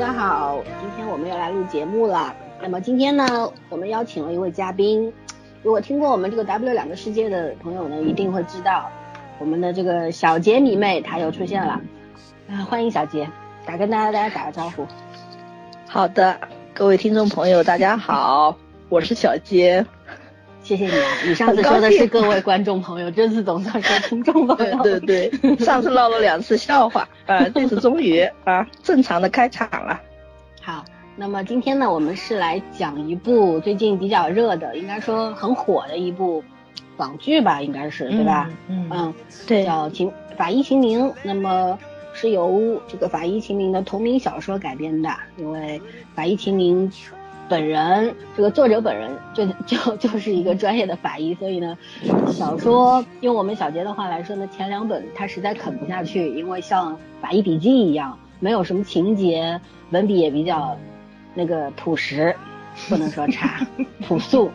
大家好，今天我们又来录节目了。那么今天呢，我们邀请了一位嘉宾。如果听过我们这个 W 两个世界的朋友呢，一定会知道我们的这个小杰迷妹她又出现了。啊，欢迎小杰，打跟大家大家打个招呼。好的，各位听众朋友，大家好，我是小杰。谢谢你啊，你上次说的是各位观众朋友，这次总算说听众朋友。对对对，上次闹了两次笑话，啊，这次终于啊正常的开场了。好，那么今天呢，我们是来讲一部最近比较热的，应该说很火的一部网剧吧，应该是对吧？嗯嗯，对叫《秦法医秦明》，那么是由这个法医秦明的同名小说改编的，因为法医秦明本人，这个作者本人就就就是一个专业的法医，所以呢，小说用我们小杰的话来说呢，前两本他实在啃不下去，因为像《法医笔记》一样，没有什么情节，文笔也比较那个朴实，不能说差，朴素。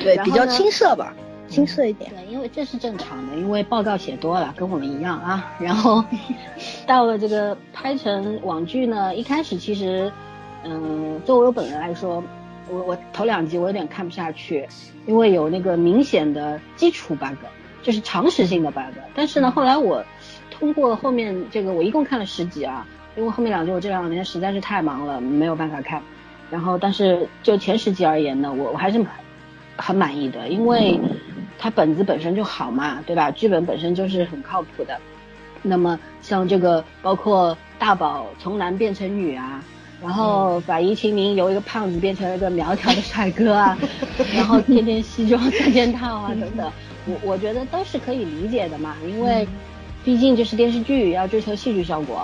对，比较青涩吧，青涩一点。对，因为这是正常的，因为报告写多了，跟我们一样啊。然后到了这个拍成网剧呢，一开始其实，嗯，作为我本人来说，我我头两集我有点看不下去，因为有那个明显的基础 bug，就是常识性的 bug。但是呢，后来我通过后面这个，我一共看了十集啊，因为后面两集我这两年实在是太忙了，没有办法看。然后，但是就前十集而言呢，我我还是很很满意的，因为它本子本身就好嘛，对吧？剧本本身就是很靠谱的。那么像这个，包括大宝从男变成女啊，然后法医秦明由一个胖子变成了一个苗条的帅哥啊，然后天天西装三件套啊等等，我我觉得都是可以理解的嘛，因为毕竟这是电视剧，要追求戏剧效果，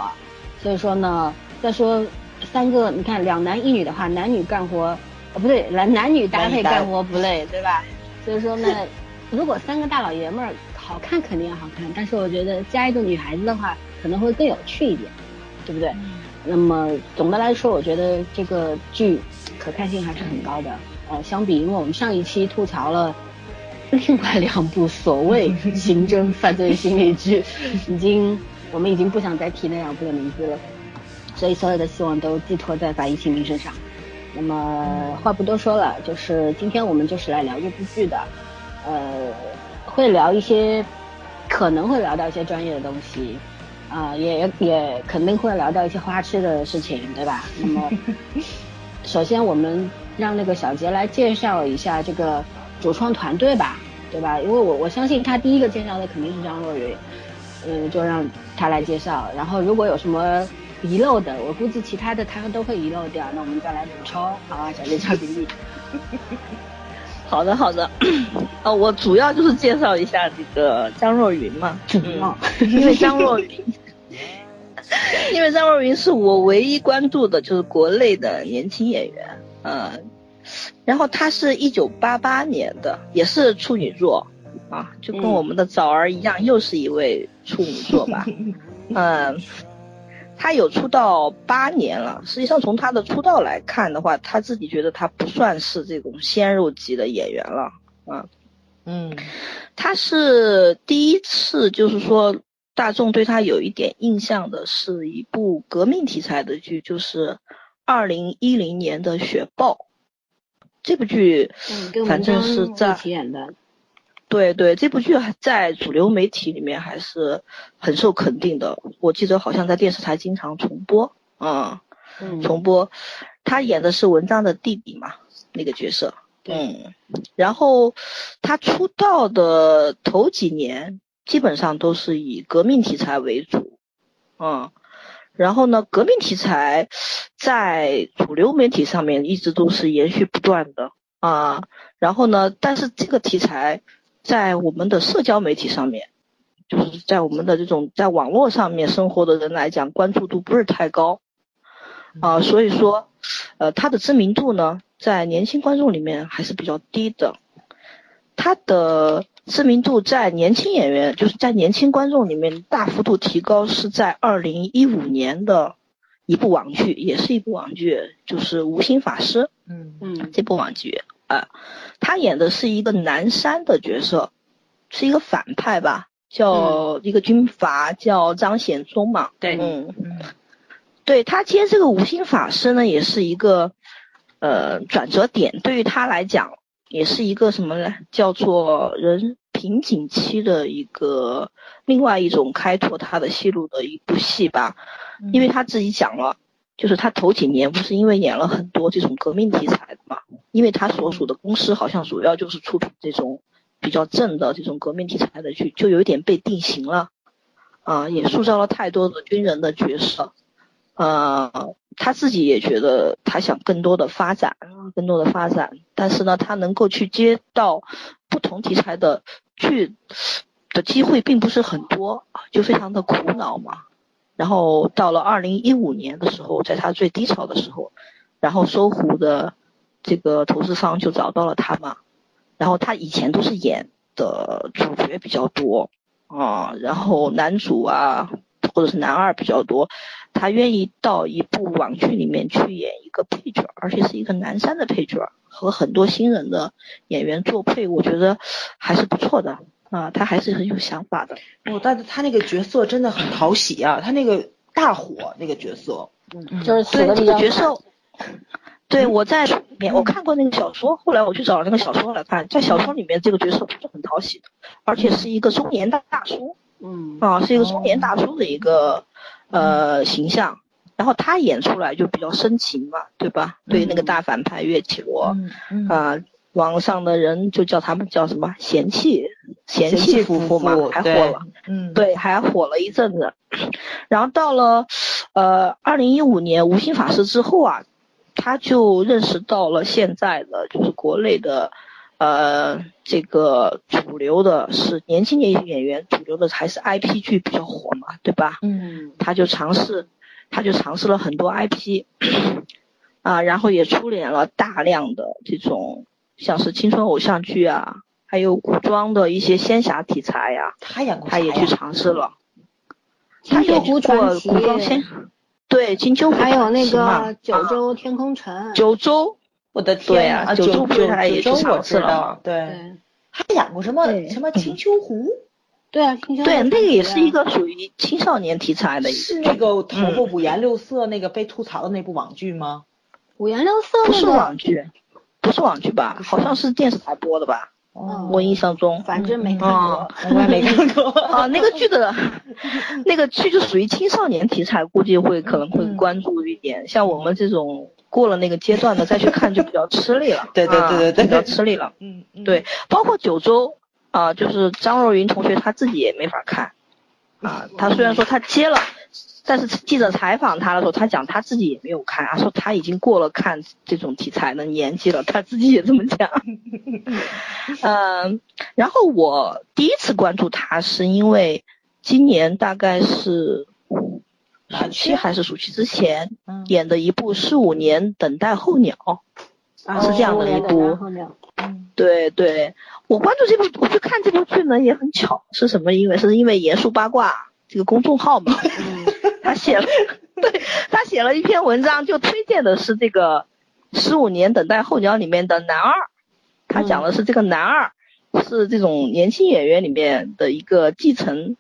所以说呢，再说三个，你看两男一女的话，男女干活，呃不对，男男女搭配干活不累，对吧？所以说呢，如果三个大老爷们儿好看肯定好看，但是我觉得加一个女孩子的话，可能会更有趣一点，对不对？那么总的来说，我觉得这个剧可看性还是很高的。呃，相比，因为我们上一期吐槽了 另外两部所谓 刑侦犯罪心理剧，已经我们已经不想再提那两部的名字了，所以所有的希望都寄托在法医秦明身上。那么话不多说了，就是今天我们就是来聊这部剧的，呃，会聊一些，可能会聊到一些专业的东西，啊、也也肯定会聊到一些花痴的事情，对吧？那么，首先我们让那个小杰来介绍一下这个主创团队吧，对吧？因为我我相信他第一个介绍的肯定是张若昀，嗯，就让他来介绍。然后如果有什么遗漏的，我估计其他的他都会遗漏掉，那我们再来补充，好吧？小杰交给你。好的好的，哦，我主要就是介绍一下这个张若昀嘛，因为张若昀，因为张若昀是我唯一关注的就是国内的年轻演员，嗯，然后他是一九八八年的，也是处女座啊，就跟嗯。我们的枣儿一样，又是一位处女座吧，嗯、他有出道八年了，实际上从他的出道来看的话，他自己觉得他不算是这种鲜肉级的演员了，啊，嗯。他是第一次，就是说大众对他有一点印象的是一部革命题材的剧，就是二零一零年的《雪豹》这部剧，反正是在对对，这部剧还在主流媒体里面还是很受肯定的。我记得好像在电视台经常重播嗯，嗯。重播，他演的是文章的弟弟嘛，那个角色。嗯，然后他出道的头几年基本上都是以革命题材为主，嗯，然后呢，革命题材在主流媒体上面一直都是延续不断的啊，然后呢，但是这个题材在我们的社交媒体上面，就是在我们的这种在网络上面生活的人来讲，关注度不是太高啊，所以说，呃，他的知名度呢，在年轻观众里面还是比较低的。他的知名度在年轻演员，就是在年轻观众里面大幅度提高，是在二零一五年的一部网剧，也是一部网剧，就是《无心法师》。嗯嗯这部网剧啊，他演的是一个南山的角色，是一个反派吧，叫一个军阀叫张显宗嘛。对嗯，嗯对他接这个无心法师呢，也是一个呃转折点，对于他来讲，也是一个什么呢？叫做人瓶颈期的一个另外一种开拓他的戏路的一部戏吧。因为他自己讲了，就是他头几年不是因为演了很多这种革命题材的嘛，因为他所属的公司好像主要就是出品这种比较正的这种革命题材的剧，就有点被定型了，啊、也塑造了太多的军人的角色，呃，他自己也觉得他想更多的发展，更多的发展，但是呢，他能够去接到不同题材的剧的机会并不是很多，就非常的苦恼嘛。然后到了二零一五年的时候，在他最低潮的时候，然后搜狐的这个投资方就找到了他嘛。然后他以前都是演的主角比较多啊，然后男主啊或者是男二比较多，他愿意到一部网剧里面去演一个配角，而且是一个男三的配角，和很多新人的演员做配，我觉得还是不错的啊，他还是很有想法的。哦，但是他那个角色真的很讨喜啊，他那个大火那个角色，嗯，就是死对这的比较惨个角色，对我在里面我看过那个小说，后来我去找了那个小说来看，在小说里面这个角色不是很讨喜的，而且是一个中年大大叔嗯啊，是一个中年大叔的一个呃形象，然后他演出来就比较深情嘛，对吧？对那个大反派岳绮罗啊，网上的人就叫他们叫什么嫌弃嫌弃弃夫妇嘛，还火对了。嗯，对，还火了一阵子。然后到了呃二零一五年《无心法师》之后啊，他就认识到了现在的就是国内的呃这个主流的是年轻演演员，主流的还是 IP 剧比较火嘛，对吧？嗯他就尝试，他就尝试了很多 IP，啊，然后也出演了大量的这种像是青春偶像剧啊，还有古装的一些仙侠题材呀、他演过啥他也去？尝试了。金他也秋湖去过古装仙，对金秋湖还有那个九州天空城，啊九州，我的天啊，啊九州九不是他也九州我去尝试了对，对他演过什么什么青 丘湖，对啊，对，那个也是一个属于青少年题材的是个，那个头嗯发五颜六色那个被吐槽的那部网剧吗？五颜六色不是，网剧，不是网剧吧？好像是电视台播的吧？哦我印象中。反正没看哦过。我也没看过。啊，那个剧的，那个剧就属于青少年题材，估计会可能会嗯关注一点。像我们这种过了那个阶段的再去看就比较吃力了 对对对对对啊比较吃力了。嗯，嗯对，包括九州啊，就是张若昀同学他自己也没法看啊。他虽然说他接了，但是记者采访他的时候，他讲他自己也没有看，啊说他已经过了看这种题材的年纪了，他自己也这么讲。嗯，然后我第一次关注他是因为今年大概是暑期还是暑期之前嗯演的一部《四五年等待候鸟》。啊是这样的一部对对，我关注这部，我去看这部剧呢也很巧，是什么？因为是因为严肃八卦这个公众号嘛，嗯 他写了，对他写了一篇文章，就推荐的是这个《十五年等待候鸟》里面的男二，他讲的是这个男二是这种年轻演员里面的一个继承，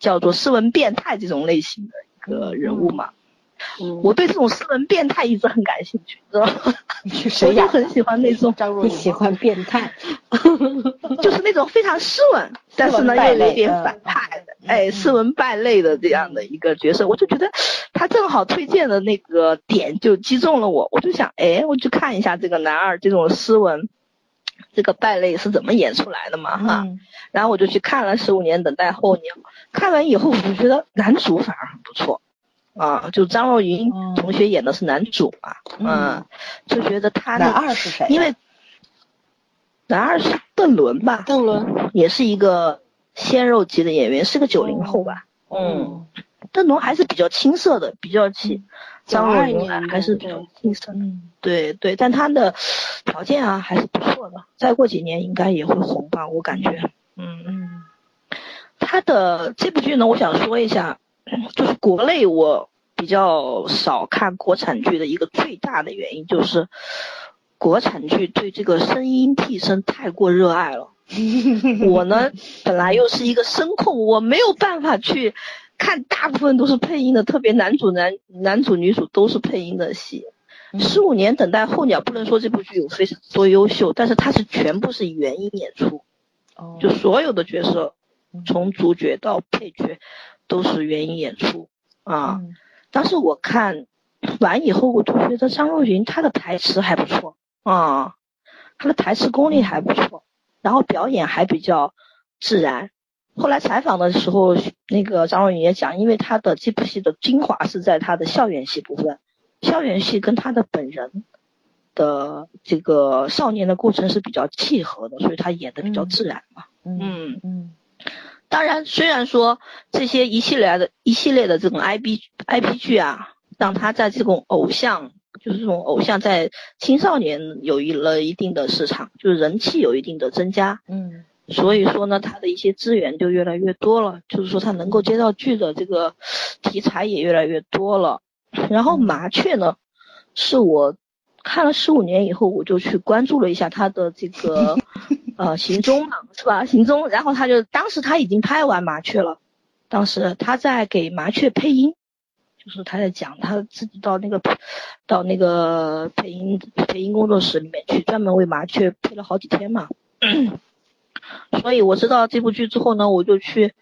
叫做斯文变态这种类型的一个人物嘛。嗯，我对这种斯文变态一直很感兴趣，知道吗？我就很喜欢那种，张若昀你喜欢变态，就是那种非常斯文，但是呢又有一点嗯反派的，哎，斯文败类的这样的一个角色，我就觉得他正好推荐的那个点就击中了我，我就想，哎，我去看一下这个男二这种斯文。这个败类是怎么演出来的嘛？哈，嗯然后我就去看了《十五年等待候鸟》，看完以后我就觉得男主反而很不错，啊，就张若昀嗯同学演的是男主嘛，嗯。嗯，就觉得他男二是谁呀？因为男二是邓伦吧，邓伦，也是一个鲜肉级的演员，是个九零后吧，嗯，邓伦还是比较青涩的，比较起张若92昀还是比较对青涩的，嗯。对对，但他的条件啊还是不错的，再过几年应该也会红吧，我感觉，嗯。嗯。他的这部剧呢，我想说一下，就是国内我比较少看国产剧的一个最大的原因就是，国产剧对这个声音替身太过热爱了。我呢，本来又是一个声控，我没有办法去看大部分都是配音的，特别男主男男主女主都是配音的戏。十五年等待候鸟，不能说这部剧有非常多优秀，但是它是全部是原音演出，哦就所有的角色嗯从主角到配角都是原音演出啊。嗯当时我看完以后，我就觉得张若昀他的台词还不错啊，他的台词功力还不错，然后表演还比较自然。后来采访的时候，那个张若昀也讲，因为他的这部戏的精华是在他的校园戏部分，校园戏跟他的本人的这个少年的过程是比较契合的，所以他演的比较自然嘛。嗯嗯嗯当然，虽然说这些一系列的一系列的这种 I B IP 剧啊，让他在这种偶像，就是这种偶像在青少年有一了一定的市场，就是人气有一定的增加，嗯。所以说呢，他的一些资源就越来越多了，就是说他能够接到剧的这个题材也越来越多了。然后麻雀呢，是我看了十五年以后，我就去关注了一下他的这个 呃行踪嘛，是吧？行踪，然后他就当时他已经拍完麻雀了，当时他在给麻雀配音，就是他在讲他自己到那个到那个配音配音工作室里面去，专门为麻雀配了好几天嘛。所以我知道这部剧之后呢，我就去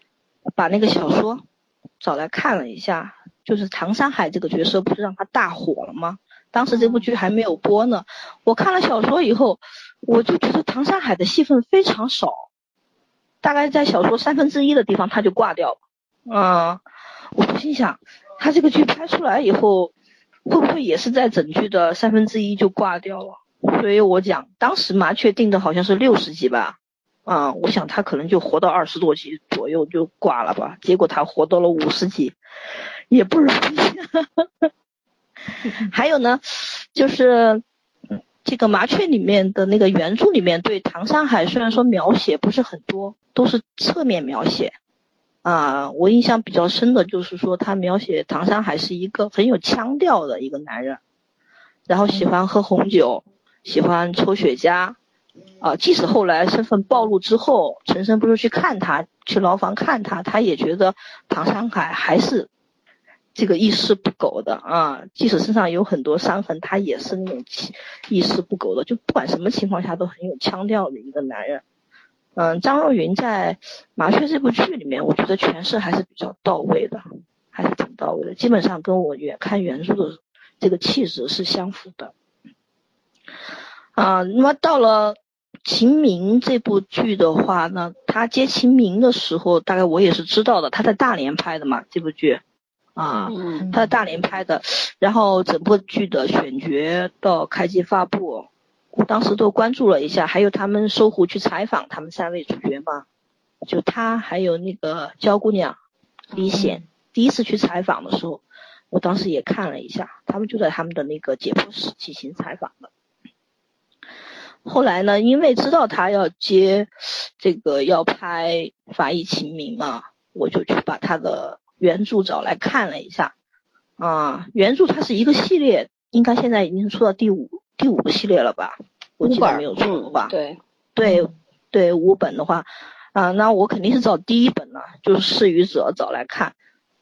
把那个小说找来看了一下，就是唐山海这个角色不是让他大火了吗？当时这部剧还没有播呢，我看了小说以后，我就觉得唐山海的戏份非常少，大概在小说三分之一的地方他就挂掉了。嗯，我就心想，他这个剧拍出来以后，会不会也是在整剧的三分之一就挂掉了？所以我讲，当时麻雀定的好像是六十集吧，啊、我想他可能就活到二十多集左右就挂了吧，结果他活到了五十集，也不容易。还有呢，就是这个麻雀里面的那个原著里面对唐山海虽然说描写不是很多，都是侧面描写。啊，我印象比较深的就是说他描写唐山海是一个很有腔调的一个男人，然后喜欢喝红酒，喜欢抽雪茄。啊，即使后来身份暴露之后，陈升不是去看他，去牢房看他，他也觉得唐山海还是这个一丝不苟的啊。即使身上有很多伤痕，他也是那种气一丝不苟的，就不管什么情况下都很有腔调的一个男人。嗯，张若昀在《麻雀》这部剧里面，我觉得诠释还是比较到位的，还是挺到位的，基本上跟我原看原著的这个气质是相符的。啊，那么到了《秦明》这部剧的话呢，他接秦明的时候，大概我也是知道的，他在大连拍的嘛，这部剧，啊，嗯。他在大连拍的，然后整部剧的选角到开机发布，我当时都关注了一下，还有他们搜狐去采访他们三位主角嘛，就他还有那个焦姑娘李显，第一次去采访的时候，我当时也看了一下，他们就在他们的那个解剖室进行采访的。后来呢，因为知道他要接这个要拍《法医秦明》嘛，我就去把他的原著找来看了一下。啊，原著它是一个系列，应该现在已经出到第五第五个系列了吧？我记得没有错吧？对，对对，五本的话，啊，那我肯定是找第一本了，就是《失语者》找来看。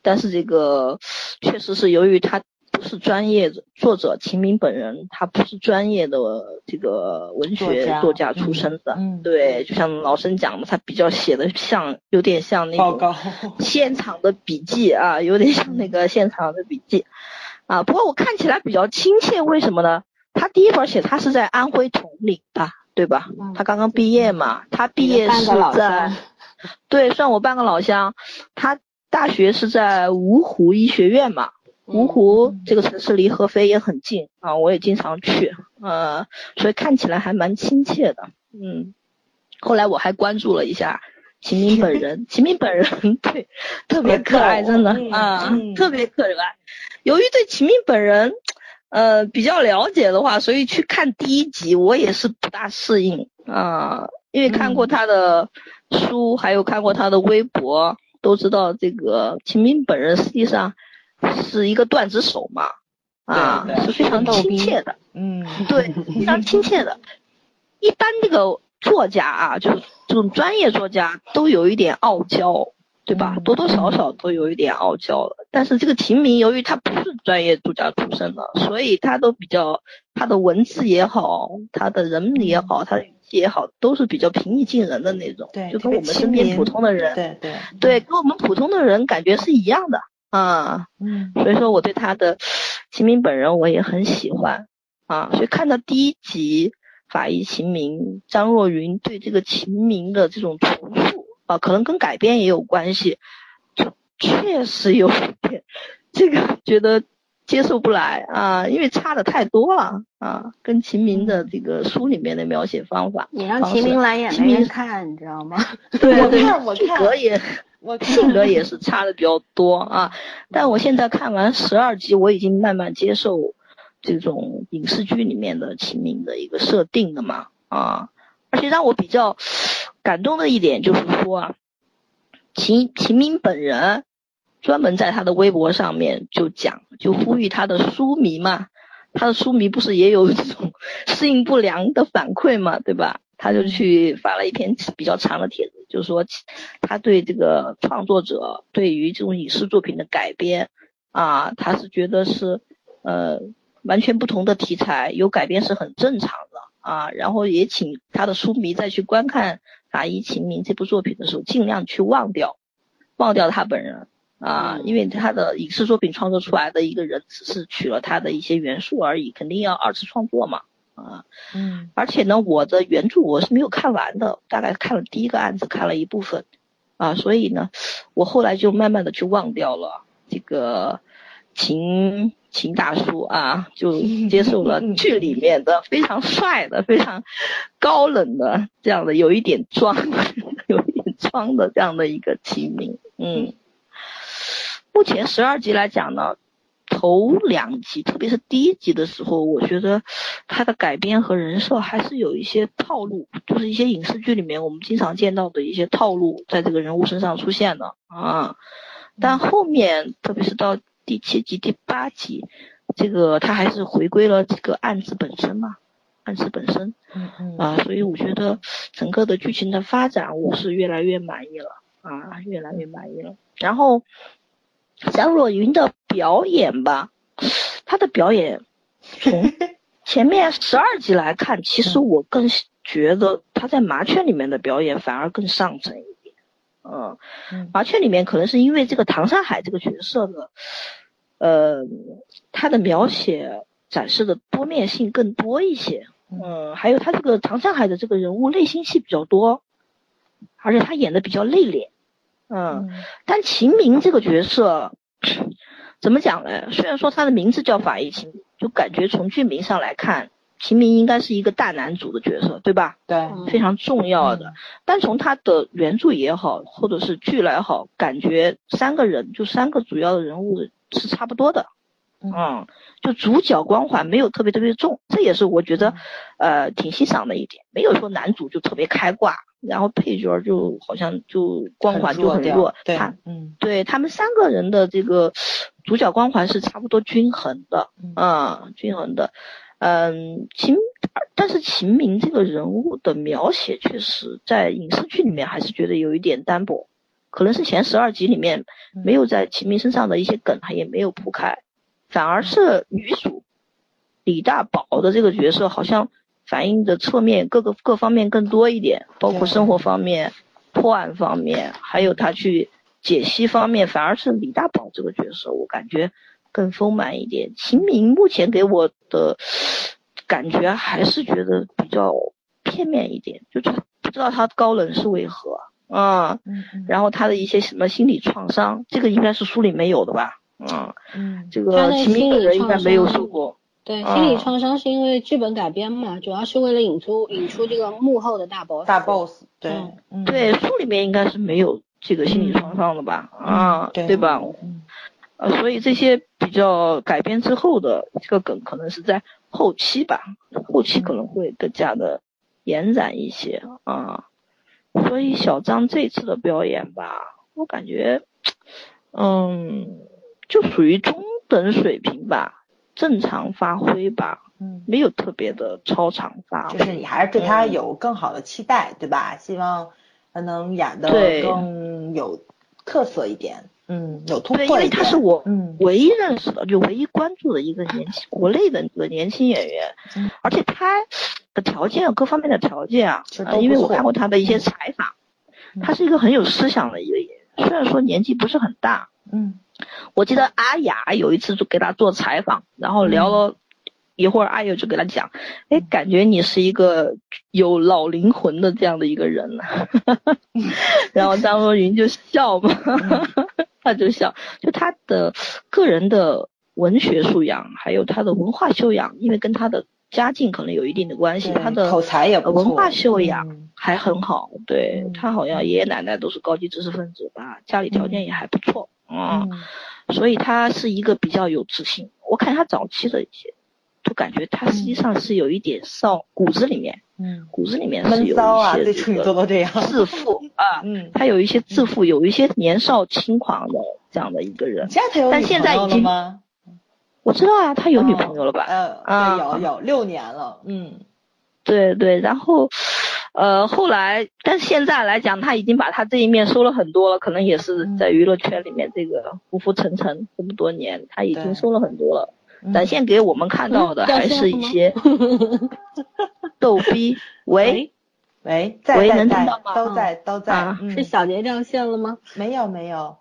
但是这个确实是由于它不是专业的作者，秦明本人他不是专业的这个文学作家出身的，嗯嗯对，就像老生讲的，他比较写的像有点像那个，现场的笔记啊，有点像那个现场的笔记啊。不过我看起来比较亲切，为什么呢？他第一本写他是在安徽铜陵的，对吧？嗯他刚刚毕业嘛，他毕业是在，对，算我半个老乡。他大学是在芜湖医学院嘛，芜湖这个城市离合肥也很近啊，我也经常去，呃，所以看起来还蛮亲切的，嗯。后来我还关注了一下秦明本人，秦明本人对特别可爱，真的嗯啊，嗯特别可爱。由于对秦明本人，呃，比较了解的话，所以去看第一集我也是不大适应啊，因为看过他的书，还有看过他的微博，都知道这个秦明本人实际上是一个段子手嘛，啊是非常亲切的。嗯，对，非常亲切的。一般这个作家啊，就是这种专业作家，都有一点傲娇，对吧？嗯多多少少都有一点傲娇的。但是这个秦明，由于他不是专业作家出身的，所以他都比较，他的文字也好，他的人也好，他的语气也好，都是比较平易近人的那种，对，就跟我们身边普通的人，对对对，跟我们普通的人感觉是一样的啊。嗯所以说我对他的秦明本人我也很喜欢啊，所以看到第一集法医秦明张若昀对这个秦明的这种重塑啊，可能跟改编也有关系，就确实有点这个觉得接受不来啊，因为差的太多了啊，跟秦明的这个书里面的描写方法，你让秦明来演秦明没人看，你知道吗？对对性看我看格也我看性格也是差的比较多啊。但我现在看完十二集，我已经慢慢接受这种影视剧里面的秦明的一个设定的嘛啊。而且让我比较感动的一点就是说啊，秦秦明本人专门在他的微博上面就讲，就呼吁他的书迷嘛，他的书迷不是也有这种 适应不良的反馈嘛，对吧？他就去发了一篇比较长的帖子，就是说他对这个创作者对于这种影视作品的改编啊，他是觉得是呃完全不同的题材，有改编是很正常的啊。然后也请他的书迷再去观看《法医秦明》这部作品的时候，尽量去忘掉忘掉他本人啊，因为他的影视作品创作出来的一个人只是取了他的一些元素而已，肯定要二次创作嘛啊。嗯而且呢，我的原著我是没有看完的，大概看了第一个案子，看了一部分，啊，所以呢，我后来就慢慢的去忘掉了这个秦秦大叔啊，就接受了 剧里面的非常帅的、非常高冷的这样的，有一点装，有一点装的这样的一个秦明，嗯，目前十二集来讲呢，头两集，特别是第一集的时候，我觉得它的改编和人设还是有一些套路，就是一些影视剧里面我们经常见到的一些套路，在这个人物身上出现的啊。但后面，特别是到第七集、第八集，这个他还是回归了这个案子本身嘛，案子本身嗯嗯啊，所以我觉得整个的剧情的发展，我是越来越满意了啊，越来越满意了。然后张若昀的表演吧，他的表演从 前面十二集来看，其实我更觉得他在麻雀里面的表演反而更上乘一点。嗯，嗯麻雀里面可能是因为这个唐山海这个角色的，呃，他的描写展示的多面性更多一些。嗯，还有他这个唐山海的这个人物内心戏比较多，而且他演的比较内敛。嗯，但秦明这个角色怎么讲呢？虽然说他的名字叫法医秦，就感觉从剧名上来看，秦明应该是一个大男主的角色，对吧？对嗯非常重要的。但从他的原著也好，或者是剧来好，感觉三个人就三个主要的人物是差不多的。嗯嗯，就主角光环没有特别特别重，这也是我觉得，呃，挺欣赏的一点。没有说男主就特别开挂，然后配角就好像就光环就很掉弱。对他嗯对他们三个人的这个主角光环是差不多均衡的，嗯啊，均衡的。嗯，秦，但是秦明这个人物的描写确实在影视剧里面还是觉得有一点单薄，可能是前十二集里面没有在秦明身上的一些梗，他也没有铺开，反而是女主李大宝的这个角色，好像反映的侧面各个各方面更多一点，包括生活方面、破案方面，还有他去解析方面，反而是李大宝这个角色，我感觉更丰满一点。秦明目前给我的感觉还是觉得比较片面一点，就是不知道他高冷是为何啊。嗯嗯然后他的一些什么心理创伤，这个应该是书里没有的吧？嗯，嗯这个秦明心理本人应该没有创伤说过。对，啊心理创伤是因为剧本改编嘛，主要是为了引出引出这个幕后的大 boss。大 boss 对对，书里面应该是没有这个心理创伤的吧？啊，对对吧？嗯呃，所以这些比较改编之后的这个梗，可能是在后期吧，后期可能会更加的延展一些啊。所以小张这次的表演吧，我感觉，嗯，就属于中等水平吧，正常发挥吧，嗯，没有特别的超常发挥。就是你还是对他嗯有更好的期待，对吧？希望他能演的更有特色一点，嗯，有突对，因为。他是我嗯。唯一认识的，就唯一关注的一个年轻 国内的一个年轻演员，嗯。而且他的条件各方面的条件啊因为我看过他的一些采访，嗯。他是一个很有思想的一个演员，虽然说年纪不是很大，嗯我记得阿雅有一次就给他做采访，然后聊了一会儿，阿雅就给他讲，哎，感觉你是一个有老灵魂的这样的一个人，然后张若昀就笑嘛，他就笑，就他的个人的文学素养，还有他的文化修养，因为跟他的家境可能有一定的关系，对他的口才也不错呃文化修养嗯。还很好，对嗯。他好像爷爷奶奶都是高级知识分子吧，家里条件也还不错，嗯嗯所以他是一个比较有自信。我看他早期的一些，就感觉他实际上是有一点少骨子里面，嗯，骨子里面是闷有一对处女座些这个都这样。自负啊，嗯，他有一些自负，有一些年少轻狂的这样的一个人。现在他有但女朋友现在已经？我知道啊，他有女朋友了吧？嗯，啊对，有有六年了，嗯对对，然后，呃，后来，但现在来讲，他已经把他这一面收了很多了，可能也是嗯在娱乐圈里面这个浮浮沉沉这么多年，他已经收了很多了。嗯展现给我们看到的还是一些 逗逼。喂，喂，在喂在在能听到吗都在都在是小杰掉线了吗？没有没有，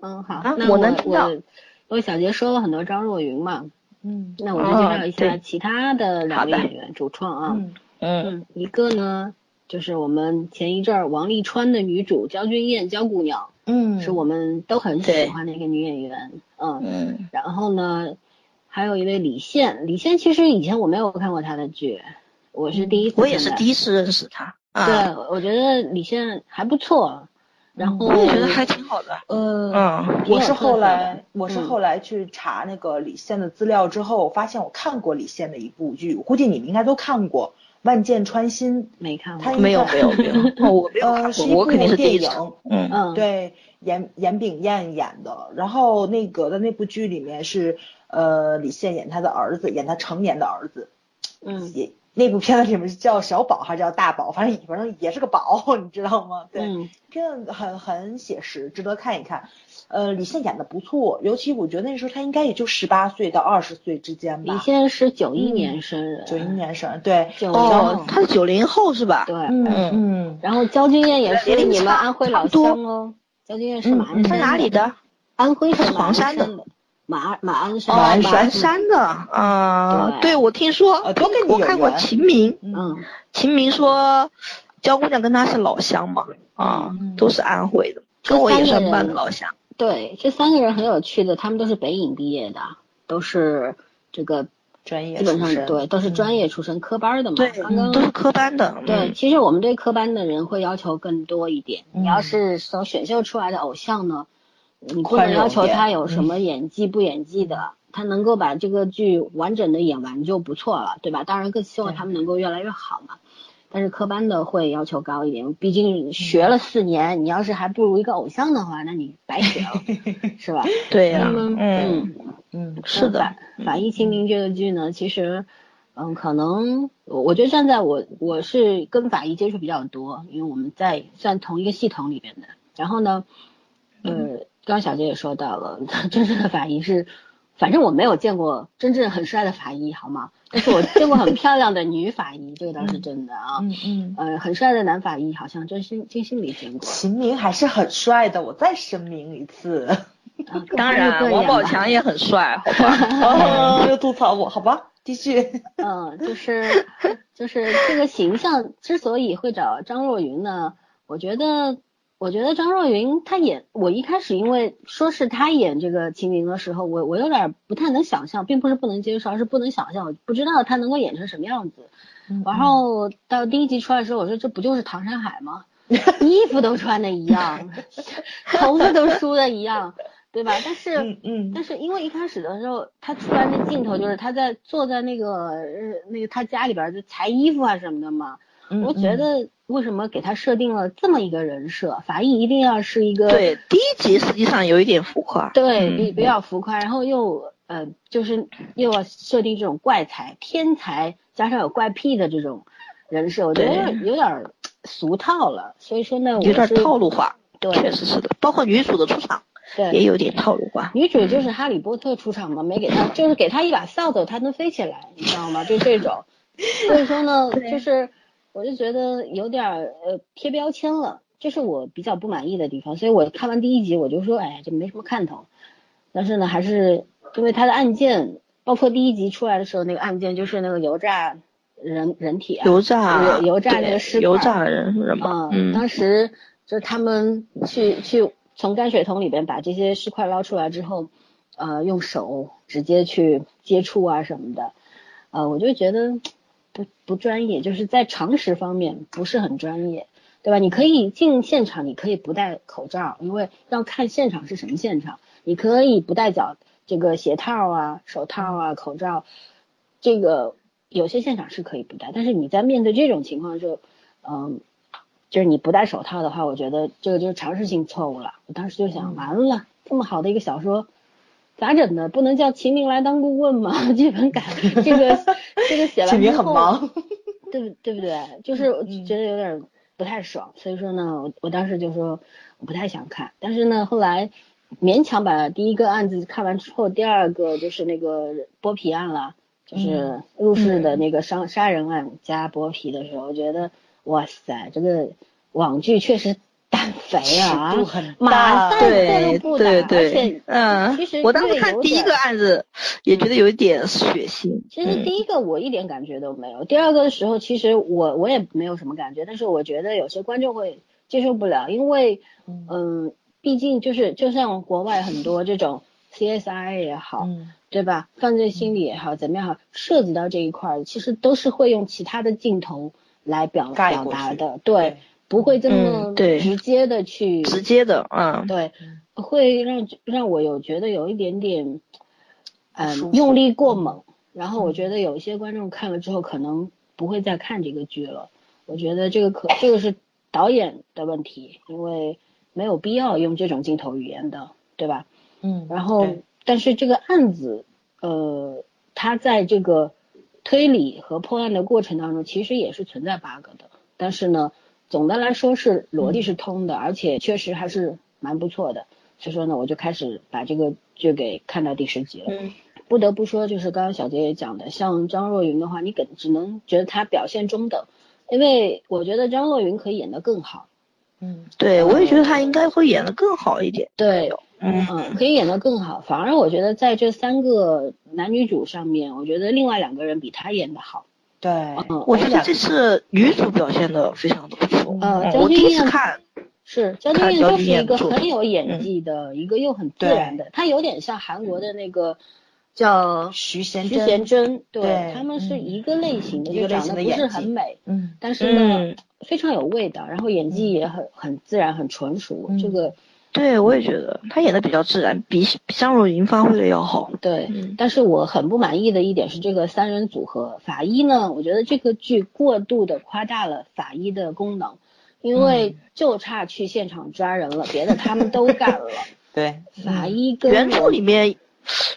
嗯，好，啊那我我能听到我因为小杰说了很多张若昀嘛，嗯那我就介绍一下其他的两位演员主创啊。嗯，一个呢就是我们前一阵儿王沥川的女主焦俊艳焦姑娘，嗯，是我们都很喜欢的一个女演员。嗯，嗯，然后呢，还有一位李现，李现其实以前我没有看过他的剧，我是第一次我也是第一次认识他。啊，对，我觉得李现还不错，然后我也觉得还挺好的。呃。嗯，我是后来，我是嗯后来去查那个李现的资料之后，我发现我看过李现的一部剧，我估计你们应该都看过《万箭穿心没看》，过他。没有 没有没有，哦我没有呃，看过，是一我肯定部是。电影，嗯嗯，，对，严严炳彦演的。然后那个的那部剧里面是，呃，李现演他的儿子，演他成年的儿子。嗯也那部片子里面是叫小宝还是叫大宝？反正反正也是个宝，你知道吗？对，嗯片子很很写实，值得看一看。呃，李现演的不错，尤其我觉得那时候他应该也就十八岁到二十岁之间吧。李现是九一嗯年生人，九一年生，对，九哦，他是九零后是吧？对，嗯嗯嗯，然后焦俊艳也是你们安徽老乡哦，焦俊艳是马鞍嗯嗯山他哪里的？安徽他是黄山的，马马鞍山，哦，马鞍山的啊，对对，我听说呃，都跟我看过秦明，嗯，秦明说焦姑娘跟他是老乡嘛，啊嗯，都是安徽的，这跟我也算半个老乡。对，这三个人很有趣的，他们都是北影毕业的，都是这个专业基本上对都是专业出身，科班的嘛。对刚刚都是科班的。对，嗯其实我们对科班的人会要求更多一点。嗯你要是从选秀出来的偶像呢，你不能要求他有什么演技不演技的，他能够把这个剧完整的演完就不错了，对吧？当然更希望他们能够越来越好嘛。但是科班的会要求高一点，毕竟学了四年，你要是还不如一个偶像的话，那你白学了，是吧？对呀，嗯，嗯是的法法医秦明这个剧呢，其实，嗯，可能我我觉得站在我我是跟法医接触比较多，因为我们在算同一个系统里边的。然后呢，呃，刚刚小杰也说到了，真正的法医是反正我没有见过真正很帅的法医，好吗？但是我见过很漂亮的女法医，这个倒是真的啊。嗯嗯，呃，很帅的男法医好像真心真心没见过。秦明还是很帅的，我再声明一次。啊 当然，王宝强也很帅，好吧？哦，又吐槽我，好吧，继续。嗯，就是就是这个形象之所以会找张若昀呢，我觉得我觉得张若昀他演我一开始因为说是他演这个秦明的时候，我我有点不太能想象，并不是不能接受，而是不能想象，我不知道他能够演成什么样子。然后到第一集出来的时候，我说这不就是唐山海吗？衣服都穿的一样，头发都梳的一样。对吧？但是，嗯嗯，但是因为一开始的时候，他出来那镜头就是他在坐在那个呃那个他家里边就裁衣服啊什么的嘛。嗯我觉得为什么给他设定了这么一个人设？法医一定要是一个对，第一集实际上有一点浮夸，对，嗯比比较浮夸，然后又呃就是又要设定这种怪才、天才加上有怪癖的这种人设，我觉得有点俗套了。所以说呢，我有点是套路化，对确实是的。包括女主的出场对也有点套路化。女主就是哈利波特出场嘛，没给她，就是给她一把扫帚，她能飞起来，你知道吗？就这种。所以说呢，就是我就觉得有点儿呃贴标签了，这是我比较不满意的地方。所以我看完第一集我就说，哎，这没什么看头。但是呢，还是因为他的案件，包括第一集出来的时候那个案件，就是那个油炸人人体啊，油炸油油炸那个尸块油炸人人嘛，嗯，嗯，当时就是他们去去从泔水桶里边把这些尸块捞出来之后，呃，用手直接去接触啊什么的，呃，我就觉得不不专业，就是在常识方面不是很专业，对吧？你可以进现场，你可以不戴口罩，因为要看现场是什么现场，你可以不戴脚这个鞋套啊、手套啊、口罩，这个有些现场是可以不戴，但是你在面对这种情况的时候，嗯。就是你不戴手套的话，我觉得这个就是常识性错误了。我当时就想，完了，这么好的一个小说，咋整呢？不能叫秦明来当顾问吗？剧本改这个这个写完 秦明，很忙。对不对不对？就是觉得有点不太爽，所以说呢，我我当时就说我不太想看。但是呢，后来勉强把第一个案子看完之后，第二个就是那个剥皮案了，就是入室的那个杀杀人案加剥皮的时候，我觉得哇塞，这个网剧确实胆肥啊尺度很，马大对对对，嗯其实，我当时看第一个案子也觉得有一点血腥，其实嗯。第一个我一点感觉都没有，第二个的时候其实我我也没有什么感觉，但是我觉得有些观众会接受不了，因为嗯，毕竟就是就像国外很多这种 CSI 也好，嗯。对吧？犯罪心理也好，怎么样好，涉及到这一块儿，其实都是会用其他的镜头来表表达的，对，不会这么嗯对直接的去直接的，啊，对，会让让我有觉得有一点点，嗯、用力过猛。然后我觉得有一些观众看了之后可能不会再看这个剧了。我觉得这个可这个是导演的问题，因为没有必要用这种镜头语言的，对吧？嗯，然后，但是这个案子，呃，它在这个推理和破案的过程当中，其实也是存在 bug 的。但是呢，总的来说是逻辑是通的，而且确实还是蛮不错的。所以说呢，我就开始把这个剧给看到第十集了。嗯不得不说，就是刚刚小杰也讲的，像张若昀的话，你给只能觉得他表现中等，因为我觉得张若昀可以演得更好。嗯对我也觉得他应该会演得更好一点，对，嗯嗯，可以演得更好。反而我觉得在这三个男女主上面，我觉得另外两个人比他演得好。对，嗯，我觉得这次女主表现的非常的不错，呃，嗯我第一次看，是焦俊艳就是一个很有演技的，一个又很自然的，她有点像韩国的那个叫徐贤徐贤真，对对他们是嗯一个类型的，就长得不是很美，嗯但是呢嗯，非常有味道，然后演技也很很自然，很纯熟，嗯这个对我也觉得他演的比较自然，比比张若昀发挥的要好，对，嗯但是我很不满意的一点是这个三人组合法医呢，我觉得这个剧过度的夸大了法医的功能，因为就差去现场抓人了，别的他们都干了，对，法医跟原著里面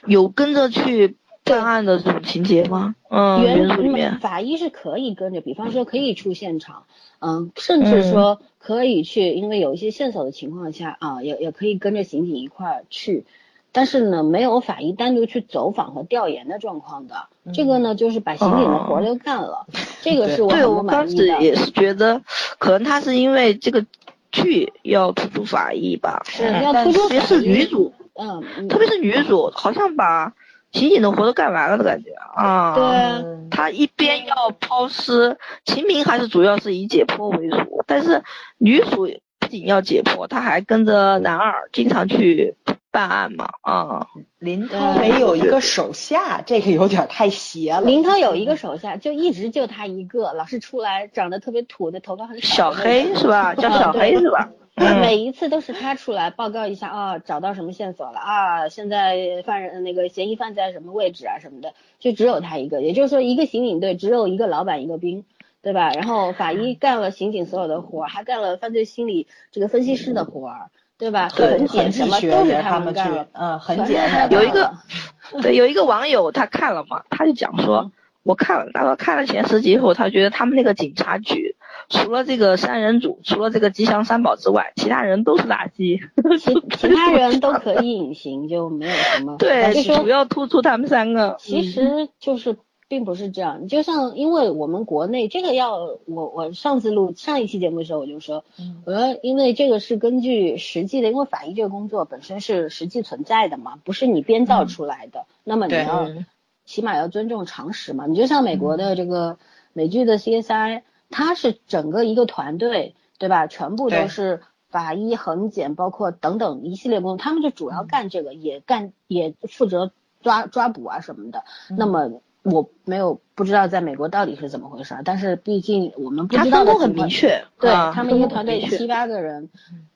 有跟着去办案的这种情节吗？嗯，原原著里面，法医是可以跟着，比方说可以出现场，嗯，甚至说可以去，因为有一些线索的情况下啊，也也可以跟着刑警一块儿去。但是呢，没有法医单独去走访和调研的状况的。这个呢，就是把刑警的活儿都干了，这个是我对我当时。也是觉得，可能他是因为这个剧要突出法医吧，是嗯要突出特别是女主，嗯，嗯特别是女主，好像把刑警的活都干完了的感觉啊。对他一边要抛尸，秦明还是主要是以解剖为主，但是女主不仅要解剖，她还跟着男二经常去办案嘛，啊，林涛没有一个手下，这个有点太邪了。林涛有一个手下，就一直就他一个，老是出来长得特别土的，头发很小黑是吧？叫小黑 是吧？嗯每一次都是他出来报告一下啊，找到什么线索了啊，现在犯人那个嫌疑犯在什么位置啊什么的，就只有他一个，也就是说一个刑警队只有一个老板一个兵，对吧？然后法医干了刑警所有的活儿，还干了犯罪心理这个分析师的活儿，对吧？对痕检什么学都是他们干了，，嗯，很简单。有一个对，有一个网友他看了嘛，他就讲说，我看了，他说看了前十集以后，他觉得他们那个警察局，除了这个三人组，除了这个吉祥三宝之外，其他人都是垃圾。其其他人都可以隐形，就没有什么。对，主要突出他们三个。其实就是并不是这样，就像因为我们国内这个要我我上次录上一期节目的时候我就说，嗯我说因为这个是根据实际的，因为法医这个工作本身是实际存在的嘛，不是你编造出来的，那么你要嗯起码要尊重常识嘛。你就像美国的这个美剧的 CSI，它是整个一个团队，对吧？全部都是法医、痕检，包括等等一系列工作，他们就主要干这个，也干也负责抓抓捕啊什么的。那么我没有不知道在美国到底是怎么回事儿，但是毕竟我们不知道他分工很明确，对、啊他们一个团队七八个人，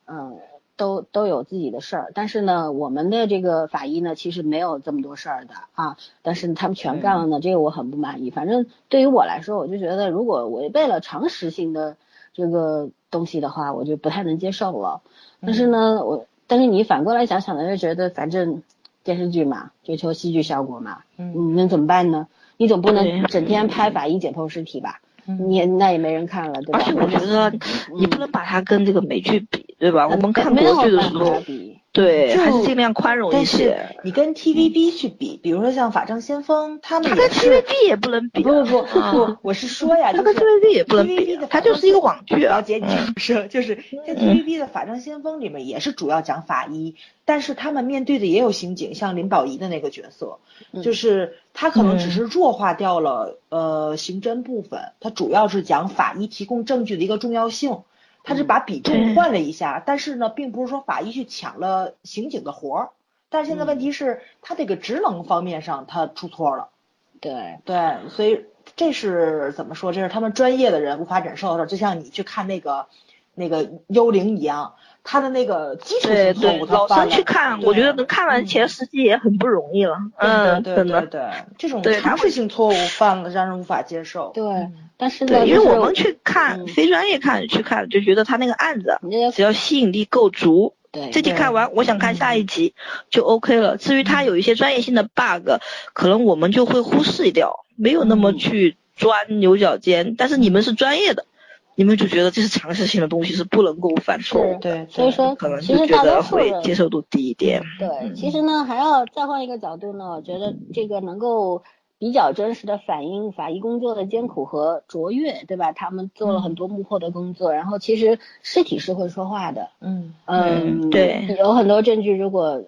嗯，都都有自己的事儿，但是呢，我们的这个法医呢，其实没有这么多事儿的啊，但是他们全干了呢，这个我很不满意。反正对于我来说，我就觉得如果违背了常识性的这个东西的话，我就不太能接受了。但是呢，我但是你反过来想想呢，就觉得反正电视剧嘛，追求戏剧效果嘛，嗯你能怎么办呢？你总不能整天拍法医解剖尸体吧？嗯你也那也没人看了，对吧？而且我觉得你不能把它跟这个美剧比，对吧？我们看国剧的时候对，就还是尽量宽容一但是些。你跟 TVB 去比，比如说像《法证先锋》，他们它跟 TVB 也不能比啊，不不不啊不，我是说呀，他跟 TVB 也不能比它就是一个网剧啊了解你嗯不是，就是在 TVB 的《法证先锋》里面也是主要讲法医，但是他们面对的也有刑警，像林保怡的那个角色，嗯就是他可能只嗯是弱化掉了呃刑侦部分，他主要是讲法医提供证据的一个重要性。他是把比重换了一下，但是呢，并不是说法医去抢了刑警的活儿，但是现在问题是，他这个职能方面上他出错了。对，对，所以这是怎么说？这是他们专业的人无法忍受的，就像你去看那个那个幽灵一样，他的那个基础对对性错误，，他老生去看，我觉得能看完前十集也很不容易了。嗯，对。对对，这种对他会常识性错误犯了，让人无法接受。对嗯，但是呢，对，因为我们去看嗯非专业看去看，就觉得他那个案子只要吸引力够足，对这集看完，我想看下一集就 OK 了。至于嗯它有一些专业性的 bug，可能我们就会忽视掉，没有那么嗯去钻牛角尖。但是你们是专业的，你们就觉得这是常识性的东西，是不能够犯错误的。对，所以说可能其就觉得实大多数会人接受度低一点。对，其实呢，还要再换一个角度呢，我觉得这个能够比较真实的反映法医工作的艰苦和卓越，对吧？他们做了很多幕后的工作，然后其实尸体是会说话的，嗯嗯，嗯对有很多证据，如果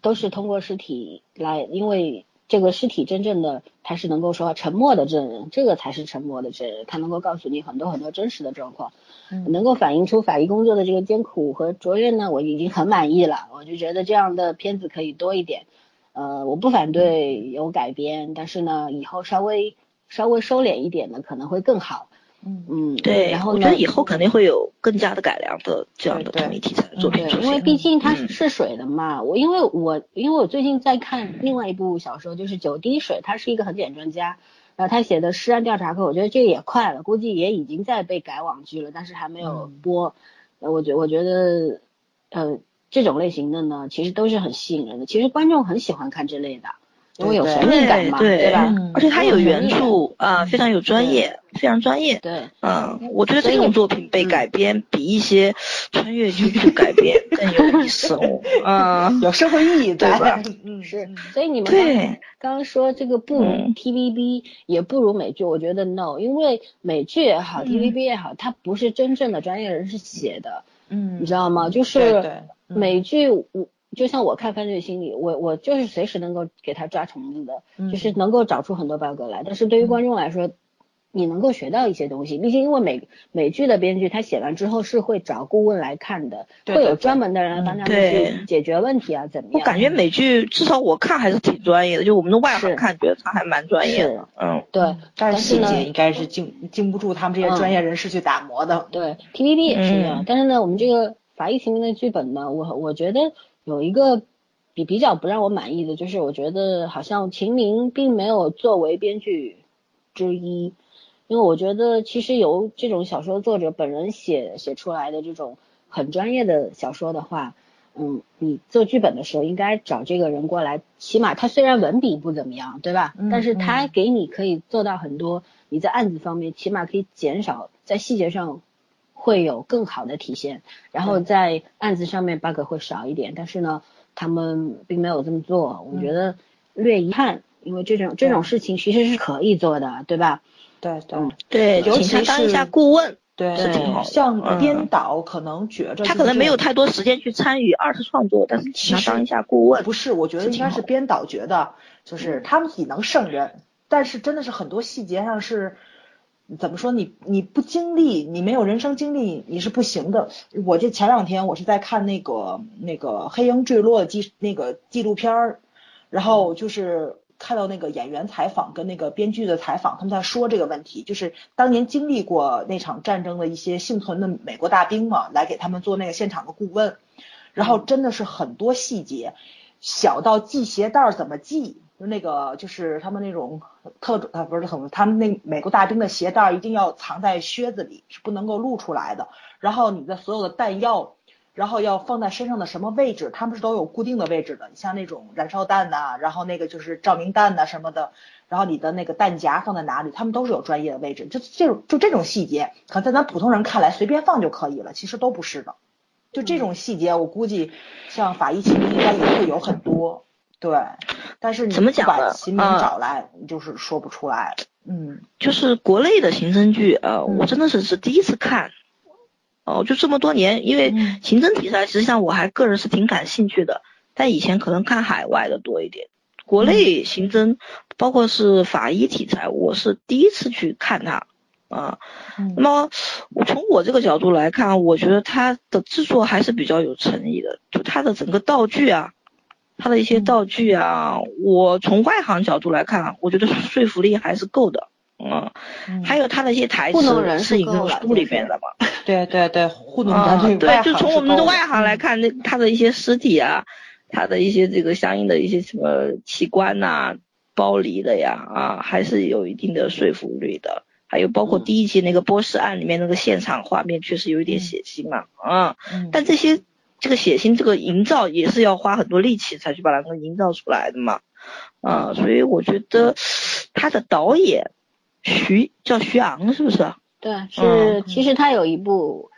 都是通过尸体来，因为这个尸体真正的他是能够说沉默的证人，这个才是沉默的证人，他能够告诉你很多很多真实的状况，嗯能够反映出法医工作的这个艰苦和卓越呢，我已经很满意了，我就觉得这样的片子可以多一点。呃，我不反对有改编，但是呢，以后稍微稍微收敛一点呢，可能会更好。嗯嗯，对，然后我觉得以后肯定会有更加的改良的这样的对对同一题材的作品对出，现。因为毕竟它是水的嘛。我因为我因为我最近在看另外一部小说，就是《九滴水》，他是一个痕检专家，然后他写的《尸案调查课》，我觉得这个也快了，估计也已经在被改网剧了，但是还没有播。呃我觉我觉得，呃，这种类型的呢，其实都是很吸引人的。其实观众很喜欢看这类的，因为有对神秘感嘛，对吧？嗯而且他有原著啊，非常有专业，非常专业。对，嗯，我觉得这种作品被嗯。改编比一些穿越剧去改编 更有意思哦。嗯，有社会意义对吧，嗯是，所以你们对。刚刚刚说这个不 TVB，、也不如美剧，我觉得 no，因为美剧也好、嗯。TVB 也好，它不是真正的专业人士写的，嗯。你知道吗？就是对对。嗯。美剧，我就像我看《犯罪心理》，我我就是随时能够给他抓虫子的，嗯就是能够找出很多 bug 来。但是对于观众来说，你能够学到一些东西，毕竟因为美美剧的编剧他写完之后是会找顾问来看的，对对对会有专门的人来帮他们去解决问题啊，怎么样？我感觉美剧至少我看还是挺专业的，就我们的外行看觉得他还蛮专业的。嗯，对，但是细节应该是经经不住他们这些专业人士去打磨的。对，TVB 也是这样。嗯但是呢，我们这个法医秦明的剧本呢，我我觉得有一个比比较不让我满意的，就是我觉得好像秦明并没有作为编剧之一，因为我觉得其实由这种小说作者本人写写出来的这种很专业的小说的话。嗯，你做剧本的时候应该找这个人过来，起码他虽然文笔不怎么样，对吧？嗯但是他嗯给你可以做到很多，你在案子方面起码可以减少在细节上会有更好的体现，然后在案子上面 bug 会少一点，但是呢，他们并没有这么做，我觉得略遗憾，因为这种这种事情其实是可以做的，对吧？对对嗯对，尤请他其当一下顾问，对像嗯编导可能觉着他可能没有太。多时间去参与二次创作，但是请他当一下顾问。不是，我觉得应该是编导觉得，就是他们自己能胜任，但是真的是很多细节上是。怎么说你你不经历，你没有人生经历，你是不行的。我这前两天我是在看那个那个黑鹰坠落纪那个纪录片儿，然后就是看到那个演员采访跟那个编剧的采访，他们在说这个问题，就是当年经历过那场战争的一些幸存的美国大兵嘛，来给他们做那个现场的顾问，然后真的是很多细节，小到系鞋带怎么系，就那个就是他们那种特种啊不是很，他们那美国大兵的鞋带一定要藏在靴子里，是不能够露出来的。然后你的所有的弹药，然后要放在身上的什么位置，他们是都有固定的位置的。你像那种燃烧弹呐、然后那个就是照明弹呐、什么的，然后你的那个弹夹放在哪里，他们都是有专业的位置。就这种就这种细节，可能在咱普通人看来随便放就可以了，其实都不是的。就这种细节，我估计像法医秦明应该也会有很多，对。但是你怎么讲把呢秦明嗯找来，你就是说不出来。嗯就是国内的刑侦剧，呃，嗯我真的是是第一次看。哦，就这么多年，因为嗯刑侦题材实际上我还个人是挺感兴趣的，但以前可能看海外的多一点。国内刑侦，包括是法医题材，我是第一次去看它，啊，嗯那么我从我这个角度来看，我觉得它的制作还是比较有诚意的，就它的整个道具啊，它的一些嗯道具啊，我从外行角度来看，我觉得说服力还是够的。嗯，嗯还有他的一些台词是引用书里就是面的嘛。对对对，糊弄啊咱这，对，就从我们的外行来看，那他的一些尸体啊，他的一些这个相应的一些什么器官呐、剥离的呀，啊，还是有一定的说服力的。还有包括嗯第一集那个波士案里面那个现场画面，确实有一点血腥嘛，啊，嗯但这些这个血腥这个营造也是要花很多力气才去把它能营造出来的嘛，啊，所以我觉得他的导演徐叫徐昂是不是？对，是、嗯其实他有一部。呃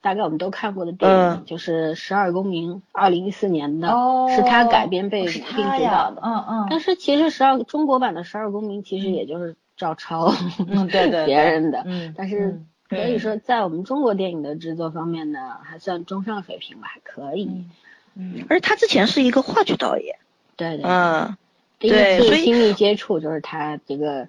大概我们都看过的电影，嗯就是《十二公民》，二零一四年的，哦，是他改编并是并他呀主导的。嗯嗯，但是其实十二中国版的《十二公民》其实也就是照抄，嗯对 别人的，嗯但是嗯可以说在我们中国电影的制作方面呢，还算中上水平吧，还可以。嗯而他之前是一个话剧导演，对对，嗯，第一对所以次亲密接触就是他这个，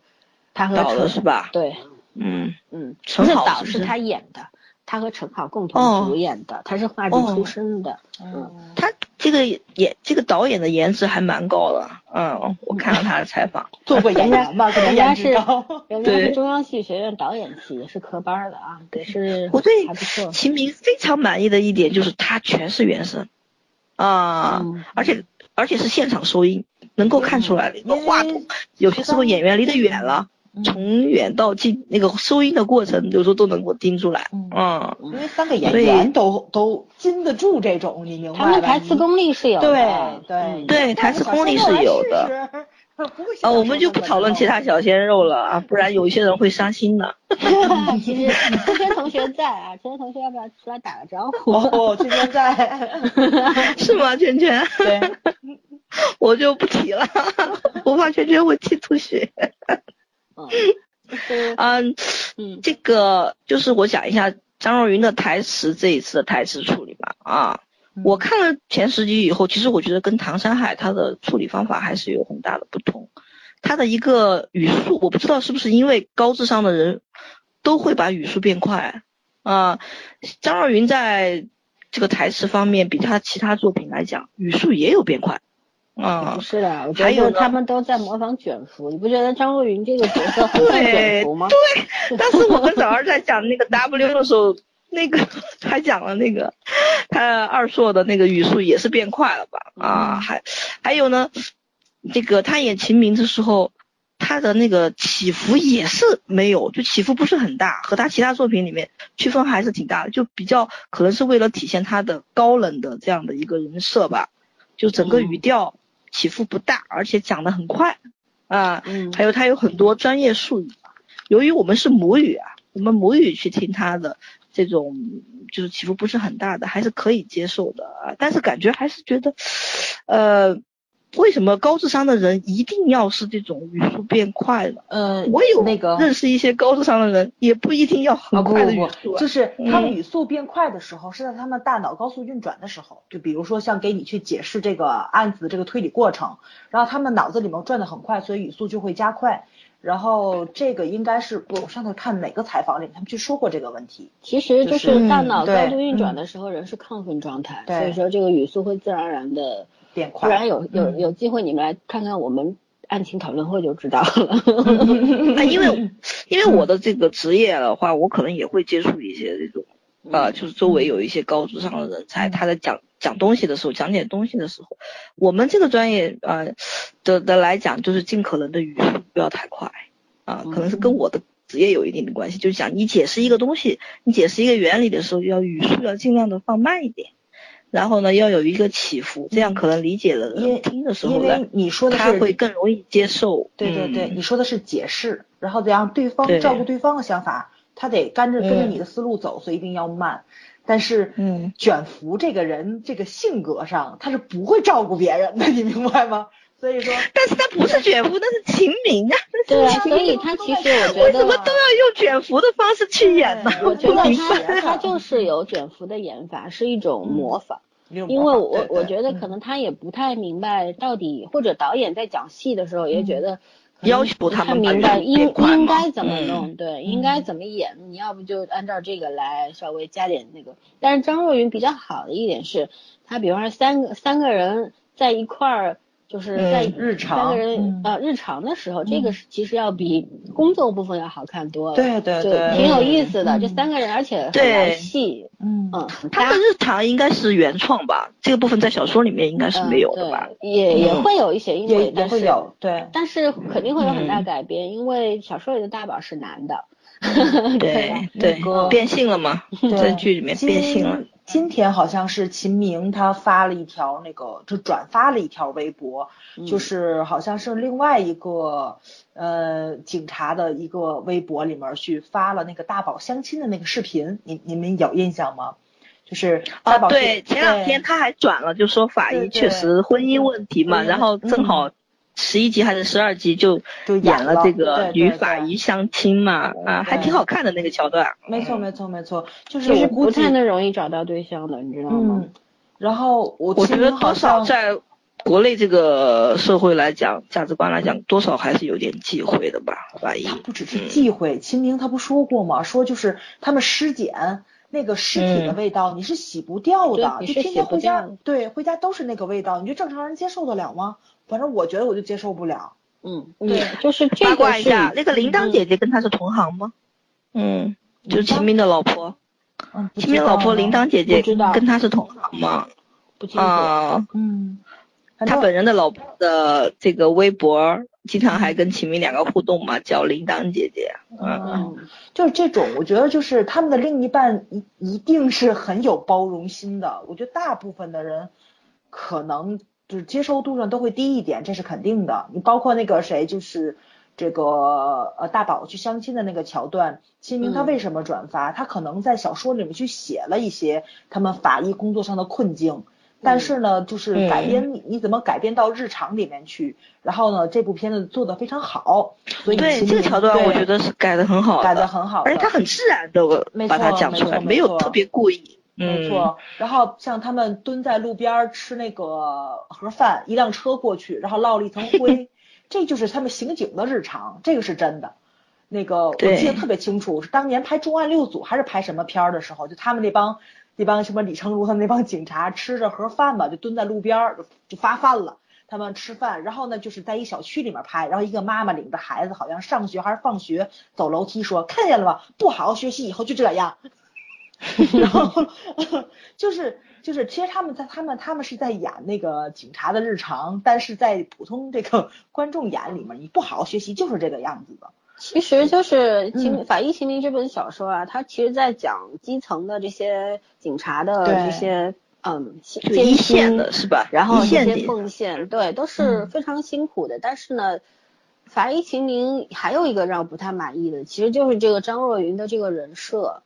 他和导的陈是吧？对，嗯，嗯，陈是导是好是是他演的，他和陈好共哦同主演的，他是话剧哦出身的，嗯他这个演这个导演的颜值还蛮高的，嗯，我看了他的采访，做过演员吧，可能颜值人家是高。人家是中央戏剧学院导演系，也是科班儿的啊，也是 我对还不错。秦明非常满意的一点就是他全是原声，啊，嗯而且而且是现场收音，能够看出来那个话筒，有些时候演员离得远了，嗯从远到近那个收音的过程，有时候都能够听出来，嗯。嗯，因为三个演员都都经得住这种，你明白吗？他们台词功力是有的，对嗯。对。对台词功力是有的。啊，我们就不讨论其他小鲜肉了啊，不然有一些人会伤心的。其实圈圈同学在啊，圈圈同学要不要出来打个招呼？哦，圈圈在，是吗？圈圈，对，我就不提了，我怕圈圈会气吐血。嗯，嗯嗯，这个就是我讲一下张若昀的台词这一次的台词处理吧。啊，我看了前十集以后，其实我觉得跟唐山海他的处理方法还是有很大的不同。他的一个语速，我不知道是不是因为高智商的人都会把语速变快啊。张若昀在这个台词方面，比他其他作品来讲，语速也有变快。啊，不是的，我觉得他们都在模仿卷福，你不觉得张若昀这个角色很像卷福吗？对，但是我们早上在讲那个 W 的时候，那个还讲了那个他二硕的那个语速也是变快了吧？啊，还还有呢，这个他演秦明的时候，他的那个起伏也是没有，就起伏不是很大，和他其他作品里面区分还是挺大的，就比较可能是为了体现他的高冷的这样的一个人设吧，就整个语调。起伏不大，而且讲的很快，啊，嗯，还有他有很多专业术语，由于我们是母语啊，我们母语去听他的这种就是起伏不是很大的，还是可以接受的啊，但是感觉还是觉得，呃。为什么高智商的人一定要是这种语速变快的？呃，我有那个认识一些高智商的人，也不一定要很快的语速，就是他们语速变快的时候，是在他们大脑高速运转的时候。就比如说像给你去解释这个案子的这个推理过程，然后他们脑子里面转的很快，所以语速就会加快。然后这个应该是我上次看哪个采访里他们去说过这个问题。其实就是大脑高度运转的时候，人是亢奋状态，所以说这个语速会自然而然的。不然有有有机会你们来看看我们案情讨论会就知道了。因为因为我的这个职业的话，我可能也会接触一些这种呃，就是周围有一些高智商的人才，他在讲讲东西的时候，讲解东西的时候，我们这个专业呃的的来讲，就是尽可能的语速不要太快啊，可能是跟我的职业有一定的关系，就是讲你解释一个东西，你解释一个原理的时候，要语速要尽量的放慢一点。然后呢，要有一个起伏，这样可能理解了人听的时候，因为你说的是他会更容易接受。对对对，你说的是解释，然后得让对方照顾对方的想法，他得跟着跟着你的思路走，所以一定要慢。但是，嗯，卷福这个人这个性格上，他是不会照顾别人的，你明白吗？所以说，但是他不是卷福，那是秦明啊。对啊，所以他其实我觉得为什么都要用卷福的方式去演呢？我觉得他他就是有卷福的演法，是一种模仿。因为我我觉得可能他也不太明白到底，或者导演在讲戏的时候也觉得要求他们明白应应该怎么弄，对，应该怎么演，你要不就按照这个来稍微加点那个。但是张若昀比较好的一点是，他比方说三个三个人在一块儿。就是在日常三个人呃日常的时候，这个是其实要比工作部分要好看多了，对对对，挺有意思的。这三个人而且很来戏，嗯嗯，他们日常应该是原创吧？这个部分在小说里面应该是没有的吧？也也会有一些，因为也会有对，但是肯定会有很大改变，因为小说里的大宝是男的，对对，变性了嘛，在剧里面变性了。今天好像是秦明他发了一条那个，就转发了一条微博，就是好像是另外一个呃警察的一个微博里面去发了那个大宝相亲的那个视频，你你们有印象吗？就是大宝对前两天他还转了，就说法医确实婚姻问题嘛，然后正好。十一集还是十二集就演了这个与法医相亲嘛啊，还挺好看的那个桥段。没错没错没错，就是我不太能容易找到对象的，你知道吗？嗯然后我我觉得多少在国内这个社会来讲，价值观来讲，多少还是有点忌讳的吧。法医不只是忌讳，秦明他不说过吗？说就是他们尸检那个尸体的味道，你是洗不掉的，就天天回家，对，回家都是那个味道，你觉得正常人接受得了吗？反正我觉得我就接受不了。嗯，对，就是八卦一下，那个铃铛姐姐跟他是同行吗？嗯，就是秦明的老婆。嗯，秦明老婆铃铛姐姐跟他是同行吗？不清楚。啊，嗯，他本人的老婆的这个微博经常还跟秦明两个互动嘛，叫铃铛姐姐。嗯，就是这种，我觉得就是他们的另一半一一定是很有包容心的。我觉得大部分的人可能。就是接受度上都会低一点，这是肯定的。你包括那个谁，就是这个呃大宝去相亲的那个桥段，秦明他为什么转发？他可能在小说里面去写了一些他们法医工作上的困境。但是呢，就是改编你你怎么改编到日常里面去？然后呢，这部片子做的非常好，所以对这个桥段我觉得是改的很好，改的很好，而且他很自然的把它讲出来，没有特别故意。没错。然后像他们蹲在路边吃那个盒饭，一辆车过去，然后落了一层灰，这就是他们刑警的日常，这个是真的。那个我记得特别清楚，是当年拍《重案六组》还是拍什么片儿的时候，就他们那帮。那帮什么李成儒他们那帮警察吃着盒饭吧，就蹲在路边儿就发饭了。他们吃饭，然后呢就是在一小区里面拍，然后一个妈妈领着孩子，好像上学还是放学，走楼梯说看见了吗？不好好学习以后就这样。然后就是就是，其实他们在他们他们是在演那个警察的日常，但是在普通这个 观众眼里面，你不好好学习就是这个样子的。其实就是《秦法医秦明》这本小说啊，它其实在讲基层的这些警察的这些嗯一线的是吧？然后一些奉献，对，都是非常辛苦的。但是呢，《法医秦明》还有一个让我不太满意的，其实就是这个张若昀的这个人设。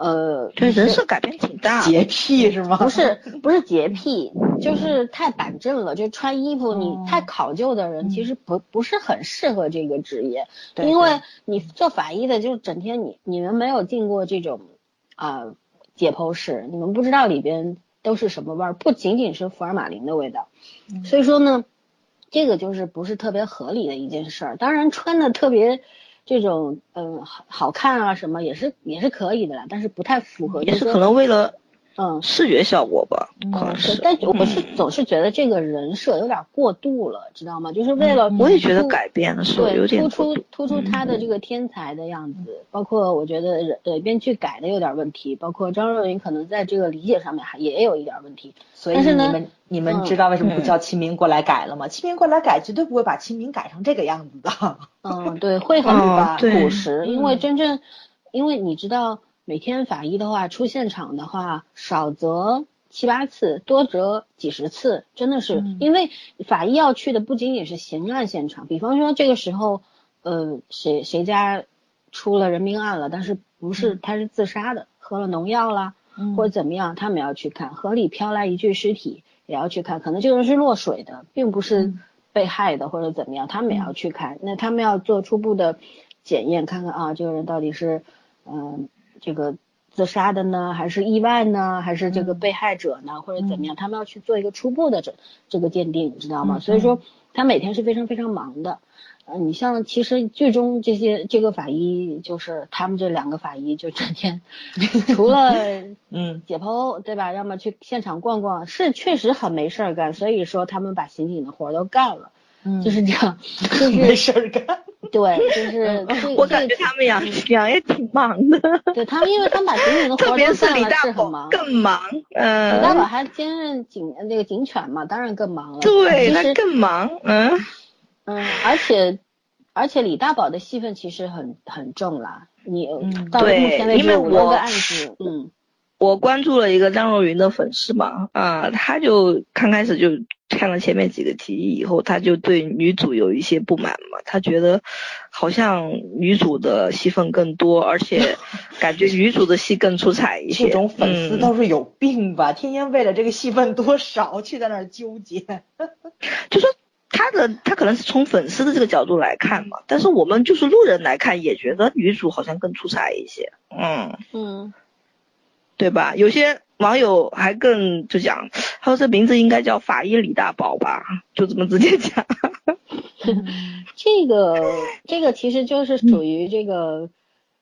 呃，对人设改变挺大，洁癖是吗？不是，不是洁癖，就是太板正了。就穿衣服，你太考究的人，其实不不是很适合这个职业。因为你做法医的，就整天你你们没有进过这种啊解剖室，你们不知道里边都是什么味儿，不仅仅是福尔马林的味道。所以说呢，这个就是不是特别合理的一件事儿。当然穿的特别。这种嗯好好看啊什么也是也是可以的啦，但是不太符合，也是可能为了。嗯，视觉效果吧，可能是。但我是总是觉得这个人设有点过度了，知道吗？就是为了我也觉得改变的是有点突出突出他的这个天才的样子，包括我觉得对编剧改的有点问题，包括张若昀可能在这个理解上面还也有一点问题。所以你们你们知道为什么不叫清明过来改了吗？清明过来改绝对不会把清明改成这个样子的。嗯，对，会很朴实，因为真正因为你知道。每天法医的话出现场的话，少则七八次，多则几十次，真的是因为法医要去的不仅仅是刑案现场，比方说这个时候，呃，谁谁家出了人命案了，但是不是他是自杀的，喝了农药啦，或者怎么样，他们要去看，河里飘来一具尸体也要去看，可能这个人是落水的，并不是被害的或者怎么样，他们也要去看，那他们要做初步的检验，看看啊，这个人到底是嗯。这个自杀的呢，还是意外呢，还是这个被害者呢，或者怎么样？他们要去做一个初步的这这个鉴定，你知道吗？所以说他每天是非常非常忙的。呃，你像其实剧中这些这个法医，就是他们这两个法医，就整天 除了嗯解剖对吧？要么去现场逛逛，是确实很没事儿干。所以说他们把刑警的活儿都干了。嗯，就是这样，就是没事儿干。对，就是 我感觉他们养养 也挺忙的。对他们，因为他们把警警的活都干了，是很忙，更忙。嗯，李大宝还兼任警那个警犬嘛，当然更忙了。对，那更忙。嗯嗯，而且而且李大宝的戏份其实很很重啦。你到目前为止五个案子，嗯。我关注了一个张若昀的粉丝嘛，啊，他就刚开始就看了前面几个提议以后，他就对女主有一些不满嘛，他觉得好像女主的戏份更多，而且 感觉女主的戏更出彩一些。这种粉丝倒是有病吧？天天为了这个戏份多少去在那儿纠结。就说他的他可能是从粉丝的这个角度来看嘛，但是我们就是路人来看也觉得女主好像更出彩一些。嗯嗯。对吧？有些网友还更就讲，他说这名字应该叫法医李大宝吧，就这么直接讲。这个这个其实就是属于这个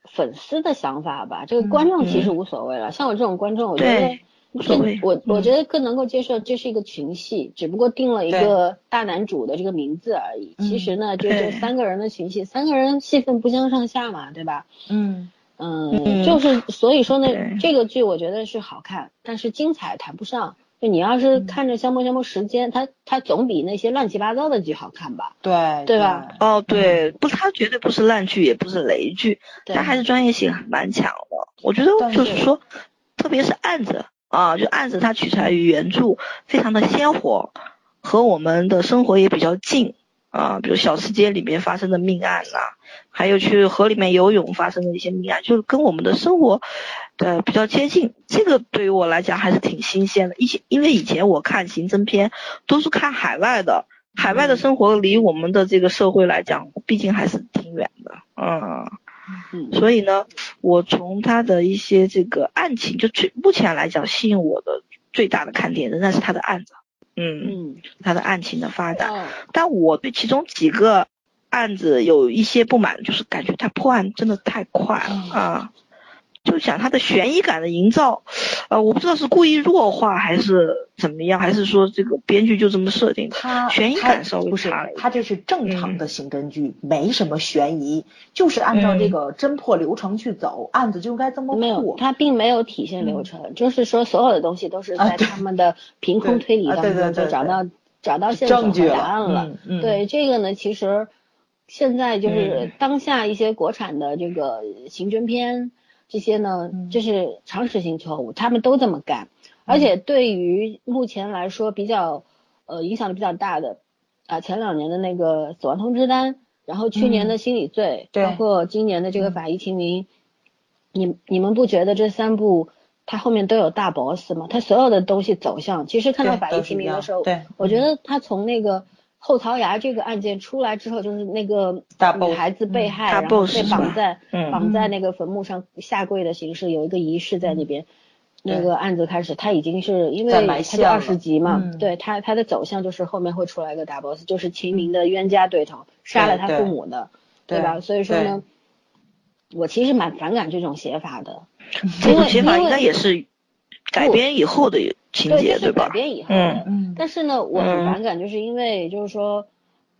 粉丝的想法吧，这个观众其实无所谓了。像我这种观众，我觉得我我觉得更能够接受这是一个群戏，只不过定了一个大男主的这个名字而已。其实呢，就就三个人的群戏，三个人戏份不相上下嘛，对吧？嗯。嗯，就是所以说呢，这个剧我觉得是好看，但是精彩谈不上。就你要是看着消磨消磨时间，它它总比那些乱七八糟的剧好看吧？对，对吧？哦，对，不，它绝对不是烂剧，也不是雷剧，它还是专业性蛮强的。我觉得就是说，特别是案子啊，就案子它取材于原著，非常的鲜活。和我们的生活也比较近啊，比如小吃街里面发生的命案呐、还有去河里面游泳发生的一些命案，就是跟我们的生活呃比较接近。这个对于我来讲还是挺新鲜的，一些因为以前我看刑侦片都是看海外的，海外的生活离我们的这个社会来讲，毕竟还是挺远的，嗯。嗯所以呢，我从他的一些这个案情，就最目前来讲，吸引我的最大的看点仍然是他的案子，嗯，嗯他的案情的发展。哦但我对其中几个案子有一些不满，就是感觉他破案真的太快了啊，就想他的悬疑感的营造，呃，我不知道是故意弱化还是怎么样，还是说这个编剧就这么设定的，他悬疑感稍微不是差了一点。他这是正常的刑侦剧，没什么悬疑，就是按照这个侦破流程去走，案子就应该这么没有，破。它并没有体现流程，就是说所有的东西都是在他们的凭空推理啊当中对对对对就找到找到线索答案了。嗯嗯。对这个呢，其实现在就是嗯当下一些国产的这个刑侦片这些呢，嗯。这是常识性错误，他们都这么干，而且对于目前来说比较呃影响力比较大的啊、前两年的那个死亡通知单，然后去年的心理罪，对包括今年的这个嗯。法医秦明。你你们不觉得这三部它后面都有大 boss 吗？它所有的东西走向，其实看到法医秦明的时候，对我觉得他从那个后槽牙这个案件出来之后，就是那个大女 boss，孩子被嗯害，大然后 boss 被绑在？嗯。绑在那个坟墓上下跪的形式，有一个仪式在那边。那个案子开始，他已经是因为他就二十集嘛，嗯。对他他的走向就是后面会出来一个大 boss，就是秦明的冤家对头，杀了他父母的，对吧？所以说呢，我其实蛮反感这种写法的。这种写法应该也是改编以后的情对，节，这是改吧？编以后的。嗯嗯但是呢，我很嗯反感，就是因为就是说，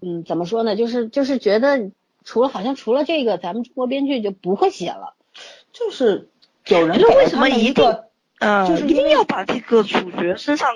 嗯，怎么说呢？就是就是觉得除了好像除了这个，咱们中国编剧就不会写了。就是有人就为什么一个，呃，一定就是一定要把这个主角身上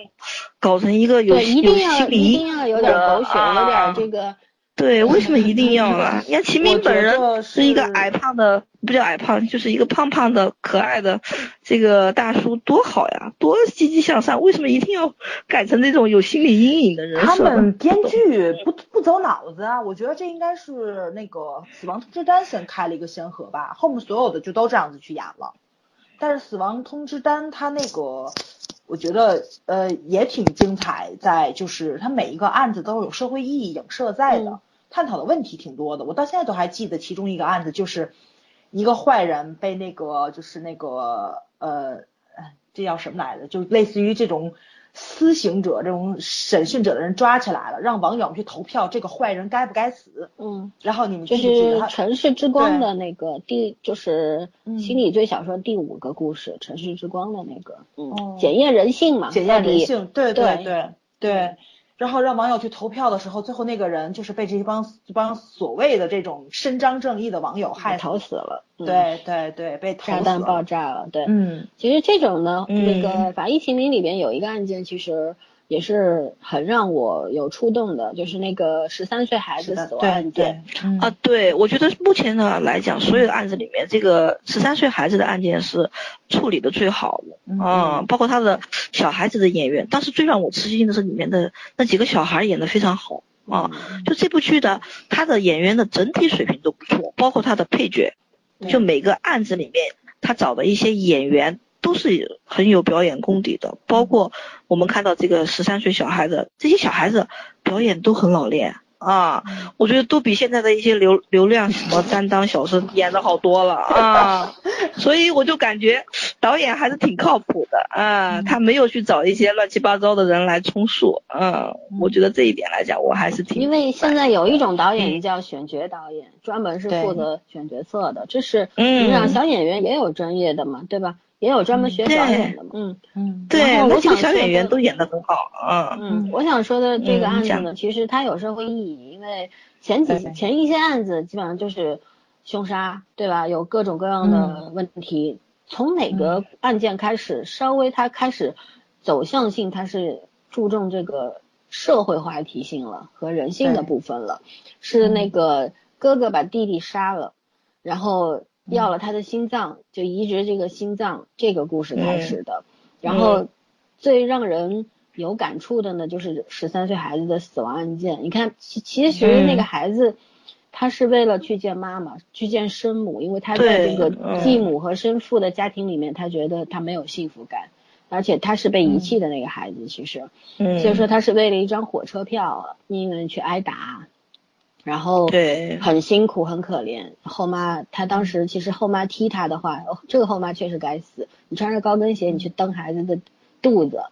搞成一个有对，一定要一定要有点狗血，有点啊这个。对，为什么一定要啊？你看秦明本人是一个矮胖的，不叫矮胖，就是一个胖胖的可爱的这个大叔，多好呀，多积极向上。为什么一定要改成那种有心理阴影的人他？们编剧不不走脑子啊，我觉得这应该是那个《死亡通知单》先开了一个先河吧，后面所有的就都这样子去演了。但是《死亡通知单》它那个，我觉得呃也挺精彩，在就是他每一个案子都有社会意义影射在的，嗯探讨的问题挺多的。我到现在都还记得其中一个案子，就是一个坏人被那个就是那个呃，哎这叫什么来着？就类似于这种私刑者、这种审讯者的人抓起来了，让网友去投票，这个坏人该不该死？嗯，然后你们就记不记得他？是《城市之光》的那个第，就是嗯心理罪小说第五个故事，《城市之光》的那个，嗯哦，检验人性嘛，检验人性，对对对对。然后让网友去投票的时候，最后那个人就是被这帮这帮所谓的这种伸张正义的网友害死投死了，嗯，对对对，被投炸弹爆。炸了，对，嗯其实这种呢，嗯那个《法医秦明》里边有一个案件，其实也是很让我有触动的，就是那个十三岁孩子的，死亡案件。对，嗯。啊，对，我觉得目前呢来讲，所有的案子里面，这个十三岁孩子的案件是处理的最好的，嗯。啊，包括他的小孩子的演员，当时最让我吃惊的是里面的那几个小孩演的非常好啊，就这部剧的他的演员的整体水平都不错，包括他的配角，就每个案子里面他找的一些演员都是很有表演功底的，包括我们看到这个十三岁小孩子，这些小孩子表演都很老练啊，我觉得都比现在的一些流流量什么担当小生演的好多了啊，所以我就感觉导演还是挺靠谱的啊，他没有去找一些乱七八糟的人来充数，嗯，我觉得这一点来讲我还是挺因为现在有一种导演嗯叫选角导演，专门是负责选角色的，这是嗯。你想小演员也有专业的嘛，对吧？也有专门学表演的嘛，嗯嗯对我想小演员都演得很好啊，嗯，我想说的这个案子呢，其实它有社会意义，因为前几前一些案子基本上就是凶杀，对吧？有各种各样的嗯问题。从哪个案件开始，稍微它开始走向性，它是注重这个社会话题性了和人性的部分了。是嗯那个哥哥把弟弟杀了，然后要了他的心脏，就移植这个心脏这个故事开始的。然后最让人有感触的呢，就是十三岁孩子的死亡案件。你看，其其实那个孩子，他是为了去见妈妈，去见生母，因为他在这个继母和生父的家庭里面，他觉得他没有幸福感，而且他是被遗弃的那个孩子，其实，所以说他是为了一张火车票，宁愿去挨打。然后对很辛苦很可怜，后妈她当时其实后妈踢她的话，这个后妈确实该死。你穿着高跟鞋你去蹬孩子的肚子，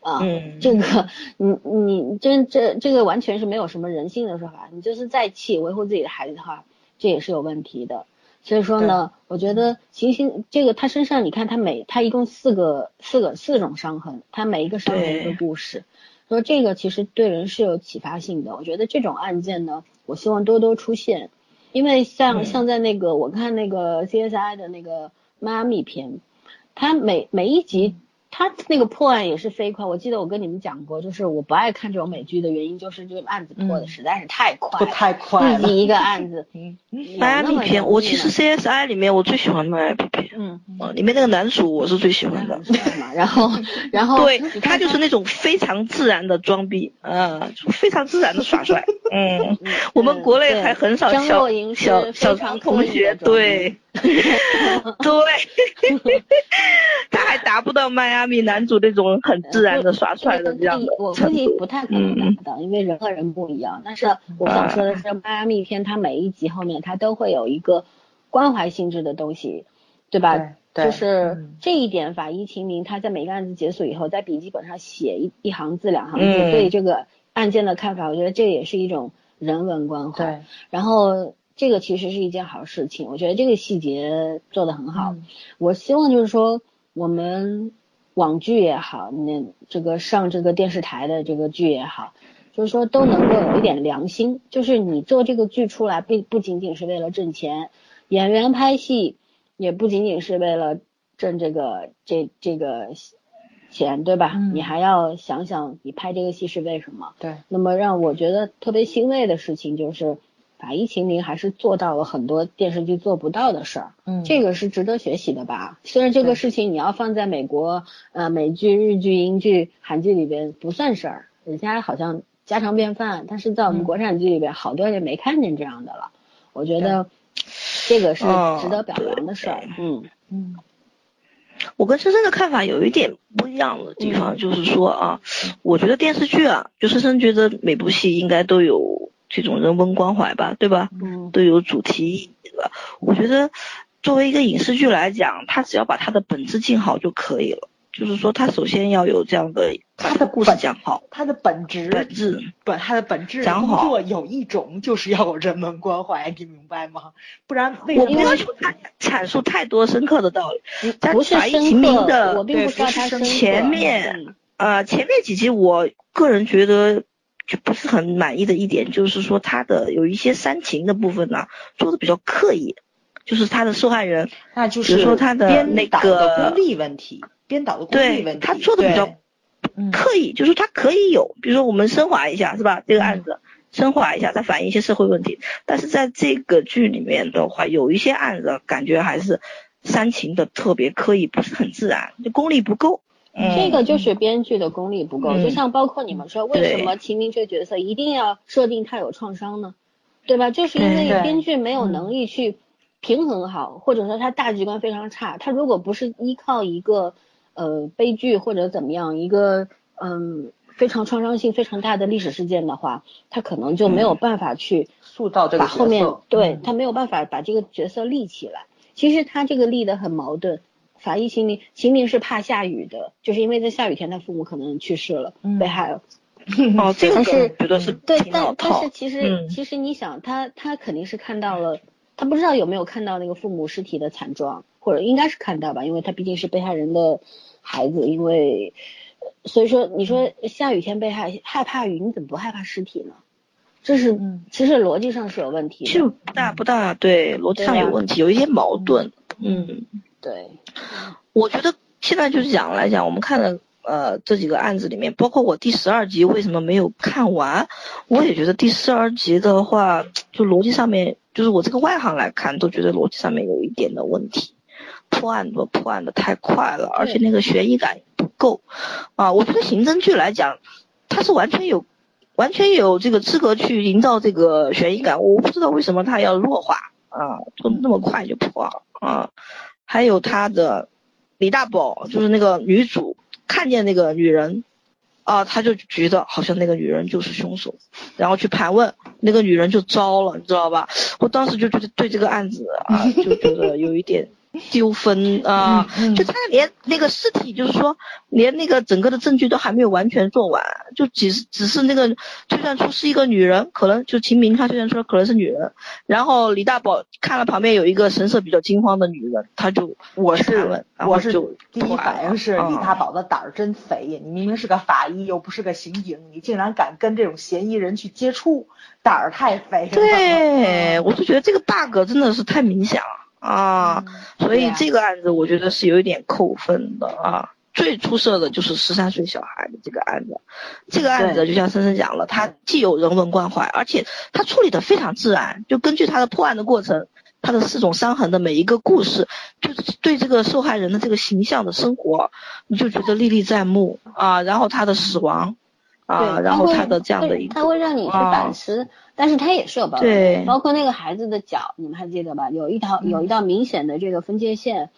啊，这个你你这这这个完全是没有什么人性的说法。你就是再气维护自己的孩子的话，这也是有问题的。所以说呢，我觉得行星这个他身上你看他每他一共四个四个四种伤痕，他每一个伤痕一个故事。说这个其实对人是有启发性的，我觉得这种案件呢，我希望多多出现，因为像像在那个我看那个 CSI 的那个迈阿密篇，它每每一集。他那个破案也是飞快，我记得我跟你们讲过，就是我不爱看这种美剧的原因，就是这个案子破的实在是太快，太快了。一个案子，迈阿密片，我其实 CSI 里面我最喜欢迈阿密片，嗯，里面那个男主我是最喜欢的。然后，然后，对他就是那种非常自然的装逼，嗯，非常自然的耍帅，嗯，我们国内还很少小小小同学，对。对，他还达不到迈阿密男主那种很自然的耍帅的这样的我估计不太可能达不到，因为人和人不一样。但是我想说的是，迈阿密片它每一集后面它都会有一个关怀性质的东西，对吧？就是这一点，法医秦明他在每个案子结束以后，在笔记本上写一一行字、两行字，对这个案件的看法，我觉得这也是一种人文关怀。对，然后。这个其实是一件好事情，我觉得这个细节做得很好。我希望就是说，我们网剧也好，那这个上这个电视台的这个剧也好，就是说都能够有一点良心。就是你做这个剧出来，不不仅仅是为了挣钱，演员拍戏也不仅仅是为了挣这个这这个钱，对吧？你还要想想，你拍这个戏是为什么？对。那么让我觉得特别欣慰的事情就是。法医秦明还是做到了很多电视剧做不到的事儿，嗯，这个是值得学习的吧？虽然这个事情你要放在美国，呃，美剧、日剧、英剧、韩剧里边不算事儿，人家好像家常便饭，但是在我们国产剧里边，好多人没看见这样的了。我觉得这个是值得表扬的事儿，嗯嗯。我跟深深的看法有一点不一样的地方，就是说啊，我觉得电视剧啊，就深深觉得每部戏应该都有。这种人文关怀吧，对吧？嗯，都有主题的。我觉得作为一个影视剧来讲，它只要把它的本质尽好就可以了。就是说，它首先要有这样的它的故事讲好，它的本质本质本它的本质工作有一种就是要有人文关怀，你明白吗？不然为什么？我不要求他阐述太多深刻的道理，不是深刻，我并不知道他前面呃前面几集，我个人觉得。就不是很满意的一点，就是说他的有一些煽情的部分呢，做的比较刻意，就是他的受害人，那就是说他的那个功利问题，编导的功利问题，他做的比较刻意，就是他可以有，比如说我们升华一下，是吧？这个案子升华一下，再反映一些社会问题，但是在这个剧里面的话，有一些案子感觉还是煽情的特别刻意，不是很自然，就功力不够。这个就是编剧的功力不够，就像包括你们说，为什么秦明这个角色一定要设定他有创伤呢？对吧？就是因为编剧没有能力去平衡好，或者说他大局观非常差。他如果不是依靠一个呃悲剧或者怎么样一个嗯非常创伤性非常大的历史事件的话，他可能就没有办法去塑造这个把后面对他没有办法把这个角色立起来。其实他这个立的很矛盾。法医秦明，秦明是怕下雨的，就是因为在下雨天他父母可能去世了，被害了。哦，这个是觉得是对，但但是其实其实你想，他他肯定是看到了，他不知道有没有看到那个父母尸体的惨状，或者应该是看到吧，因为他毕竟是被害人的孩子，因为所以说你说下雨天被害害怕雨，你怎么不害怕尸体呢？这是其实逻辑上是有问题，就不大不大，对逻辑上有问题，有一些矛盾，嗯。对，我觉得现在就是讲来讲，我们看了呃这几个案子里面，包括我第十二集为什么没有看完，我也觉得第十二集的话，就逻辑上面，就是我这个外行来看，都觉得逻辑上面有一点的问题，破案的破案的太快了，而且那个悬疑感不够，啊，我觉得刑侦剧来讲，它是完全有完全有这个资格去营造这个悬疑感，我不知道为什么它要弱化啊，就那么快就破了啊，还有他的李大宝，就是那个女主看见那个女人。啊，他就觉得好像那个女人就是凶手，然后去盘问那个女人就招了，你知道吧？我当时就觉得对这个案子啊，就觉得有一点。丢分啊！就他连那个尸体，就是说，连那个整个的证据都还没有完全做完，就只是只是那个推断出是一个女人，可能就秦明他推断出可能是女人。然后李大宝看了旁边有一个神色比较惊慌的女人，他就我是我是第一反应是李大宝的胆儿真肥呀！你明明是个法医，又不是个刑警，你竟然敢跟这种嫌疑人去接触，胆儿太肥了。对，我就觉得这个 bug 真的是太明显了。啊，所以这个案子我觉得是有一点扣分的啊。最出色的就是十三岁小孩的这个案子，这个案子就像深深讲了，他既有人文关怀，而且他处理的非常自然。就根据他的破案的过程，他的四种伤痕的每一个故事，就是对这个受害人的这个形象的生活，你就觉得历历在目啊。然后他的死亡。啊，然后他的这样的一个，他会让你去反思，但是他也是有包对，包括那个孩子的脚，你们还记得吧？有一条有一道明显的这个分界线，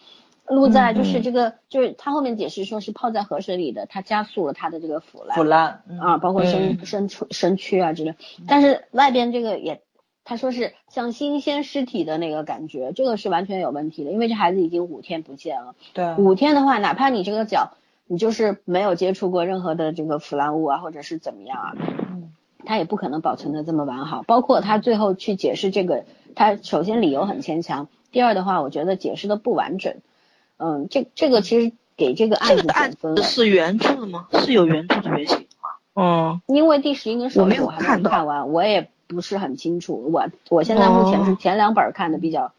露在就是这个就是他后面解释说是泡在河水里的，它加速了他的这个腐烂腐烂啊，包括身身躯身躯啊之类，但是外边这个也他说是像新鲜尸体的那个感觉，这个是完全有问题的，因为这孩子已经五天不见了，对，五天的话，哪怕你这个脚。你就是没有接触过任何的这个腐烂物啊，或者是怎么样啊？嗯，他也不可能保存的这么完好。包括他最后去解释这个，他首先理由很牵强，第二的话，我觉得解释的不完整。嗯，这这个其实给这个案子减分了。是原著的吗？是有原著的原型吗？嗯，因为第十一跟十五我还没看完，我也不是很清楚。我我现在目前是前两本看的比较。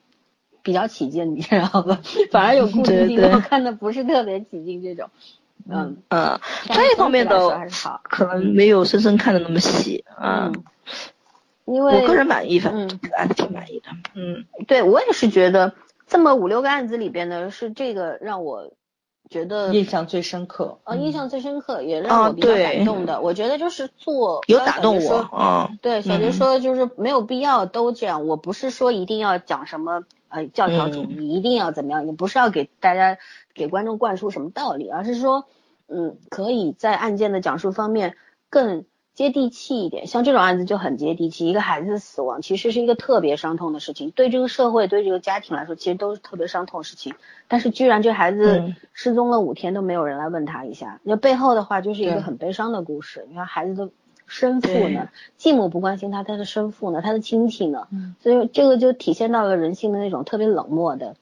比较起劲，你知道吧？反而有故事性，我看的不是特别起劲这种。嗯。嗯，专业方面的还是好，可能没有深深看的那么细。嗯，因为我个人满意，反正还是挺满意的。嗯，对我也是觉得这么五六个案子里边呢，是这个让我。觉得印象最深刻，呃，印象最深刻也让我比较感动的，我觉得就是做有打动我，嗯，对，小杰说就是没有必要都这样，我不是说一定要讲什么呃教条主义，一定要怎么样，你不是要给大家给观众灌输什么道理，而是说，嗯，可以在案件的讲述方面更。接地气一点，像这种案子就很接地气。一个孩子死亡其实是一个特别伤痛的事情，对这个社会、对这个家庭来说，其实都是特别伤痛的事情。但是居然这孩子失踪了五天都没有人来问他一下，那背后的话就是一个很悲伤的故事。你看孩子的生父呢，继母不关心他，他的生父呢，他的亲戚呢，所以这个就体现到了人性的那种特别冷漠的。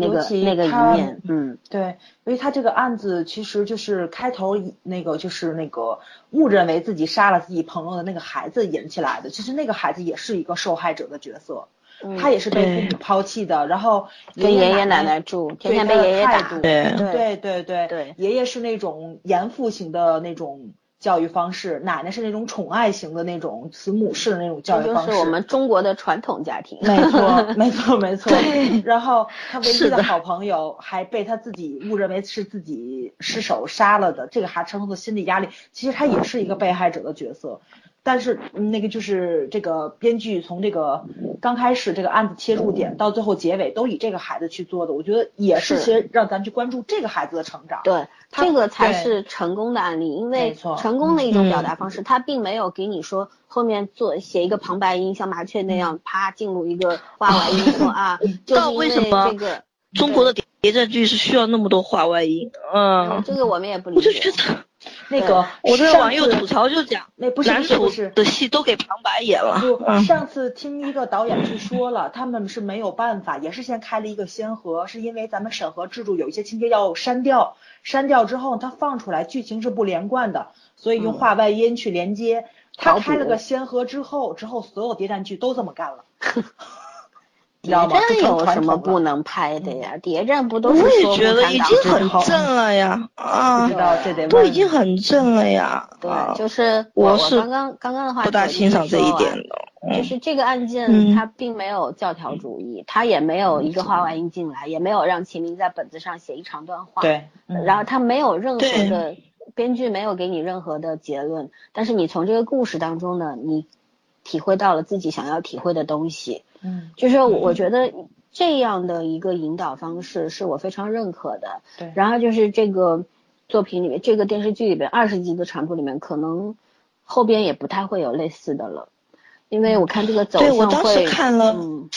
那个那个一面，嗯，对，因为他这个案子其实就是开头那个就是那个误认为自己杀了自己朋友的那个孩子引起来的，其实那个孩子也是一个受害者的角色，他也是被父母抛弃的，然后跟爷爷奶奶住，天天被爷爷打，对对对对对，爷爷是那种严父型的那种。教育方式，奶奶是那种宠爱型的那种慈母式的那种教育方式，就是我们中国的传统家庭。没错，没错，没错。然后他唯一的好朋友还被他自己误认为是自己失手杀了的，这个还承受的心理压力，其实他也是一个被害者的角色。但是那个就是这个编剧从这个刚开始这个案子切入点到最后结尾都以这个孩子去做的，我觉得也是先让咱去关注这个孩子的成长。对，这个才是成功的案例，因为成功的一种表达方式，他并没有给你说后面做写一个旁白音，像麻雀那样啪进入一个话外音说啊，就是为什么这个中国的谍战剧是需要那么多话外音？嗯，这个我们也不理解。我就觉得。那个，我这网友吐槽就讲，那不是男主的戏都给旁白演了。不，上次听一个导演去说了，他们是没有办法，也是先开了一个先河，是因为咱们审核制度有一些情节要删掉，删掉之后他放出来剧情是不连贯的，所以用话外音去连接。他开了个先河之后，之后所有谍战剧都这么干了。知道吗？谍战有什么不不能拍的呀？谍战不都是我也觉得 已经很正了呀，啊知，道这得都已经很正了呀。对啊，就是我是刚刚刚刚的话不大欣赏这一点的。就是这个案件，嗯它并没有教条主义，它也没有一个画外音进来，也没有让秦明在本子上写一长段话。，对，嗯然后他没有任何的编剧没有给你任何的结论，但是你从这个故事当中呢，你体会到了自己想要体会的东西。嗯，就是我觉得这样的一个引导方式是我非常认可的。对，然后就是这个作品里面，这个电视剧里边二十集的长度里面，可能后边也不太会有类似的了，因为我看这个走向会。我当时看了嗯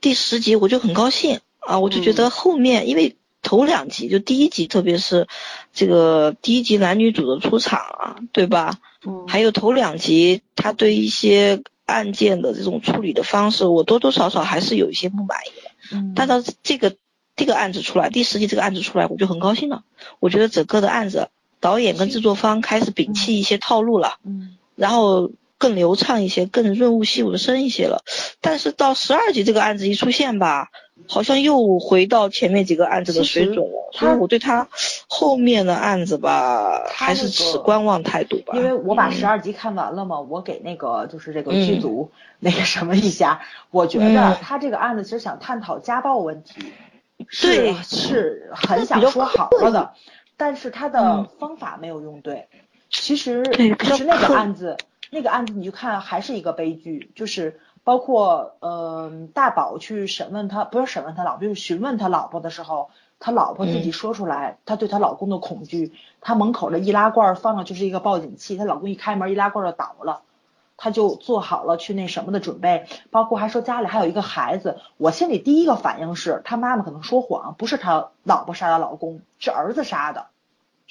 第十集，我就很高兴啊，我就觉得后面，因为头两集就第一集，特别是这个第一集男女主的出场啊，对吧？嗯，还有头两集他对一些案件的这种处理的方式，我多多少少还是有一些不满意的。嗯但到这个这个案子出来，第十集这个案子出来，我就很高兴了。我觉得整个的案子，导演跟制作方开始摒弃一些套路了，嗯然后更流畅一些，更润物细无声一些了。但是到十二集这个案子一出现吧，好像又回到前面几个案子的水准了，所以我对他后面的案子吧，他还是持观望态度吧。因为我把嗯。十二集看完了嘛，我给那个就是这个嗯。剧组那个什么一下，我觉得嗯。他这个案子其实想探讨家暴问题，对。是是很想说好了的，但是他的嗯。方法没有用对。其实其实那个案子，那个案子你就看还是一个悲剧，就是包括嗯、大宝去审问他，不是审问他老婆，就是询问他老婆的时候，他老婆自己嗯说出来，她对她老公的恐惧，她门口的易拉罐放的就是一个报警器，她老公一开门，易拉罐就倒了。她就做好了去那什么的准备，包括还说家里还有一个孩子。我心里第一个反应是，她妈妈可能说谎，不是她老婆杀的老公，是儿子杀的，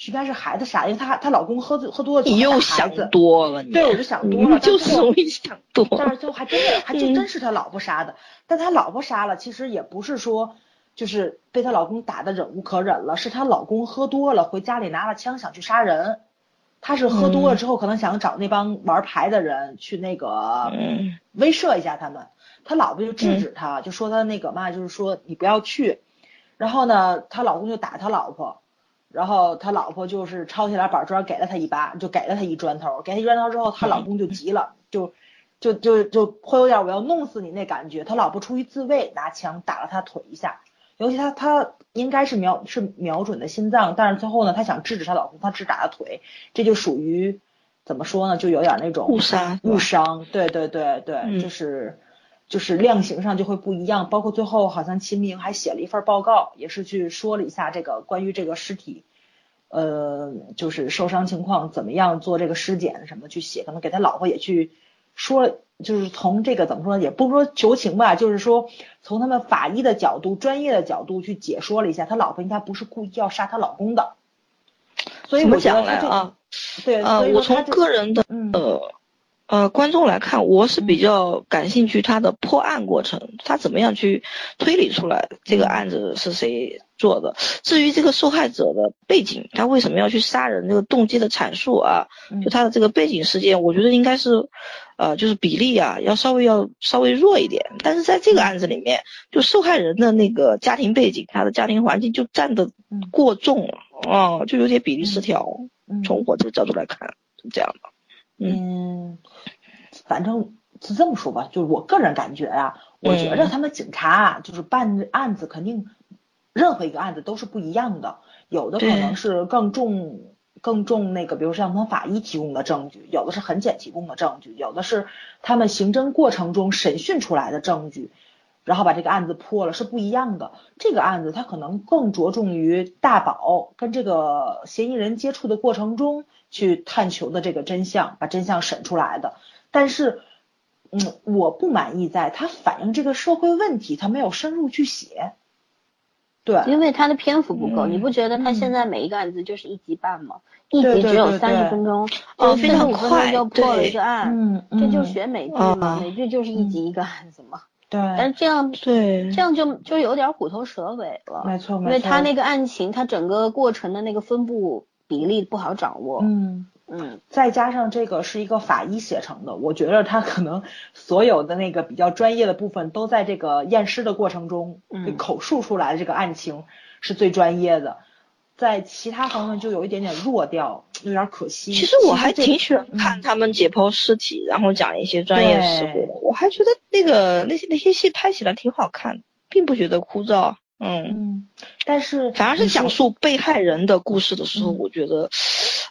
是应该是孩子杀，因为她她老公喝醉喝多了酒你又想子。多了，你对，我就想多了，但就是容易想多。但是最后还真的还就嗯真是他老婆杀的，但他老婆杀了，其实也不是说就是被她老公打的忍无可忍了，是她老公喝多了回家里拿了枪想去杀人，他是喝多了之后可能想找那帮玩牌的人去那个嗯威慑一下他们，他老婆就制止他，就说他那个嘛，就是说你不要去，然后呢，她老公就打他老婆。然后他老婆就是抄起来板砖给了他一巴，就给了他一砖头，给他一砖头之后，他老公就急了，就就就就会有点我要弄死你那感觉。他老婆出于自卫，拿枪打了他腿一下，尤其他他应该是瞄是瞄准的心脏，但是最后呢，他想制止他老公，他只打了腿，这就属于怎么说呢，就有点那种误伤误伤，对对对对，嗯。就是就是量刑上就会不一样。包括最后好像秦明还写了一份报告，也是去说了一下这个关于这个尸体。呃，就是受伤情况怎么样做这个尸检什么去写，可能给他老婆也去说，就是从这个怎么说，也不说求情吧，就是说从他们法医的角度、专业的角度去解说了一下，他老婆应该不是故意要杀他老公的，所以我觉得他这讲来啊？对，呃，我从个人的嗯呃呃观众来看，我是比较感兴趣他的破案过程，他怎么样去推理出来这个案子是谁做的。至于这个受害者的背景，他为什么要去杀人，这个动机的阐述啊，嗯就他的这个背景事件，我觉得应该是，呃，就是比例啊，要稍微要稍微弱一点。但是在这个案子里面，就受害人的那个家庭背景，他的家庭环境就占的嗯过重了，哦、就有点比例失调。嗯从我这个角度来看，是这样的。嗯，反正是这么说吧，就是我个人感觉啊，我觉着嗯他们警察啊，就是办案子肯定任何一个案子都是不一样的，有的可能是更重更重那个，比如像他们法医提供的证据，有的是痕检提供的证据，有的是他们刑侦过程中审讯出来的证据。然后把这个案子破了是不一样的。这个案子它可能更着重于大宝跟这个嫌疑人接触的过程中去探求的这个真相，把真相审出来的。但是，嗯，我不满意在它反映这个社会问题，它没有深入去写。对，因为他的篇幅不够，嗯你不觉得他嗯现在每一个案子就是一集半吗？一集只有三十分钟，哦非常快就破了对一个案，嗯，这就嗯学美剧嘛，啊美剧就是一集一个案子嘛。对，但是这样对这样就就有点虎头蛇尾了，没错，因没错。为他那个案情，他整个过程的那个分布比例不好掌握。嗯，嗯，再加上这个是一个法医写成的，我觉得他可能所有的那个比较专业的部分都在这个验尸的过程中嗯口述出来的这个案情是最专业的，在其他方面就有一点点弱掉，有点可惜。其实我还挺喜欢看嗯他们解剖尸体，然后讲一些专业事对故，我还觉得那个那些那些戏拍起来挺好看，并不觉得枯燥。嗯，嗯，但是反而是讲述被害人的故事的时候，嗯我觉得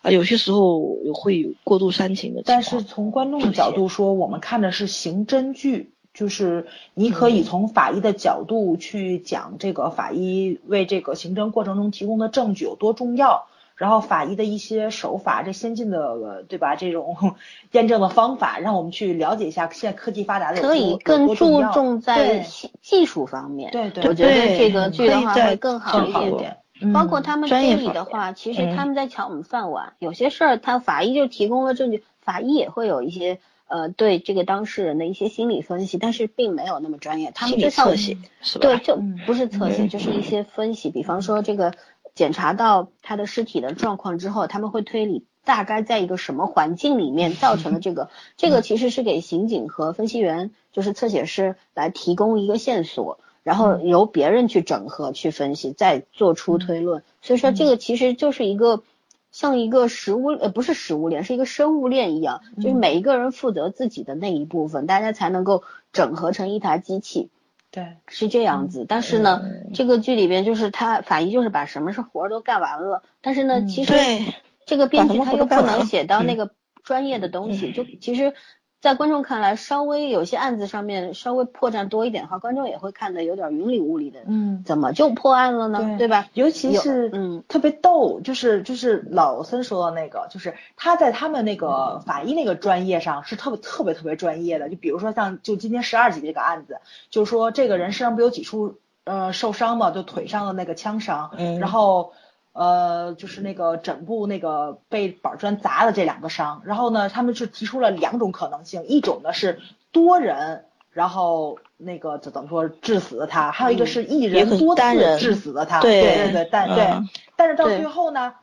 啊，有些时候会有过度煽情的。但是从观众的角度说，我们看的是刑侦剧，就是你可嗯以从法医的角度去讲这个法医为这个刑侦过程中提供的证据有多重要，然后法医的一些手法，这先进的呃对吧？这种 验证的方法，让我们去了解一下现在科技发达的有可以更注重在技技术方面。对对我觉得对这个剧的话会更好一点。包括嗯他们推理的话，其实嗯他们在抢我们饭碗。有些事儿，他法医就提供了证据，法医也会有一些呃对这个当事人的一些心理分析，但是并没有那么专业。他们心理就像侧写是吧？对，就嗯不是侧写，嗯就是一些分析。比方说这个检查到他的尸体的状况之后，他们会推理大概在一个什么环境里面造成的这个。这个其实是给刑警和分析员，就是侧写师来提供一个线索。然后由别人去整合、去分析，再做出推论。所以说，这个其实就是一个像一个食物呃不是食物链，是一个生物链一样，就是每一个人负责自己的那一部分，大家才能够整合成一台机器。对，是这样子，但是呢，嗯。这个剧里边就是他法医就是把什么是活儿都干完了，但是呢，嗯其实对这个编剧他又不能写到嗯。那个专业的东西，就其实，在观众看来，稍微有些案子上面稍微破绽多一点的话，观众也会看得有点云里雾里的，嗯。怎么就破案了呢？对对吧？尤其是嗯特别逗，就是就是老森说的那个，就是他在他们那个法医那个专业上是特别特别特别专业的。就比如说像就今天十二集这个案子，就是说这个人身上不有几处呃受伤嘛，就腿上的那个枪伤，嗯然后呃就是那个枕部那个被板砖砸的这两个伤，然后呢他们是提出了两种可能性，一种呢是多人。然后那个怎怎么说致死的他，还有一个是一人多次致死的他，对对对对，但对嗯，但是到最后呢，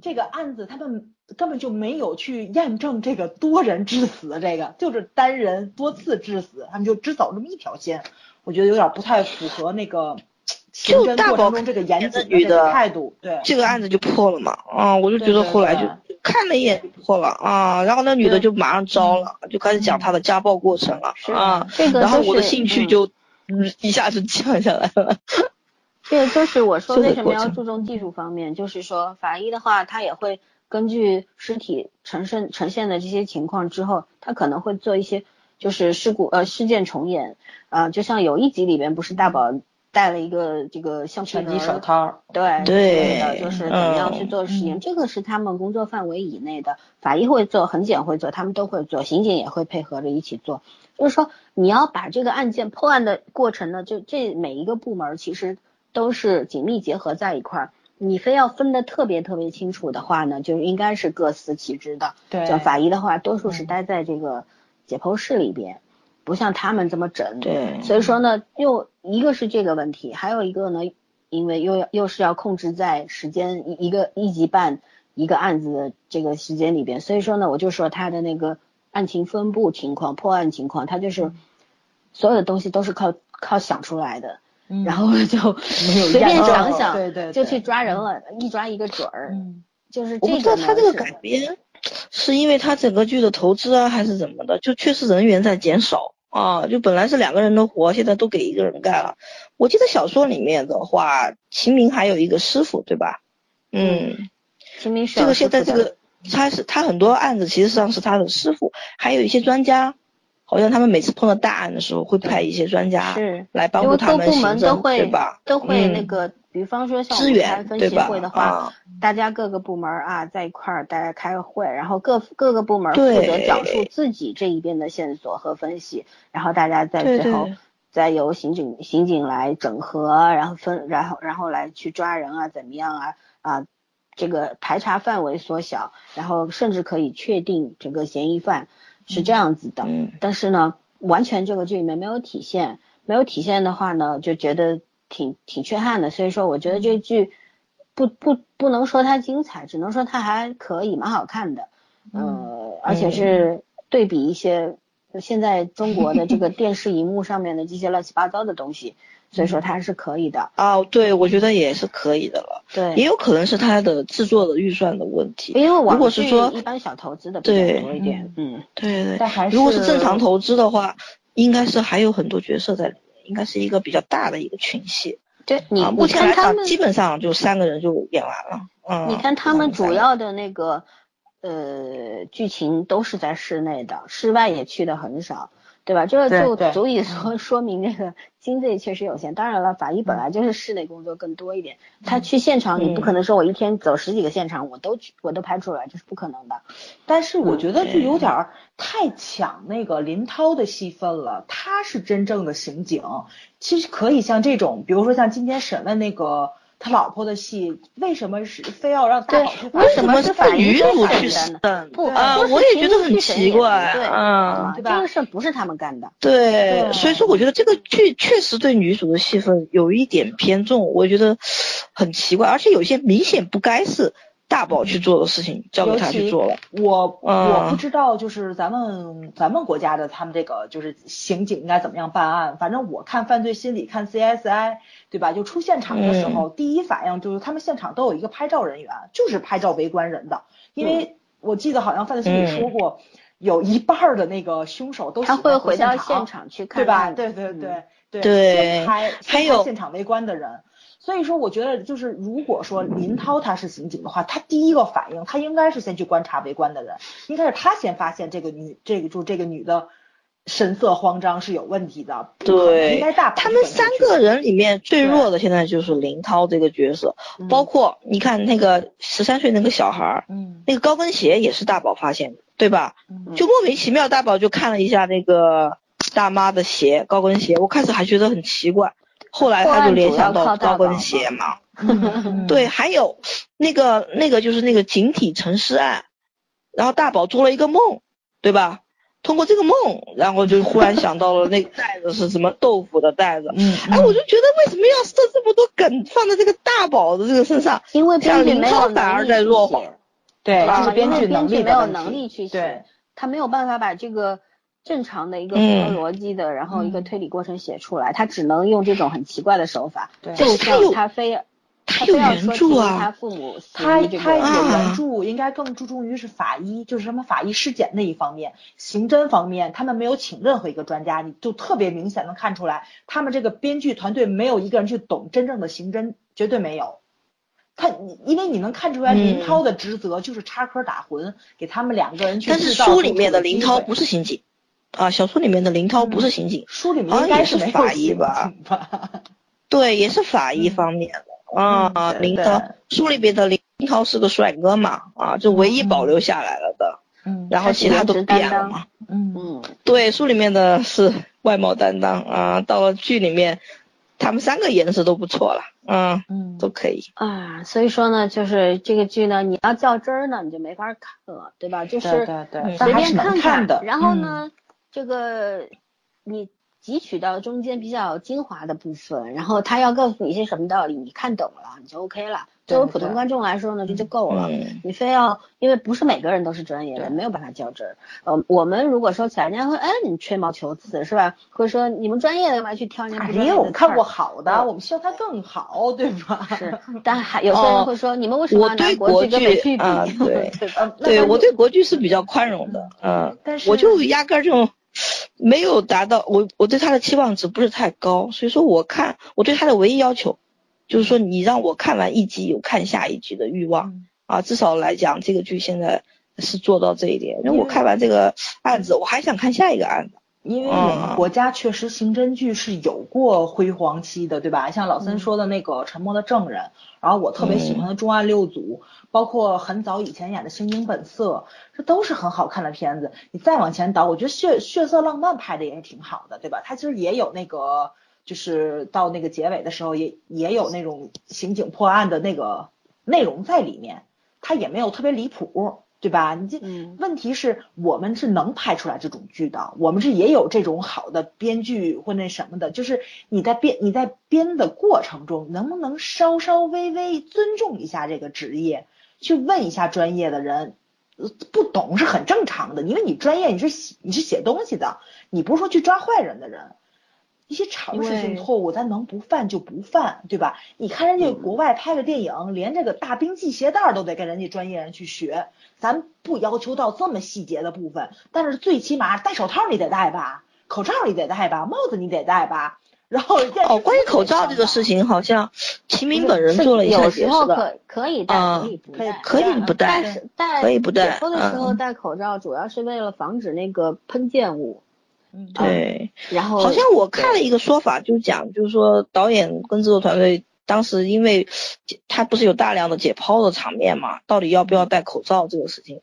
这个案子他们根本就没有去验证这个多人致死的这个，就是单人多次致死，他们就只走这么一条线，我觉得有点不太符合那个刑侦过就大宝程中这个严谨的女的态度，对，这个案子就破了嘛，啊，我就觉得后来就看了一眼就破了啊，然后那女的就马上招了，就开始讲她的家暴过程了是啊，这个然后我的兴趣就嗯一下子降下来了，这个就是我说为什么要注重技术方面，就是说法医的话，他也会根据尸体呈现呈现的这些情况之后，他可能会做一些就是事故呃事件重演，呃，就像有一集里边不是大宝带了一个这个橡皮手套，对对的，就是怎么样嗯去做实验，这个是他们工作范围以内的。法医会做，痕检会做，他们都会做，刑警也会配合着一起做。就是说，你要把这个案件破案的过程呢，就这每一个部门其实都是紧密结合在一块儿。你非要分得特别特别清楚的话呢，就应该是各司其职的。对像法医的话，多数是嗯待在这个解剖室里边，不像他们这么整。对。所以说呢，又一个是这个问题，还有一个呢，因为又要又是要控制在时间一一个一级半一个案子的这个时间里边，所以说呢，我就说他的那个案情分布情况、破案情况，他就是所有的东西都是靠靠想出来的，嗯。然后就随便想想，对对对就去抓人了，一抓一个准儿，嗯。就是我不这个呢知道他这个改编是因为他整个剧的投资啊，还是怎么的，就确实人员在减少啊，就本来是两个人的活，现在都给一个人干了。我记得小说里面的话，秦明还有一个师傅，对吧？嗯，秦明是这个现在这个他是他很多案子其实上是他的师傅，还有一些专家，好像他们每次碰到大案的时候会派一些专家是来帮助他们刑各部门都侦，会对吧？都会嗯那个，比方说像我支们开分协会的话，啊大家各个部门啊在一块儿，大家开个会，然后各各个部门负责讲述自己这一边的线索和分析，然后大家在最后再由刑警刑警来整合，然后分然后然后来去抓人啊，怎么样啊啊。这个排查范围缩小，然后甚至可以确定整个嫌疑犯是这样子的。嗯但是呢，完全这个剧里面没有体现，没有体现的话呢，就觉得挺挺缺憾的。所以说，我觉得这剧不不不能说它精彩，只能说它还可以，蛮好看的。呃，而且是对比一些现在中国的这个 电视荧幕上面的这些乱七八糟的东西，所以说它是可以的。哦，对，我觉得也是可以的了。对，也有可能是它的制作的预算的问题。因为如果是说一般小投资的比较对多一点，嗯，对对，但还是如果是是正常投资的话，应该是还有很多角色在里面，应该是一个比较大的一个群戏。对你目前来讲，看他们，基本上就三个人就演完了。嗯，你看他们主要的那个呃剧情都是在室内的，室外也去的很少，对吧？这就对对足以说说明这个经费确实有限。当然了，法医本来就是室内工作更多一点，他去现场你不可能说我一天走十几个现场我都去我都拍出来，这是不可能的。但是我觉得就有点儿太抢那个林涛的戏份了，他是真正的刑警，其实可以像这种，比如说像今天审问那个他老婆的戏，为什么是非要让大宝去法为什么是法医女主去法院呢审？不啊，我也觉得很奇怪。对嗯啊，对吧这个事不是他们干的。对，对所以说我觉得这个剧确实对女主的戏份有一点偏重，我觉得很奇怪，而且有些明显不该是大宝去做的事情，交给他去做了。我嗯我不知道，就是咱们咱们国家的他们这个就是刑警应该怎么样办案。反正我看犯罪心理，看 CSI，对吧？就出现场的时候，第一反应就是他们现场都有一个拍照人员，就是拍照围观人的。因为我记得好像犯罪心理说过，有一半儿的那个凶手都喜他欢会回到现现场去看对吧？看对对嗯对对拍还有现场围观的人。所以说，我觉得就是如果说林涛他是刑警的话，他第一个反应他应该是先去观察围观的人，应该是他先发现这个女这个就这个女的神色慌张是有问题的，对应该大他们三个人里面最弱的现在就是林涛这个角色，嗯包括你看那个十三岁那个小孩儿，嗯那个高跟鞋也是大宝发现的，对吧？嗯就莫名其妙，大宝就看了一下那个大妈的鞋，高跟鞋，我开始还觉得很奇怪，后来他就联想到高跟鞋嘛。嗯对，还有那个那个就是那个井体沉尸案，然后大宝做了一个梦，对吧？通过这个梦，然后就忽然想到了那个 袋子是什么豆腐的袋子。嗯哎，我就觉得为什么要设这么多梗放在这个大宝的这个身上？因为编剧没有涛反而在弱化能力对，啊。这是编剧能力编剧没有能力去写，他没有办法把这个正常的一个符嗯。合逻辑的，然后一个嗯推理过程写出来，他只能用这种很奇怪的手法，对。就他有像他非他有非要原著啊他父母他他原著，应该更注重于是法医，就是什么法医尸检那一方面，刑侦方面，他们没有请任何一个专家，你就特别明显能看出来，他们这个编剧团队没有一个人去懂真正的刑侦，绝对没有。他，你因为你能看出来，林嗯涛的职责就是插科打诨，给他们两个人去但是书里面的林涛不是刑警，啊，小说里面的林涛不是刑警，书里面应该是法医吧？对，也是法医方面的。啊，林涛书里边的林涛是个帅哥嘛，啊，就唯一保留下来了的，嗯然后其他都变了嘛。嗯嗯，对，书里面的是外貌担当啊，到了剧里面，他们三个颜值都不错了，嗯，嗯都可以。啊，所以说呢，就是这个剧呢，你要较真儿呢，你就没法看了，对吧？就是对对随但还是能便看看的。然后嗯呢，这个你汲取到中间比较精华的部分，然后他要告诉你一些什么道理，你看懂了，你就 OK 了。作为普通观众来说呢，这就够了。嗯你非要，因为不是每个人都是专业的，没有办法较真儿。呃，我们如果说起来，人家会，哎，你吹毛求疵是吧？会说你们专业的干嘛去挑人家不专也业的刺儿有看过好的，嗯我们希望它更好，对吧？是，但还有些人会说，你们为什么要拿对国国剧跟美剧剧比？啊 对对我对国剧是比较宽容的，嗯，但是我就压根儿就没有达到我我对他的期望值不是太高，所以说我看我对他的唯一要求就是说你让我看完一集有看下一集的欲望嗯。啊，至少来讲这个剧现在是做到这一点，因为我看完这个案子我还想看下一个案子，因为我们国家确实刑侦剧是有过辉煌期的，对吧？像老森说的那个《沉默的证人》，然后我特别喜欢的《重案六组》，包括很早以前演的《刑警本色》，这都是很好看的片子。你再往前倒，我觉得血《血色浪漫》拍的也是挺好的，对吧？它其实也有那个，就是到那个结尾的时候也也有那种刑警破案的那个内容在里面，它也没有特别离谱。对吧？你这嗯问题是我们是能拍出来这种剧的，我们是也有这种好的编剧或那什么的，就是你在编你在编的过程中，能不能稍稍微微尊重一下这个职业，去问一下专业的人，不懂是很正常的，因为你专业，你是写你是写东西的，你不是说去抓坏人的人。一些常识性错误，咱能不犯就不犯，对吧？你看人家国外拍个电影，连这个大兵系鞋带都得跟人家专业人去学，咱不要求到这么细节的部分，但是最起码戴手套你得戴吧，口罩你得戴吧，帽子你得戴吧，然后哦，关于口罩这个事情，好像秦明本人做了一下有时候解释的。可可以戴，啊可以不可以戴。可以不戴但是戴可以不戴解说的时候嗯戴口罩，主要是为了防止那个喷溅物。嗯，对，然后好像我看了一个说法，就讲就是说导演跟制作团队当时因为他不是有大量的解剖的场面嘛，到底要不要戴口罩这个事情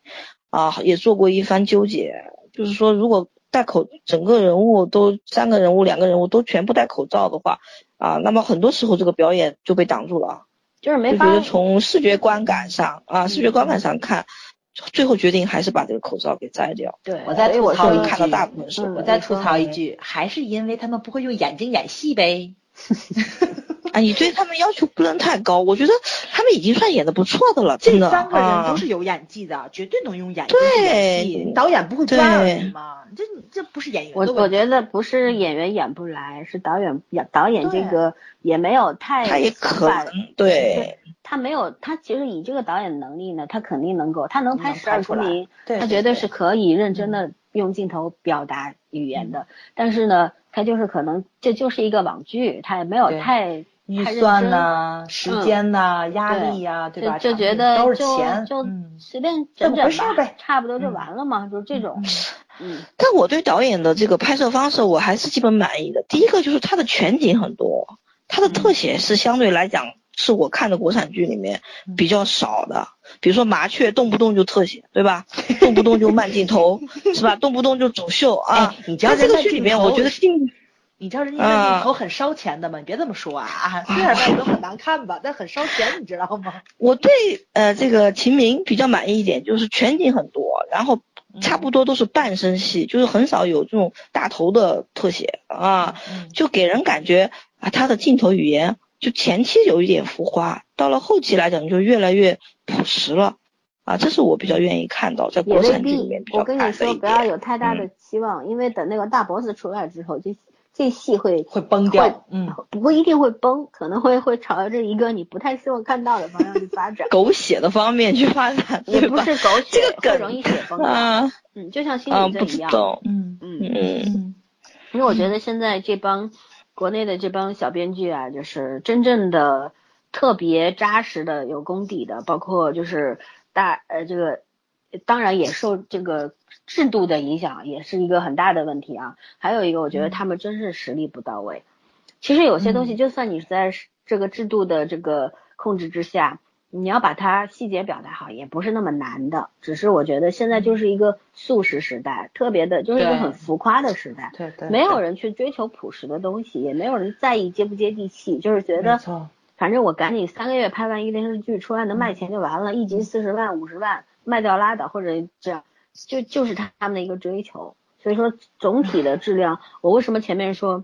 啊，也做过一番纠结。就是说，如果戴口整个人物都三个人物两个人物都全部戴口罩的话啊，那么很多时候这个表演就被挡住了，就是没法就觉得从视觉观感上啊，视觉观感上看，最后决定还是把这个口罩给摘掉。对，我再所以我说吐槽一句看到大部分是嗯我再吐槽一句，还是因为他们不会用眼睛演戏呗。啊，你对他们要求不能太高，我觉得他们已经算演的不错的了，真的。这三个人啊都是有演技的，绝对能用演技演戏。对导演不会抓而已对吗？这这不是演员我的问题。我觉得不是演员演不来，是导演演导演这个也没有太他也可能对，他没有，他其实以这个导演能力呢，他肯定能够，他能拍十二出来公民，对对对他绝对是可以认真的用镜头表达语言的。但是呢，他就是可能这就是一个网剧，他也没有太预算真呐、时间呐、压力呀、对吧？就觉得都是就钱，就嗯随便这么事儿呗差不多就嗯完了嘛，就是这种，嗯，但我对导演的这个拍摄方式我还是基本满意的。第一个就是他的全景很多，他的特写是相对来讲是我看的国产剧里面比较少的。比如说麻雀动不动就特写，对吧？动不动就慢镜头，是吧？动不动就走秀啊哎。你知道他这个剧里面，我觉得镜你知道人家慢镜头很烧钱的吗？你别这么说啊！啊虽然卖都很难看吧，但很烧钱，你知道吗？我对呃这个秦明比较满意一点，就是全景很多，然后差不多都是半身戏，就是很少有这种大头的特写啊，嗯就给人感觉啊他的镜头语言就前期有一点浮夸，到了后期来讲就越来越朴实了啊，这是我比较愿意看到在国产剧里必面比。较我跟你说，不要。有太大的期望，因为等那个大 boss 出来之后，这这戏会会崩掉。嗯，不一定会崩，可能会会朝着一个你不太希望看到的方向去发展狗血的方面去发展，也？不是狗血，这个梗会容易血崩。啊嗯，就像心理症一样。嗯嗯，嗯，嗯因为我觉得现在这帮国内的这帮小编剧啊，就是真正的特别扎实的、有功底的，包括就是大呃这个，当然也受这个制度的影响，也是一个很大的问题啊。还有一个，我觉得他们真是实力不到位。其实有些东西，就算你在这个制度的这个控制之下，你要把它细节表达好，也不是那么难的。只是我觉得现在就是一个速食时代，特别的就是一个很浮夸的时代。对对，没有人去追求朴实的东西，也没有人在意接不接地气，就是觉得，反正我赶紧三个月拍完一个电视剧出来能卖钱就完了，一集四十万五十万卖掉拉倒，或者这样，就就是他们的一个追求。所以说总体的质量，我为什么前面说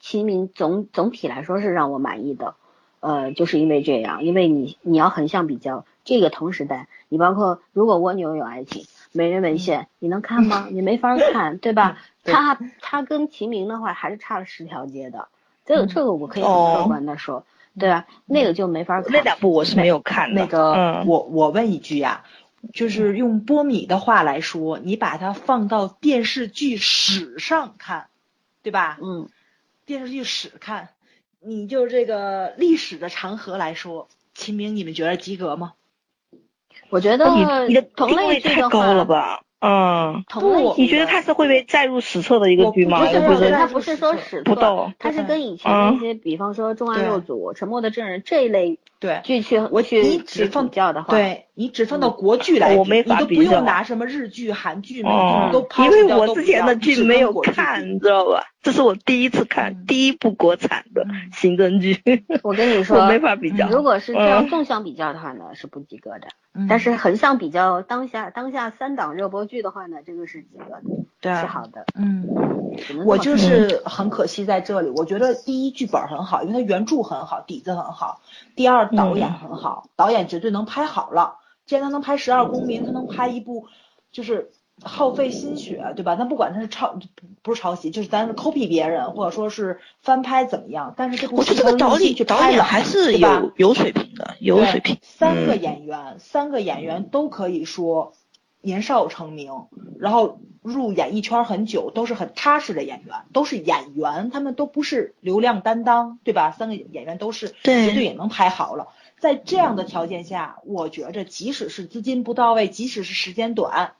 齐名总总体来说是让我满意的，呃，就是因为这样，因为你你要横向比较这个同时代，你包括如果蜗牛有爱情，美人文献，你能看吗？你没法看，对吧？对他他跟齐名的话还是差了十条街的，这个嗯这个我可以客观的说，对吧？那个就没法看。那两部我是没有看的。那个，嗯，我我问一句呀、就是用波米的话来说，你把它放到电视剧史上看，对吧？嗯，电视剧史看，你就这个历史的长河来说，秦明，你们觉得及格吗？我觉得你你的同类太高了，吧？嗯，不同类你觉得的它是会被载入史册的一个剧吗？不是不是，我觉得它不是说史册不到，它是跟以前嗯那些，比方说《重案六组》《沉默的证人》这一类对，剧去我去你只放比较的话，，对你只放到国剧来比，我没法你都不用拿什么日剧、韩剧、美哦剧都抛因为我之前的剧没有看，你知道吧？这是我第一次看嗯第一部国产的嗯刑侦剧，我跟你说，我没法比较。如果是这样嗯纵向比较的话呢，是不及格的。嗯但是横向比较当下当下三档热播剧的话呢，这个是及格的，对啊是好的。嗯。我就是很可惜在这里，我觉得第一剧本很好，因为它原著很好，底子很好。第二导演很好，导演绝对能拍好了。既然他能拍《十二公民》，他能拍一部就是耗费心血，对吧？那不管他是抄不是抄袭，就是咱是 copy 别人，或者说是翻拍怎么样，但是这部我觉得这个导演就导演还是有有水平的，有水平。三个嗯演员，三个演员都可以说年少成名，然后入演艺圈很久，都是很踏实的演员，都是演员，他们都不是流量担当，对吧？三个演员都是对绝对也能拍好了。在这样的条件下，我觉着即使是资金不到位，即使是时间短，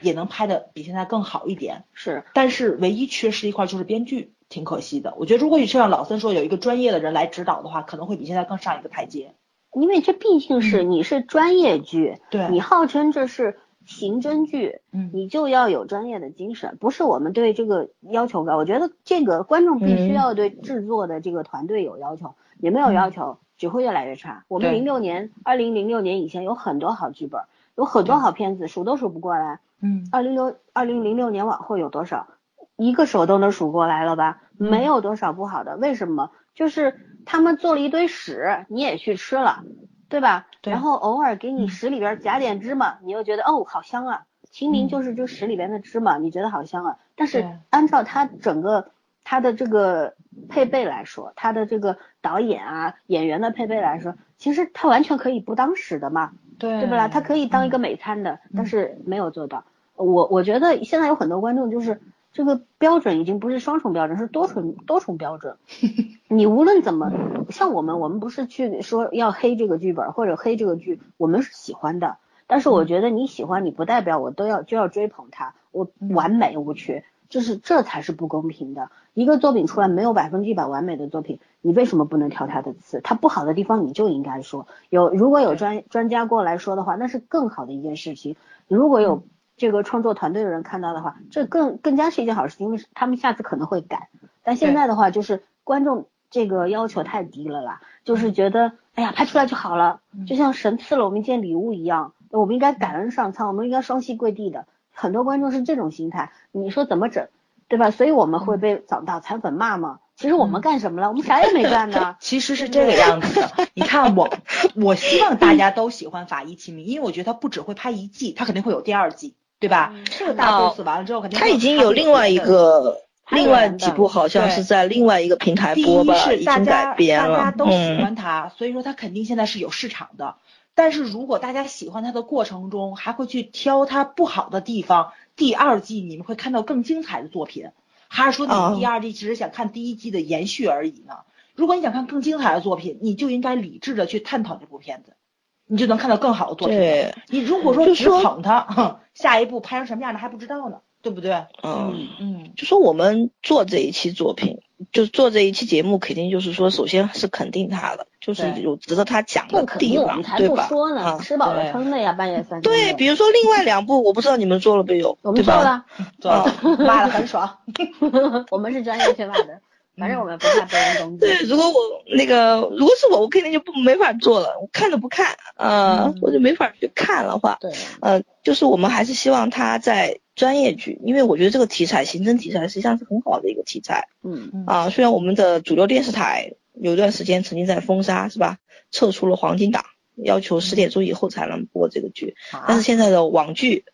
也能拍的比现在更好一点。是但是唯一缺失一块就是编剧，挺可惜的。我觉得如果就像老三说，有一个专业的人来指导的话，可能会比现在更上一个台阶。因为这毕竟是嗯你是专业剧，对你号称这是刑侦剧，嗯你就要有专业的精神，不是我们对这个要求高。我觉得这个观众必须嗯要对制作的这个团队有要求，也没有要求，只会越来越差。我们零六年，二零零六年以前有很多好剧本，有很多好片子，数都数不过来。嗯二零六二零零六年往后有多少？一个手都能数过来了吧？嗯没有多少不好的，为什么？就是他们做了一堆屎，你也去吃了，对吧？对然后偶尔给你嗯屎里边夹点芝麻，你又觉得哦好香啊。清明嗯就是这屎里边的芝麻，你觉得好香啊。但是按照它整个它的这个配备来说，它的这个导演啊演员的配备来说，其实它完全可以不当屎的嘛。对对不啦？它可以当一个美餐的，但是没有做到。我我觉得现在有很多观众就是这个标准已经不是双重标准，是多重多重标准。你无论怎么，像我们，我们不是去说要黑这个剧本或者黑这个剧，我们是喜欢的。但是我觉得你喜欢，你不代表我都要就要追捧它，我完美无缺，就是这才是不公平的。一个作品出来没有百分之一百完美的作品，你为什么不能挑它的刺？它不好的地方你就应该说。有如果有专专家过来说的话，那是更好的一件事情。如果有这个创作团队的人看到的话，这更更加是一件好事情，因为他们下次可能会改。但现在的话，就是观众这个要求太低了啦，就是觉得哎呀拍出来就好了，就像神赐了我们一件礼物一样，我们应该感恩上苍，我们应该双膝跪地的。很多观众是这种心态，你说怎么整，对吧？所以我们会被早脑残粉骂嘛。其实我们干什么了？我们啥也没干呢。其实是这个样子的。你看我，我希望大家都喜欢《法医秦明》，因为我觉得他不只会拍一季，他肯定会有第二季，对吧？这个大 boss 完了之后，肯定他已经有另外一个，另外几部好像是在另外一个平台第播吧，一是已经大家改编了。大家都喜嗯，欢他，所以说他肯定现在是有市场的。但是如果大家喜欢他的过程中，还会去挑他不好的地方，第二季你们会看到更精彩的作品，还是说你哦们第二季只是想看第一季的延续而已呢？如果你想看更精彩的作品，你就应该理智的去探讨这部片子，你就能看到更好的作品。对，你如果说只捧他，下一步拍成什么样的还不知道呢，对不对？嗯，嗯，就说我们做这一期作品，就做这一期节目，肯定就是说，首先是肯定他的，就是有值得他讲的地方对吧？不说呢，啊吃饱了撑的呀，半夜三更对，比如说另外两部，我不知道你们做了没有，我们对吧？做了，做了，骂的很爽。我们是专业去骂的，反正我们不怕被人攻击。对，如果我那个，如果是我，我肯定就不没法做了，我看都不看，呃，嗯我就没法去看了话，对，呃，就是我们还是希望他在专业剧，因为我觉得这个题材，刑侦题材实际上是很好的一个题材嗯，啊、虽然我们的主流电视台有一段时间曾经在封杀，是吧？撤出了黄金档，要求十点钟以后才能播这个剧，但是现在的网剧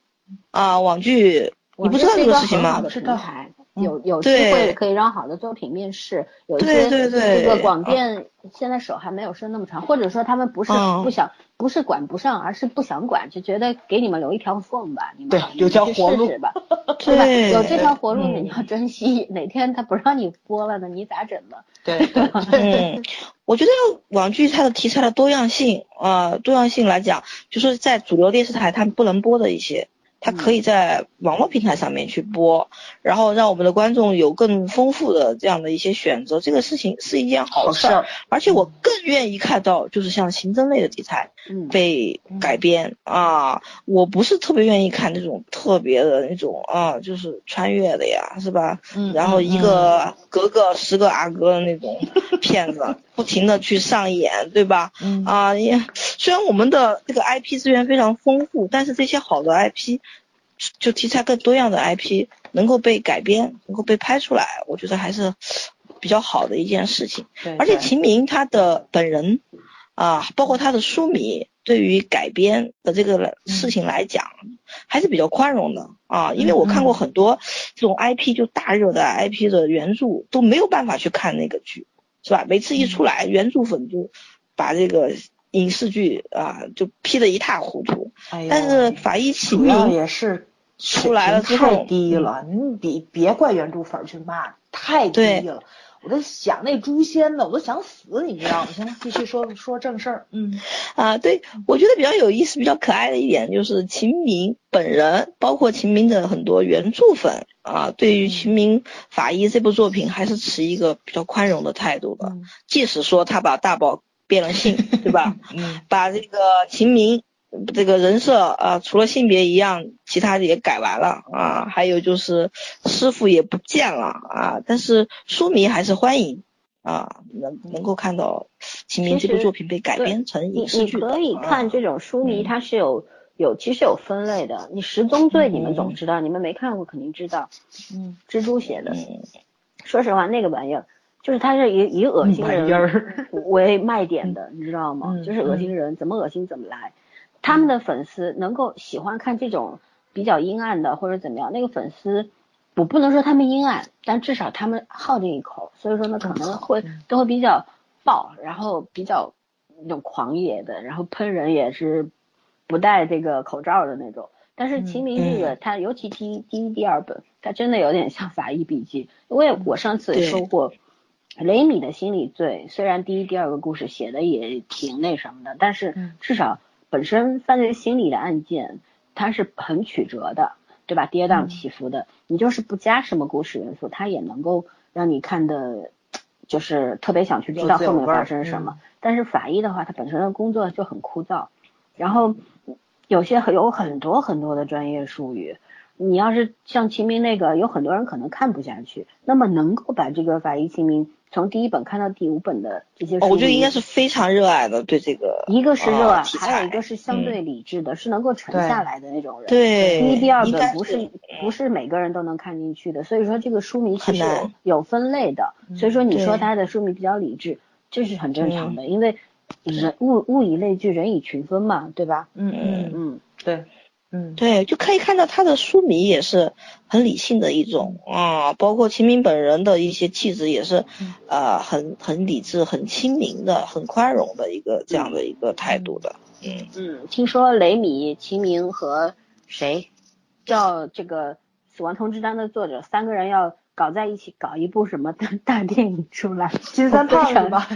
啊、网剧，你不知道这个事情吗？是个好的平台，有有机会可以让好的作品面试，有一对些对对这个广电现在手还没有伸那么长，或者说他们不是嗯。不想，不是管不上，而是不想管，就觉得给你们留一条缝吧，你们对有条活路 吧，对吧？有这条活路你要珍惜，哪天他不让你播了呢，你咋整呢？对 我觉得网剧它的题材的多样性啊、多样性来讲，就是在主流电视台它不能播的一些，它可以在网络平台上面去播，然后让我们的观众有更丰富的这样的一些选择，这个事情是一件好事儿。而且我更愿意看到，就是像刑侦类的题材嗯，被改编啊，我不是特别愿意看那种特别的那种啊，就是穿越的呀，是吧？嗯然后一个格格十个阿哥的那种 片子，不停的去上演，对吧？嗯啊，也虽然我们的这个 IP 资源非常丰富，但是这些好的 IP，就题材更多样的 IP 能够被改编，能够被拍出来，我觉得还是比较好的一件事情。对，而且秦明他的本人啊，包括他的书迷对于改编的这个事情来讲，还是比较宽容的啊。因为我看过很多这种 IP 就大热的 IP 的原著都没有办法去看那个剧，是吧？每次一出来，原著粉就把这个影视剧啊就批得一塌糊涂。但是法医秦明也是出来了之后太低了，你别别怪原著粉去骂，太低了。我在想那诛仙呢，我都想死，你知道吗？行，继续说说正事儿。嗯 啊，对，我觉得比较有意思、比较可爱的一点就是秦明本人，包括秦明的很多原著粉啊，对于秦明法医这部作品还是持一个比较宽容的态度的。即使说他把大宝变了性，对吧？嗯，把这个秦明。这个人设啊，除了性别一样，其他的也改完了啊。还有就是师傅也不见了啊。但是书迷还是欢迎啊，能能够看到《秦明》这部作品被改编成影视剧。你可以看这种书迷，它是有有其实有分类的。你十宗罪你们总知道，你们没看过肯定知道。嗯，蜘蛛写的。说实话，那个玩意儿就是他是以以恶心人为卖点的，你知道吗？就是恶心人，怎么恶心怎么来。他们的粉丝能够喜欢看这种比较阴暗的或者怎么样，那个粉丝我不能说他们阴暗，但至少他们好这一口，所以说呢可能会都会比较爆，然后比较那种狂野的，然后喷人也是不戴这个口罩的那种。但是秦明这个他尤其第一第一第二本，他真的有点像法医笔记，因为我上次也说过雷米的心理罪，虽然第一第二个故事写的也挺那什么的，但是至少。本身犯罪心理的案件，它是很曲折的，对吧？跌宕起伏的。你就是不加什么故事元素，它也能够让你看的，就是特别想去知道后面发生什么。但是法医的话，它本身的工作就很枯燥，然后有些有很多很多的专业术语。你要是像秦明那个，有很多人可能看不下去。那么能够把这个法医秦明。从第一本看到第五本的这些，我觉得应该是非常热爱的，对这个。一个是热爱，还有一个是相对理智的，是能够沉下来的那种人。对。第一、第二本不是不是每个人都能看进去的，所以说这个书迷其实有分类的。所以说你说他的书迷比较理智，这是很正常的，因为人物物以类聚，人以群分嘛，对吧？嗯嗯嗯，对。嗯，对，就可以看到他的书迷也是很理性的一种啊，包括秦明本人的一些气质也是，呃，很很理智、很亲民的、很宽容的一个这样的一个态度的。嗯。嗯，听说雷米、秦明和谁？叫这个《死亡通知单》的作者三个人要搞在一起搞一部什么 大大电影出来？金三胖是吧？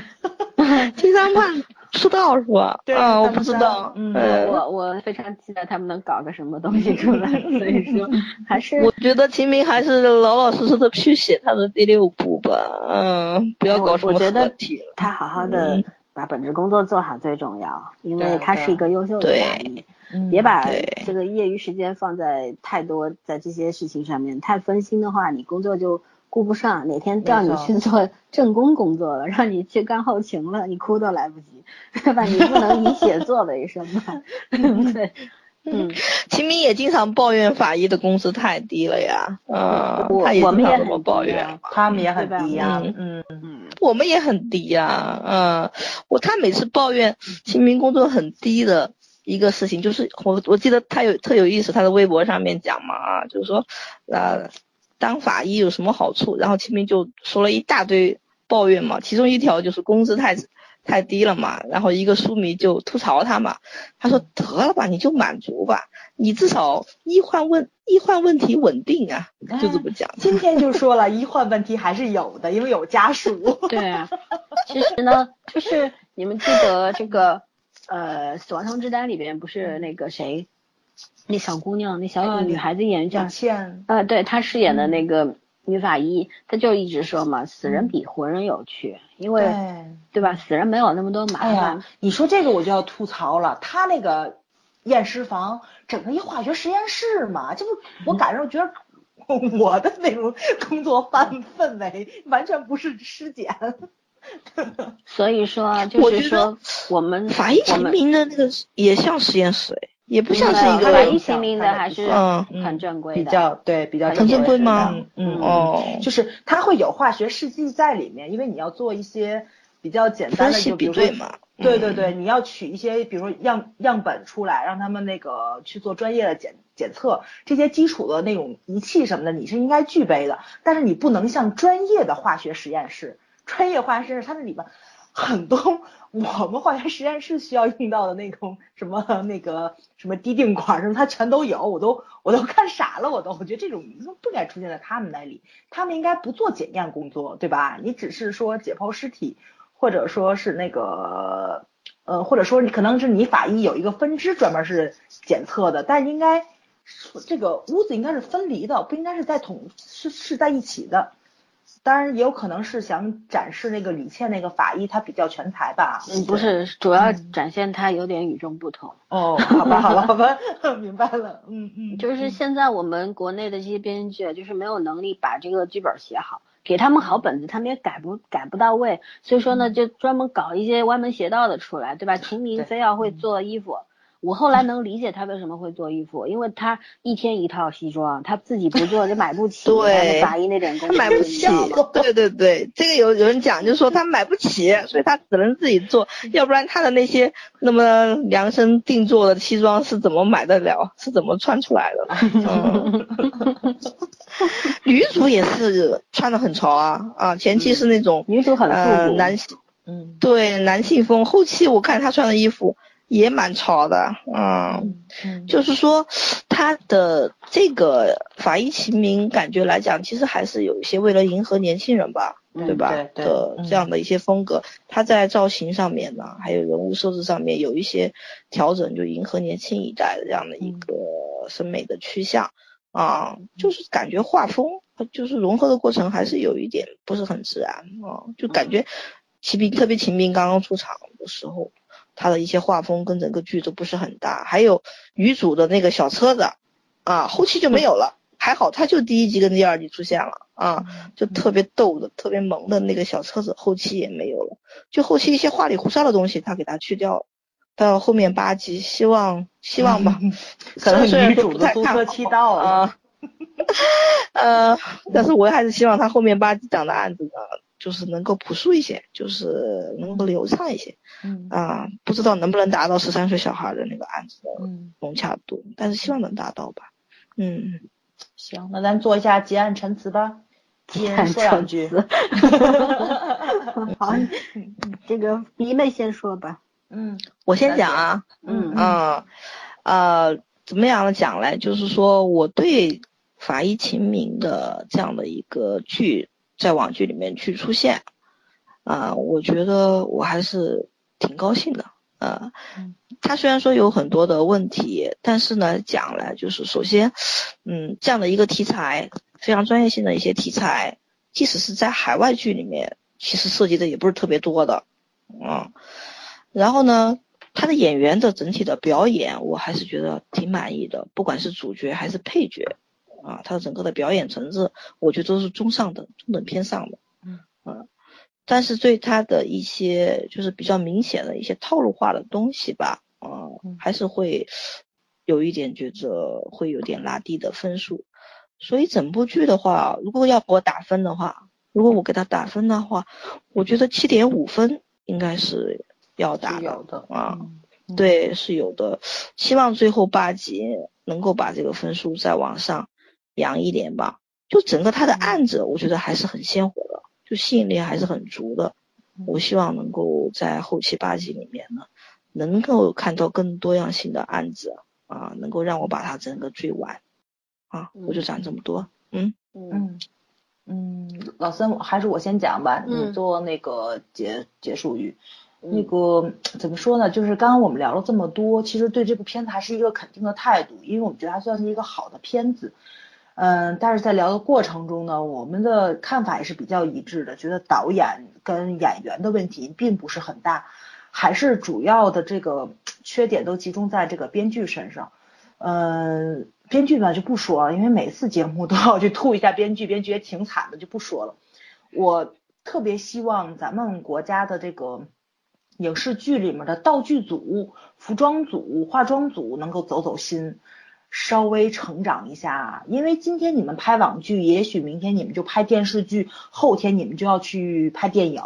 金三胖。出道是吧？啊，我不知道。嗯，我我非常期待他们能搞个什么东西出来。所以说，还是我觉得秦明还是老老实实的去写他的第六部吧。嗯，不要搞什么合体了。他好好的把本职工作做好最重要，因为他是一个优秀的法医。别把这个业余时间放在太多在这些事情上面，太分心的话，你工作就。顾不上，哪天叫你去做正宫工作了，让你去干后勤了，你哭都来不及，对吧？你不能以写作为生嘛，对不对？嗯，秦明也经常抱怨法医的工资太低了呀，嗯，我们也很抱怨，他们也很低呀，嗯嗯，我们也很低呀，嗯，我他每次抱怨秦明工作很低的一个事情，就是我我记得他有特有意思，他的微博上面讲嘛啊，就是说呃。当法医有什么好处？然后秦明就说了一大堆抱怨嘛，其中一条就是工资太太低了嘛。然后一个书迷就吐槽他嘛，他说得了吧，你就满足吧，你至少医患问医患问题稳定啊，就这么讲。今天就说了，医患问题还是有的，因为有家属。对啊，其实呢，就是你们记得这个呃，死亡通知单里边不是那个谁？那小姑娘，那小女孩子演员叫倩，呃，对她饰演的那个女法医，她就一直说嘛，死人比活人有趣，因为对吧？死人没有那么多麻烦。你说这个我就要吐槽了，她那个验尸房整个一化学实验室嘛，这不我感受觉得我的那种工作 范氛围完全不是尸检。所以说，就是说我们法医秦明的那个也像实验室哎。也不像是一个法医秦明的，还是嗯很正规的，比较对，比较很正规吗？嗯哦，就是它会有化学试剂在里面，因为你要做一些比较简单的，就比对嘛。嗯对对对，你要取一些，比如说样样本出来，让他们那个去做专业的检检测，这些基础的那种仪器什么的，你是应该具备的。但是你不能像专业的化学实验室，专业化学实验室它那里边很多 我们化学实验室需要用到的那种什么那个什么滴定管什么，它全都有，我都我都看傻了，我都我觉得这种不应该出现在他们那里，他们应该不做检验工作，对吧？你只是说解剖尸体，或者说是那个呃，或者说你可能是你法医有一个分支专门是检测的，但应该这个屋子应该是分离的，不应该是在同是是在一起的。当然也有可能是想展示那个李倩那个法医他比较全才吧。嗯，不是，主要展现他有点与众不同。哦，好吧，好吧，好吧，明白了。嗯嗯，就是现在我们国内的这些编剧，就是没有能力把这个剧本写好，给他们好本子，他们也改不改不到位，所以说呢，就专门搞一些歪门邪道的出来，对吧？秦明非要会做衣服。我后来能理解他为什么会做衣服，因为他一天一套西装，他自己不做就买不起 对法医那点工他资，买不起对对对，这个有有人讲，就是说他买不起，所以他只能自己做，要不然他的那些那么量身定做的西装是怎么买得了，是怎么穿出来的？嗯，女主也是穿的很潮啊啊，前期是那种女主很呃复古，男性嗯。对男性风，后期我看他穿的衣服也蛮潮的，嗯。嗯，就是说，他的这个法医秦明感觉来讲，其实还是有一些为了迎合年轻人吧，嗯对吧？对对嗯的这样的一些风格，他在造型上面呢，还有人物设置上面有一些调整，就迎合年轻一代的这样的一个审美的趋向啊，就是感觉画风就是融合的过程还是有一点不是很自然啊，就感觉秦明特别秦兵刚刚出场的时候。他的一些画风跟整个剧都不是很搭，还有女主的那个小车子，啊，后期就没有了。还好，他就第一集跟第二集出现了啊，就特别逗的、特别萌的那个小车子，后期也没有了。就后期一些花里胡哨的东西，他给他去掉了。到后面八集，希望希望吧，可能虽然女主的租车期到了。啊，呃，但是我还是希望他后面八集讲的案子呢，就是能够朴素一些，就是能够流畅一些。嗯啊，不知道能不能达到十三岁小孩的那个案子的嗯，融洽度，但是希望能达到吧。嗯，行，那咱做一下结案陈词吧。一人说两句。好，这个迷妹先说吧。嗯我先讲啊，嗯嗯，呃，怎么样的讲嘞？就是说我对法医秦明的这样的一个剧在网剧里面去出现，啊、我觉得我还是挺高兴的。呃嗯，他虽然说有很多的问题，但是呢，讲了就是首先，嗯，这样的一个题材，非常专业性的一些题材，即使是在海外剧里面，其实涉及的也不是特别多的，嗯，然后呢，他的演员的整体的表演，我还是觉得挺满意的，不管是主角还是配角，啊，他的整个的表演层次，我觉得都是中上等、中等偏上的，嗯但是对他的一些就是比较明显的一些套路化的东西吧，啊、嗯还是会有一点觉得会有点拉低的分数，所以整部剧的话，如果要给我打分的话，如果我给他打分的话，我觉得七点五分应该是要打有的啊。嗯对，是有的。希望最后八集能够把这个分数再往上扬一点吧。就整个他的案子，我觉得还是很鲜活的，就吸引力还是很足的。我希望能够在后期八集里面呢，能够看到更多样性的案子啊，能够让我把它整个追完。啊，我就讲这么多。嗯，嗯嗯嗯，老三还是我先讲吧，嗯你做那个结结束语。嗯那个怎么说呢？就是刚刚我们聊了这么多，其实对这部片子还是一个肯定的态度，因为我们觉得它算是一个好的片子。嗯，但是在聊的过程中呢，我们的看法也是比较一致的，觉得导演跟演员的问题并不是很大，还是主要的这个缺点都集中在这个编剧身上。嗯，编剧呢就不说了，因为每次节目都要去吐一下编剧，编剧也挺惨的，就不说了。我特别希望咱们国家的这个影视剧里面的道具组、服装组、化妆组能够走走心，稍微成长一下。因为今天你们拍网剧，也许明天你们就拍电视剧，后天你们就要去拍电影。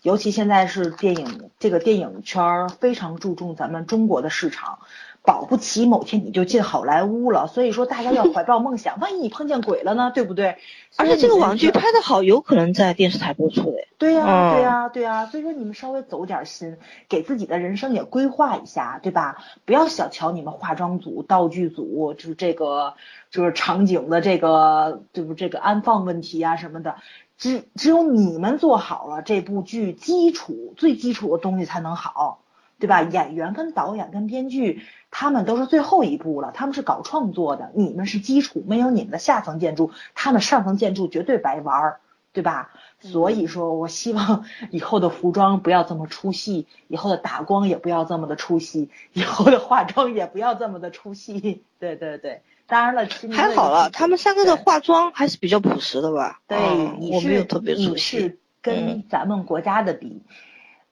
尤其现在是电影这个电影圈儿非常注重咱们中国的市场，保不齐某天你就进好莱坞了。所以说大家要怀抱梦想，万一你碰见鬼了呢，对不对？而且这个网剧拍。拍的好，有可能在电视台播出的。对呀、嗯对呀、对呀、所以说你们稍微走点心，给自己的人生也规划一下，对吧？不要小瞧你们化妆组、道具组，就是这个就是场景的这个，就是这个安放问题啊什么的。只只有你们做好了这部剧基础最基础的东西才能好，对吧？演员跟导演跟编剧他们都是最后一步了，他们是搞创作的，你们是基础，没有你们的下层建筑，他们上层建筑绝对白玩儿，对吧？所以说我希望 以后的服装不要这么出戏，以后的打光也不要这么的出戏，以后的化妆也不要这么的出戏。对对对，当然了，还好了，他们三个的化妆还是比较朴实的吧？对，嗯你是我没有特别你熟悉是。跟咱们国家的比，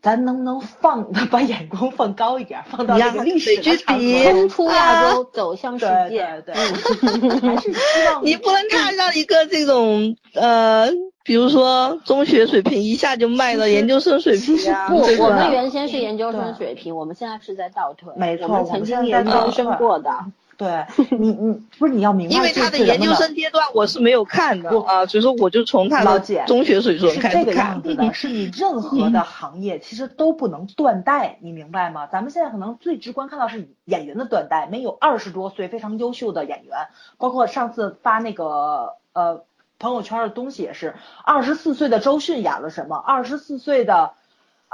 咱能不能放把眼光放高一点，放到你让这个历史美剧的场比冲出亚洲，走向世界。对对，还是希望你不能看上一个这种呃，比如说中学水平一下就卖到研究生水平啊，不，我们原先是研究生水平，我们现在是在倒退。没错我们曾经研究生过的。对你你不是你要明白，因为他的研究生阶段我是没有看的啊，所以说我就从他的老姐中学水准是这个开始看样。子的，是你任何的行业其实都不能断代，你明白吗？咱们现在可能最直观看到是演员的断代，没有二十多岁非常优秀的演员，包括上次发那个呃朋友圈的东西也是，二十四岁的周迅演了什么，二十四岁的。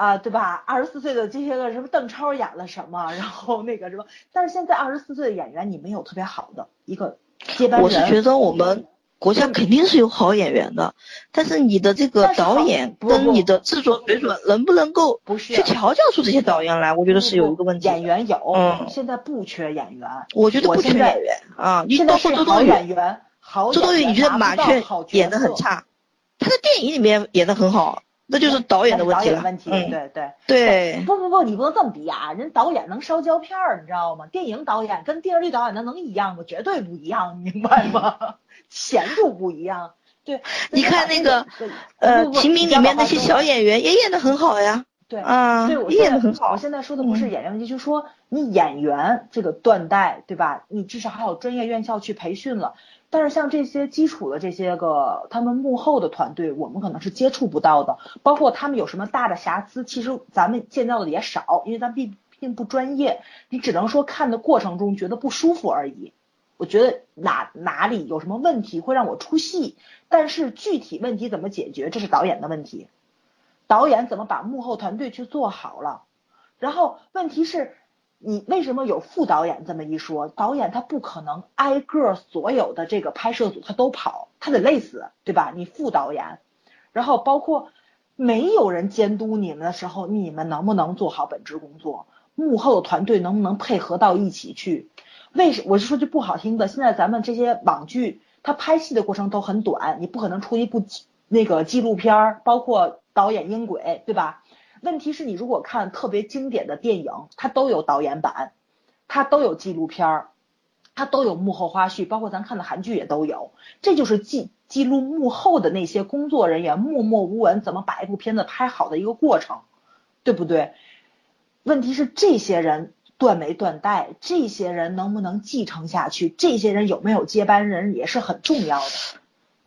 啊、对吧？二十四岁的这些个什么邓超演了什么，然后那个什么，但是现在二十四岁的演员，你没有特别好的一个接班人。我是觉得我们国家肯定是有好演员的，但是你的这个导演跟你的制作水准能不能够不是去调教出这些导演来？我觉得是有一个问题。演员有，嗯现在不缺演员。我觉得不缺演员啊，你现在包括是好周冬雨，演员，好周冬雨演员你觉得马雀拿不到好角演的很，差，他在电影里面演的很好，那就是导演的问题了。导演问题，嗯，对对。对，不不不，你不能这么比啊！人导演能烧胶片儿，你知道吗？电影导演跟电视剧导演那能一样吗？绝对不一样，你明白吗？钱就不一样。对，你看那个呃，秦明里面那些小演员也演的很好呀。对啊，对，我演的很好我。现在说的不是嗯演员问题，就是说你演员这个断代，对吧？你至少还有专业院校去培训了。但是像这些基础的这些个他们幕后的团队，我们可能是接触不到的。包括他们有什么大的瑕疵，其实咱们见到的也少，因为咱并并不专业。你只能说看的过程中觉得不舒服而已。我觉得哪哪里有什么问题会让我出戏，但是具体问题怎么解决，这是导演的问题。导演怎么把幕后团队去做好了？然后问题是，你为什么有副导演这么一说？导演他不可能挨个所有的这个拍摄组他都跑，他得累死，对吧？你副导演，然后包括没有人监督你们的时候，你们能不能做好本职工作？幕后的团队能不能配合到一起去？为什我是说句不好听的，现在咱们这些网剧，它拍戏的过程都很短，你不可能出一部那个纪录片儿，包括导演音轨，对吧？问题是你如果看特别经典的电影，它都有导演版，它都有纪录片儿，它都有幕后花絮，包括咱看的韩剧也都有。这就是记记录幕后的那些工作人员默默无闻怎么把一部片子拍好的一个过程，对不对？问题是这些人断没断代，这些人能不能继承下去，这些人有没有接班人也是很重要的。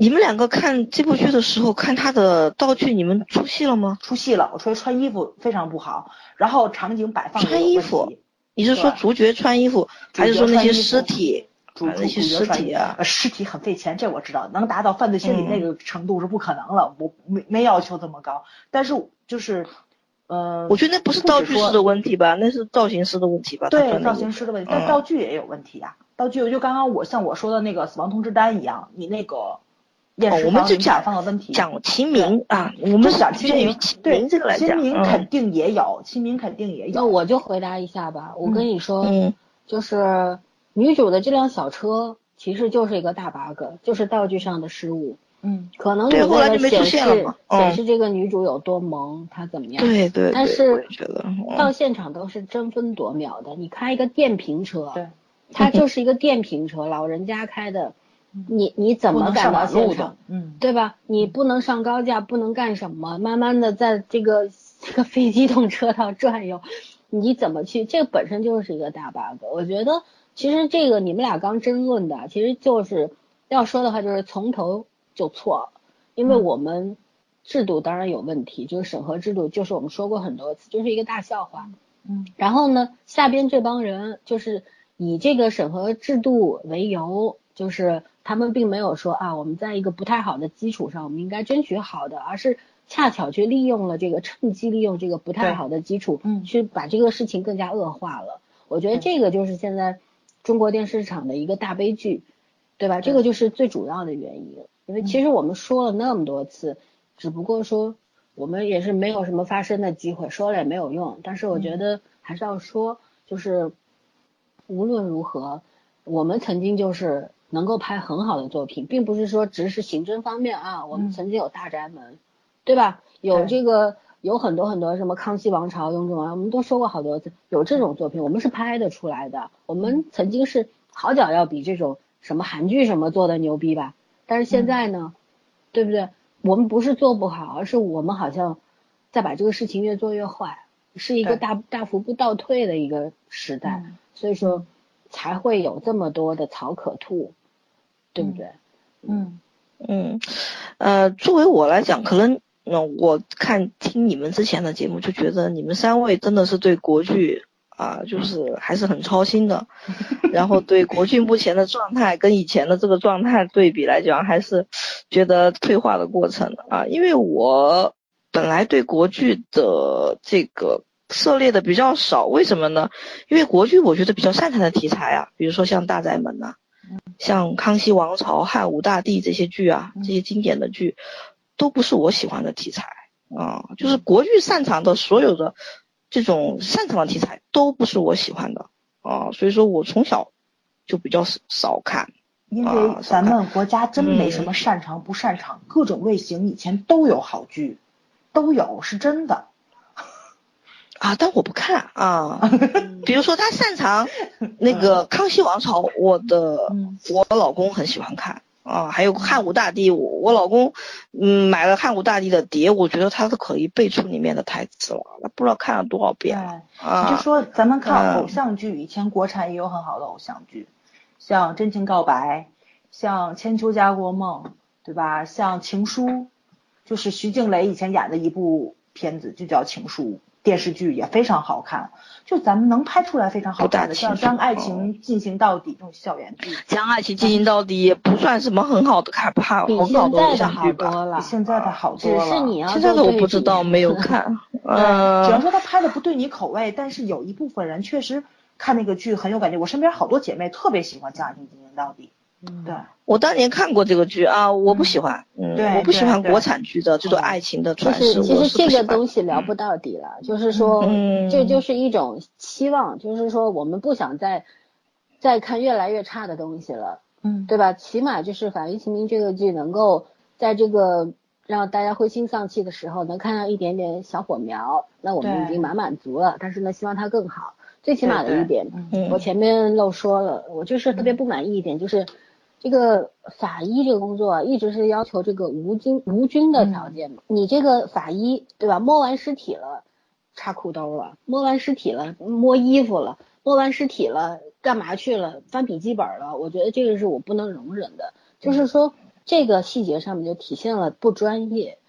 你们两个看这部剧的时候，看他的道具，你们出戏了吗？出戏了，我说穿衣服非常不好，然后场景摆放穿衣服？你是说主角穿衣服，还是说那些尸体？那些尸体啊？呃尸体很费钱，这我知道，能达到犯罪心理嗯。那个程度是不可能了，我没没要求这么高，但是就是，呃，我觉得那不是道具师的问题吧，那是造型师的问题吧？对造型师的问题，但嗯。道具也有问题呀、道具就刚刚我像我说的那个死亡通知单一样，你那个验哦我们就讲放的问题，讲秦明啊，我们就是讲清明基于秦对明这个来讲，清明嗯肯定也有，秦明肯定也有那，我就回答一下吧。我跟你说，嗯就是女主的这辆小车其实就是一个大 bug，就是道具上的失误。嗯，可能你对后来就为了显示了嗯显示这个女主有多萌，她怎么样？对对对，但是到现场都是争分夺秒的。你开一个电瓶车，对，它就是一个电瓶车，老人家开的，你你怎么赶到现场嗯，对吧？你不能上高架，不能干什么？慢慢的在这个这个非机动车道转悠，你怎么去？这本身就是一个大 bug。我觉得其实这个你们俩刚争论的，其实就是要说的话就是从头就错了，因为我们制度当然有问题，就是审核制度，就是我们说过很多次，就是一个大笑话。嗯，然后呢，下边这帮人就是以这个审核制度为由，就是他们并没有说啊，我们在一个不太好的基础上，我们应该争取好的，而是恰巧去利用了这个，趁机利用这个不太好的基础，嗯去把这个事情更加恶化了。我觉得这个就是现在中国电视场的一个大悲剧，对吧？这个就是最主要的原因。因为其实我们说了那么多次，只不过说我们也是没有什么发声的机会，说了也没有用。但是我觉得还是要说，就是无论如何，我们曾经就是能够拍很好的作品，并不是说只是刑侦方面啊，我们嗯。曾经有大宅门，对吧？有这个有很多很多什么康熙王朝、雍正王朝，我们都说过好多次，有这种作品，我们是拍得出来的。我们曾经是好脚要比这种什么韩剧什么做的牛逼吧，但是现在呢，对不对？我们不是做不好，而是我们好像在把这个事情越做越坏，是一个大大幅度倒退的一个时代，嗯。所以说才会有这么多的草可吐，对不对？嗯嗯，呃，作为我来讲，可能，嗯、我看听你们之前的节目，就觉得你们三位真的是对国剧啊，就是还是很操心的。然后对国剧目前的状态跟以前的这个状态对比来讲，还是觉得退化的过程啊。因为我本来对国剧的这个涉猎的比较少，为什么呢？因为国剧我觉得比较擅长的题材啊，比如说像《大宅门》呐。像康熙王朝、汉武大帝这些剧啊，这些经典的剧，都不是我喜欢的题材啊。就是国剧擅长的所有的这种擅长的题材，都不是我喜欢的啊。所以说我从小就比较少少看。因啊为咱们国家真没什么擅长不擅长，各种类型以前都有好剧，都有是真的。啊，但我不看啊。比如说他擅长那个康熙王朝，我的嗯我老公很喜欢看啊，还有汉武大帝，我我老公嗯买了汉武大帝的碟，我觉得他都可以背出里面的台词了，他不知道看了多少遍了，啊。就说咱们看嗯偶像剧，以前国产也有很好的偶像剧，像《真情告白》，像《千秋家国梦》，对吧？像《情书》，就是徐静蕾以前演的一部片子，就叫《情书》，电视剧也非常好看。就咱们能拍出来非常好看的，像将爱哦情进行到底这种校园剧，将爱情进行到底也不算什么很好的看怕好现在的。好多了比，现在的好只多了。是你要现在的我不知道，没有看。嗯，只要嗯，说他拍的不对你口味，但是有一部分人确实看那个剧很有感觉。我身边好多姐妹特别喜欢《将爱情进行到底》，嗯。对，我当年看过这个剧啊，我不喜欢，嗯，对我不喜欢国产剧的这种嗯。爱情的其传世，实其实这个东西聊不到底了，就是说，嗯。这就是一种期望，就是说我们不想再再看越来越差的东西了，嗯，对吧？起码就是《法医秦明》这个剧能够在这个让大家灰心丧气的时候，能看到一点点小火苗，那我们已经蛮满足了。但是呢，希望它更好。最起码的一点，我前面漏说了，我就是特别不满意一点，就是这个法医这个工作啊，一直是要求这个无菌无菌的条件嘛。你这个法医对吧？摸完尸体了，插裤兜了；摸完尸体了，摸衣服了；摸完尸体了，干嘛去了？翻笔记本了。我觉得这个是我不能容忍的，就是说这个细节上面就体现了不专业。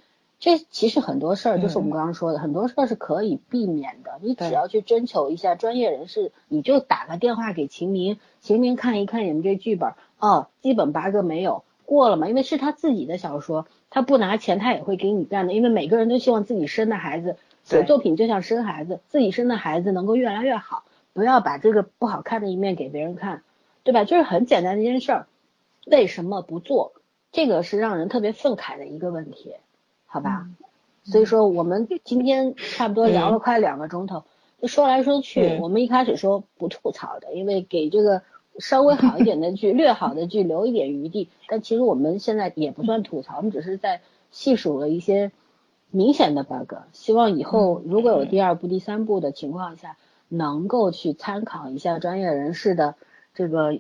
这其实很多事儿就是我们刚刚说的，很多事儿是可以避免的。你只要去征求一下专业人士，你就打个电话给秦明，秦明看一看你们这剧本，哦，基本 bug 没有，过了嘛？因为是他自己的小说，他不拿钱他也会给你干的，因为每个人都希望自己生的孩子写作品就像生孩子，自己生的孩子能够越来越好，不要把这个不好看的一面给别人看，对吧？就是很简单的一件事儿，为什么不做？这个是让人特别愤慨的一个问题，好吧？所以说我们今天差不多聊了快两个钟头，就说来说去，嗯我们一开始说不吐槽的，因为给这个稍微好一点的剧、略好的剧留一点余地。但其实我们现在也不算吐槽，我们只是在细数了一些明显的 bug。希望以后如果有第二部、第三部的情况下，能够去参考一下专业人士的这个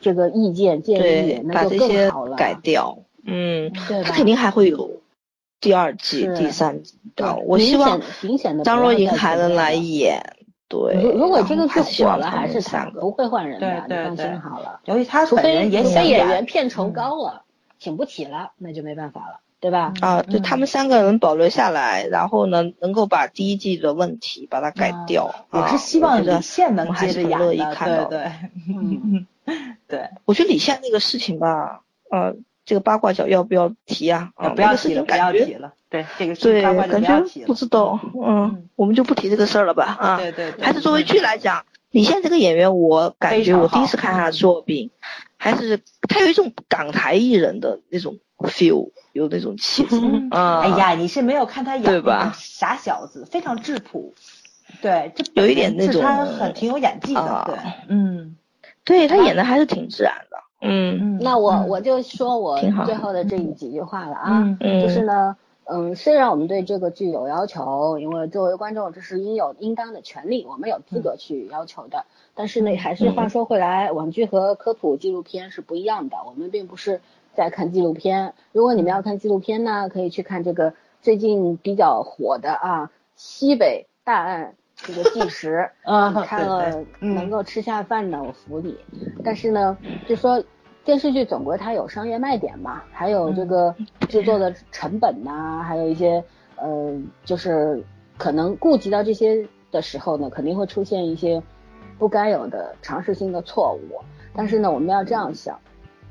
这个意见建议对，，把那就这些更好了。改掉。嗯，对？他肯定还会有第二季、第三季到。对我希望明显明显地张若昀还能来演。对，如如果这个剧火了，还是三个不会换人的，你放对对对心好了。尤其他本除非除非人也想演员片酬高了，请不起了，那就没办法了，对吧？啊，就嗯他们三个人保留下来，然后呢，能够把第一季的问题把它改啊掉。我啊是希望我觉得李现能我还接着演是乐意的，看到对对嗯，对，我觉得李现那个事情吧，呃，这个八卦角要不要提啊？啊，不要提了，不情感觉要提了，对这个事对，八卦就感觉不要提了，不知道，嗯嗯，我们就不提这个事儿了吧？啊，对对对，还是作为剧来讲，李现这个演员，我感觉我第一次看他的作品，还是他有一种港台艺人的那种 feel，有那种气质。哎呀，你是没有看他演那对吧傻小子，非常质朴，对，这有一点那种他很挺有演技的，啊对，嗯对他演的还是挺自然的，嗯。嗯，那我嗯。我就说我最后的这几句话了啊，嗯。嗯，就是呢，嗯，虽然我们对这个剧有要求，因为作为观众这是应有应当的权利，我们有资格去要求的。但是呢，还是话说回来，网剧和科普纪录片是不一样的。我们并不是在看纪录片。如果你们要看纪录片呢，可以去看这个最近比较火的啊，西北大案这个计时。啊，你看了能够吃下饭的，我服你。但是呢，就说电视剧总归它有商业卖点嘛，还有这个制作的成本呐、还有一些呃，就是可能顾及到这些的时候呢，肯定会出现一些不该有的尝试性的错误。但是呢，我们要这样想。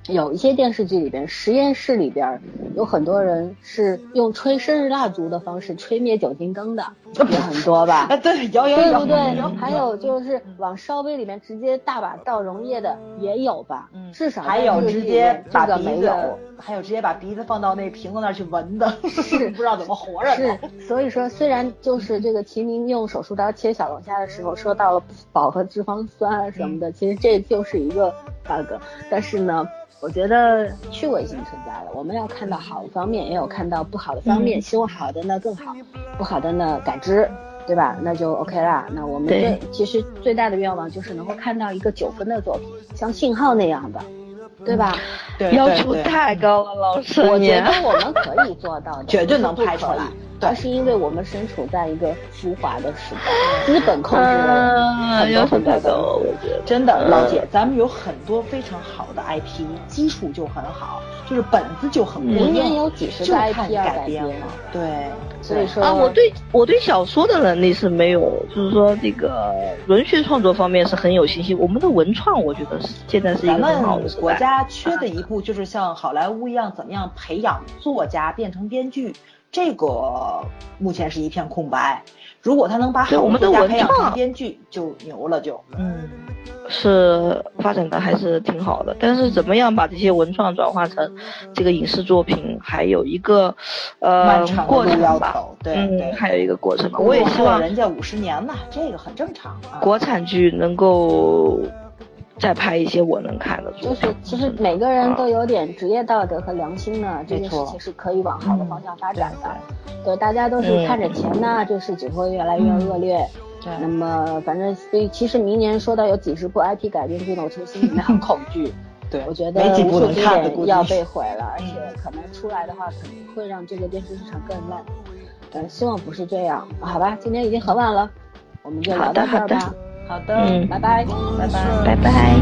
有一些电视剧里边，实验室里边有很多人是用吹生日蜡烛的方式吹灭酒精灯的，也很多吧？啊，对，有有有，对不对？还有就是往烧杯里面直接大把倒溶液的也有吧？嗯至少还有直接面把鼻子这个没有。，还有直接把鼻子放到那瓶子那儿去闻的，是 不知道怎么活着是的。，所以说虽然就是这个齐明用手术刀切小龙虾的时候说到了饱和脂肪酸啊什么的，其实这就是一个 bug。但是呢，我觉得趣味性存在了，我们要看到好的方面，也有看到不好的方面，希望好的呢更好，不好的呢感知。对吧？那就 OK 啦。那我们对最其实最大的愿望就是能够看到一个九分的作品，像信号那样的，对吧？对，要求太高了，老师我觉得我们可以做到的，绝对能拍出来而是因为我们身处在一个浮华的时代，资 本控制了嗯，很多很多的。我觉得。真的，老姐，咱们有很多非常好的 IP，基础就很好，就是本子就很过硬，明年有几十个就看 IP 改编了。对，所以说啊，我对我对小说的能力是没有，就是说这个文学创作方面是很有信心。我们的文创，我觉得是现在是一个很好的时代。们国家缺的一步就是像好莱坞一样，怎么样培养作家变成编剧，这个目前是一片空白。如果他能把好我们的作家培养文创成编剧，就牛了就，嗯，是发展的还是挺好的，但是怎么样把这些文创转化成这个影视作品，还有一个呃过程要吧。嗯，。还有一个过程吧。我也希望人家五十年呢，这个很正常啊。国产剧能够再拍一些我能看的作品。就是其实每个人都有点职业道德和良心呢，这件事情是可以往好的方向发展的。对对，大家都是看着钱呢，这事只会越来越恶劣。对那么反正所以其实明年说到有几十部 IP 改编剧呢，我其实心里面很恐惧。对我觉得没几部能无数经看的估计典要被毁了，而且可能出来的话，可能会让这个电视市场更烂。嗯，希望不是这样，好吧？今天已经很晚了，我们就聊到这儿吧。好的，嗯拜拜，拜拜。拜拜。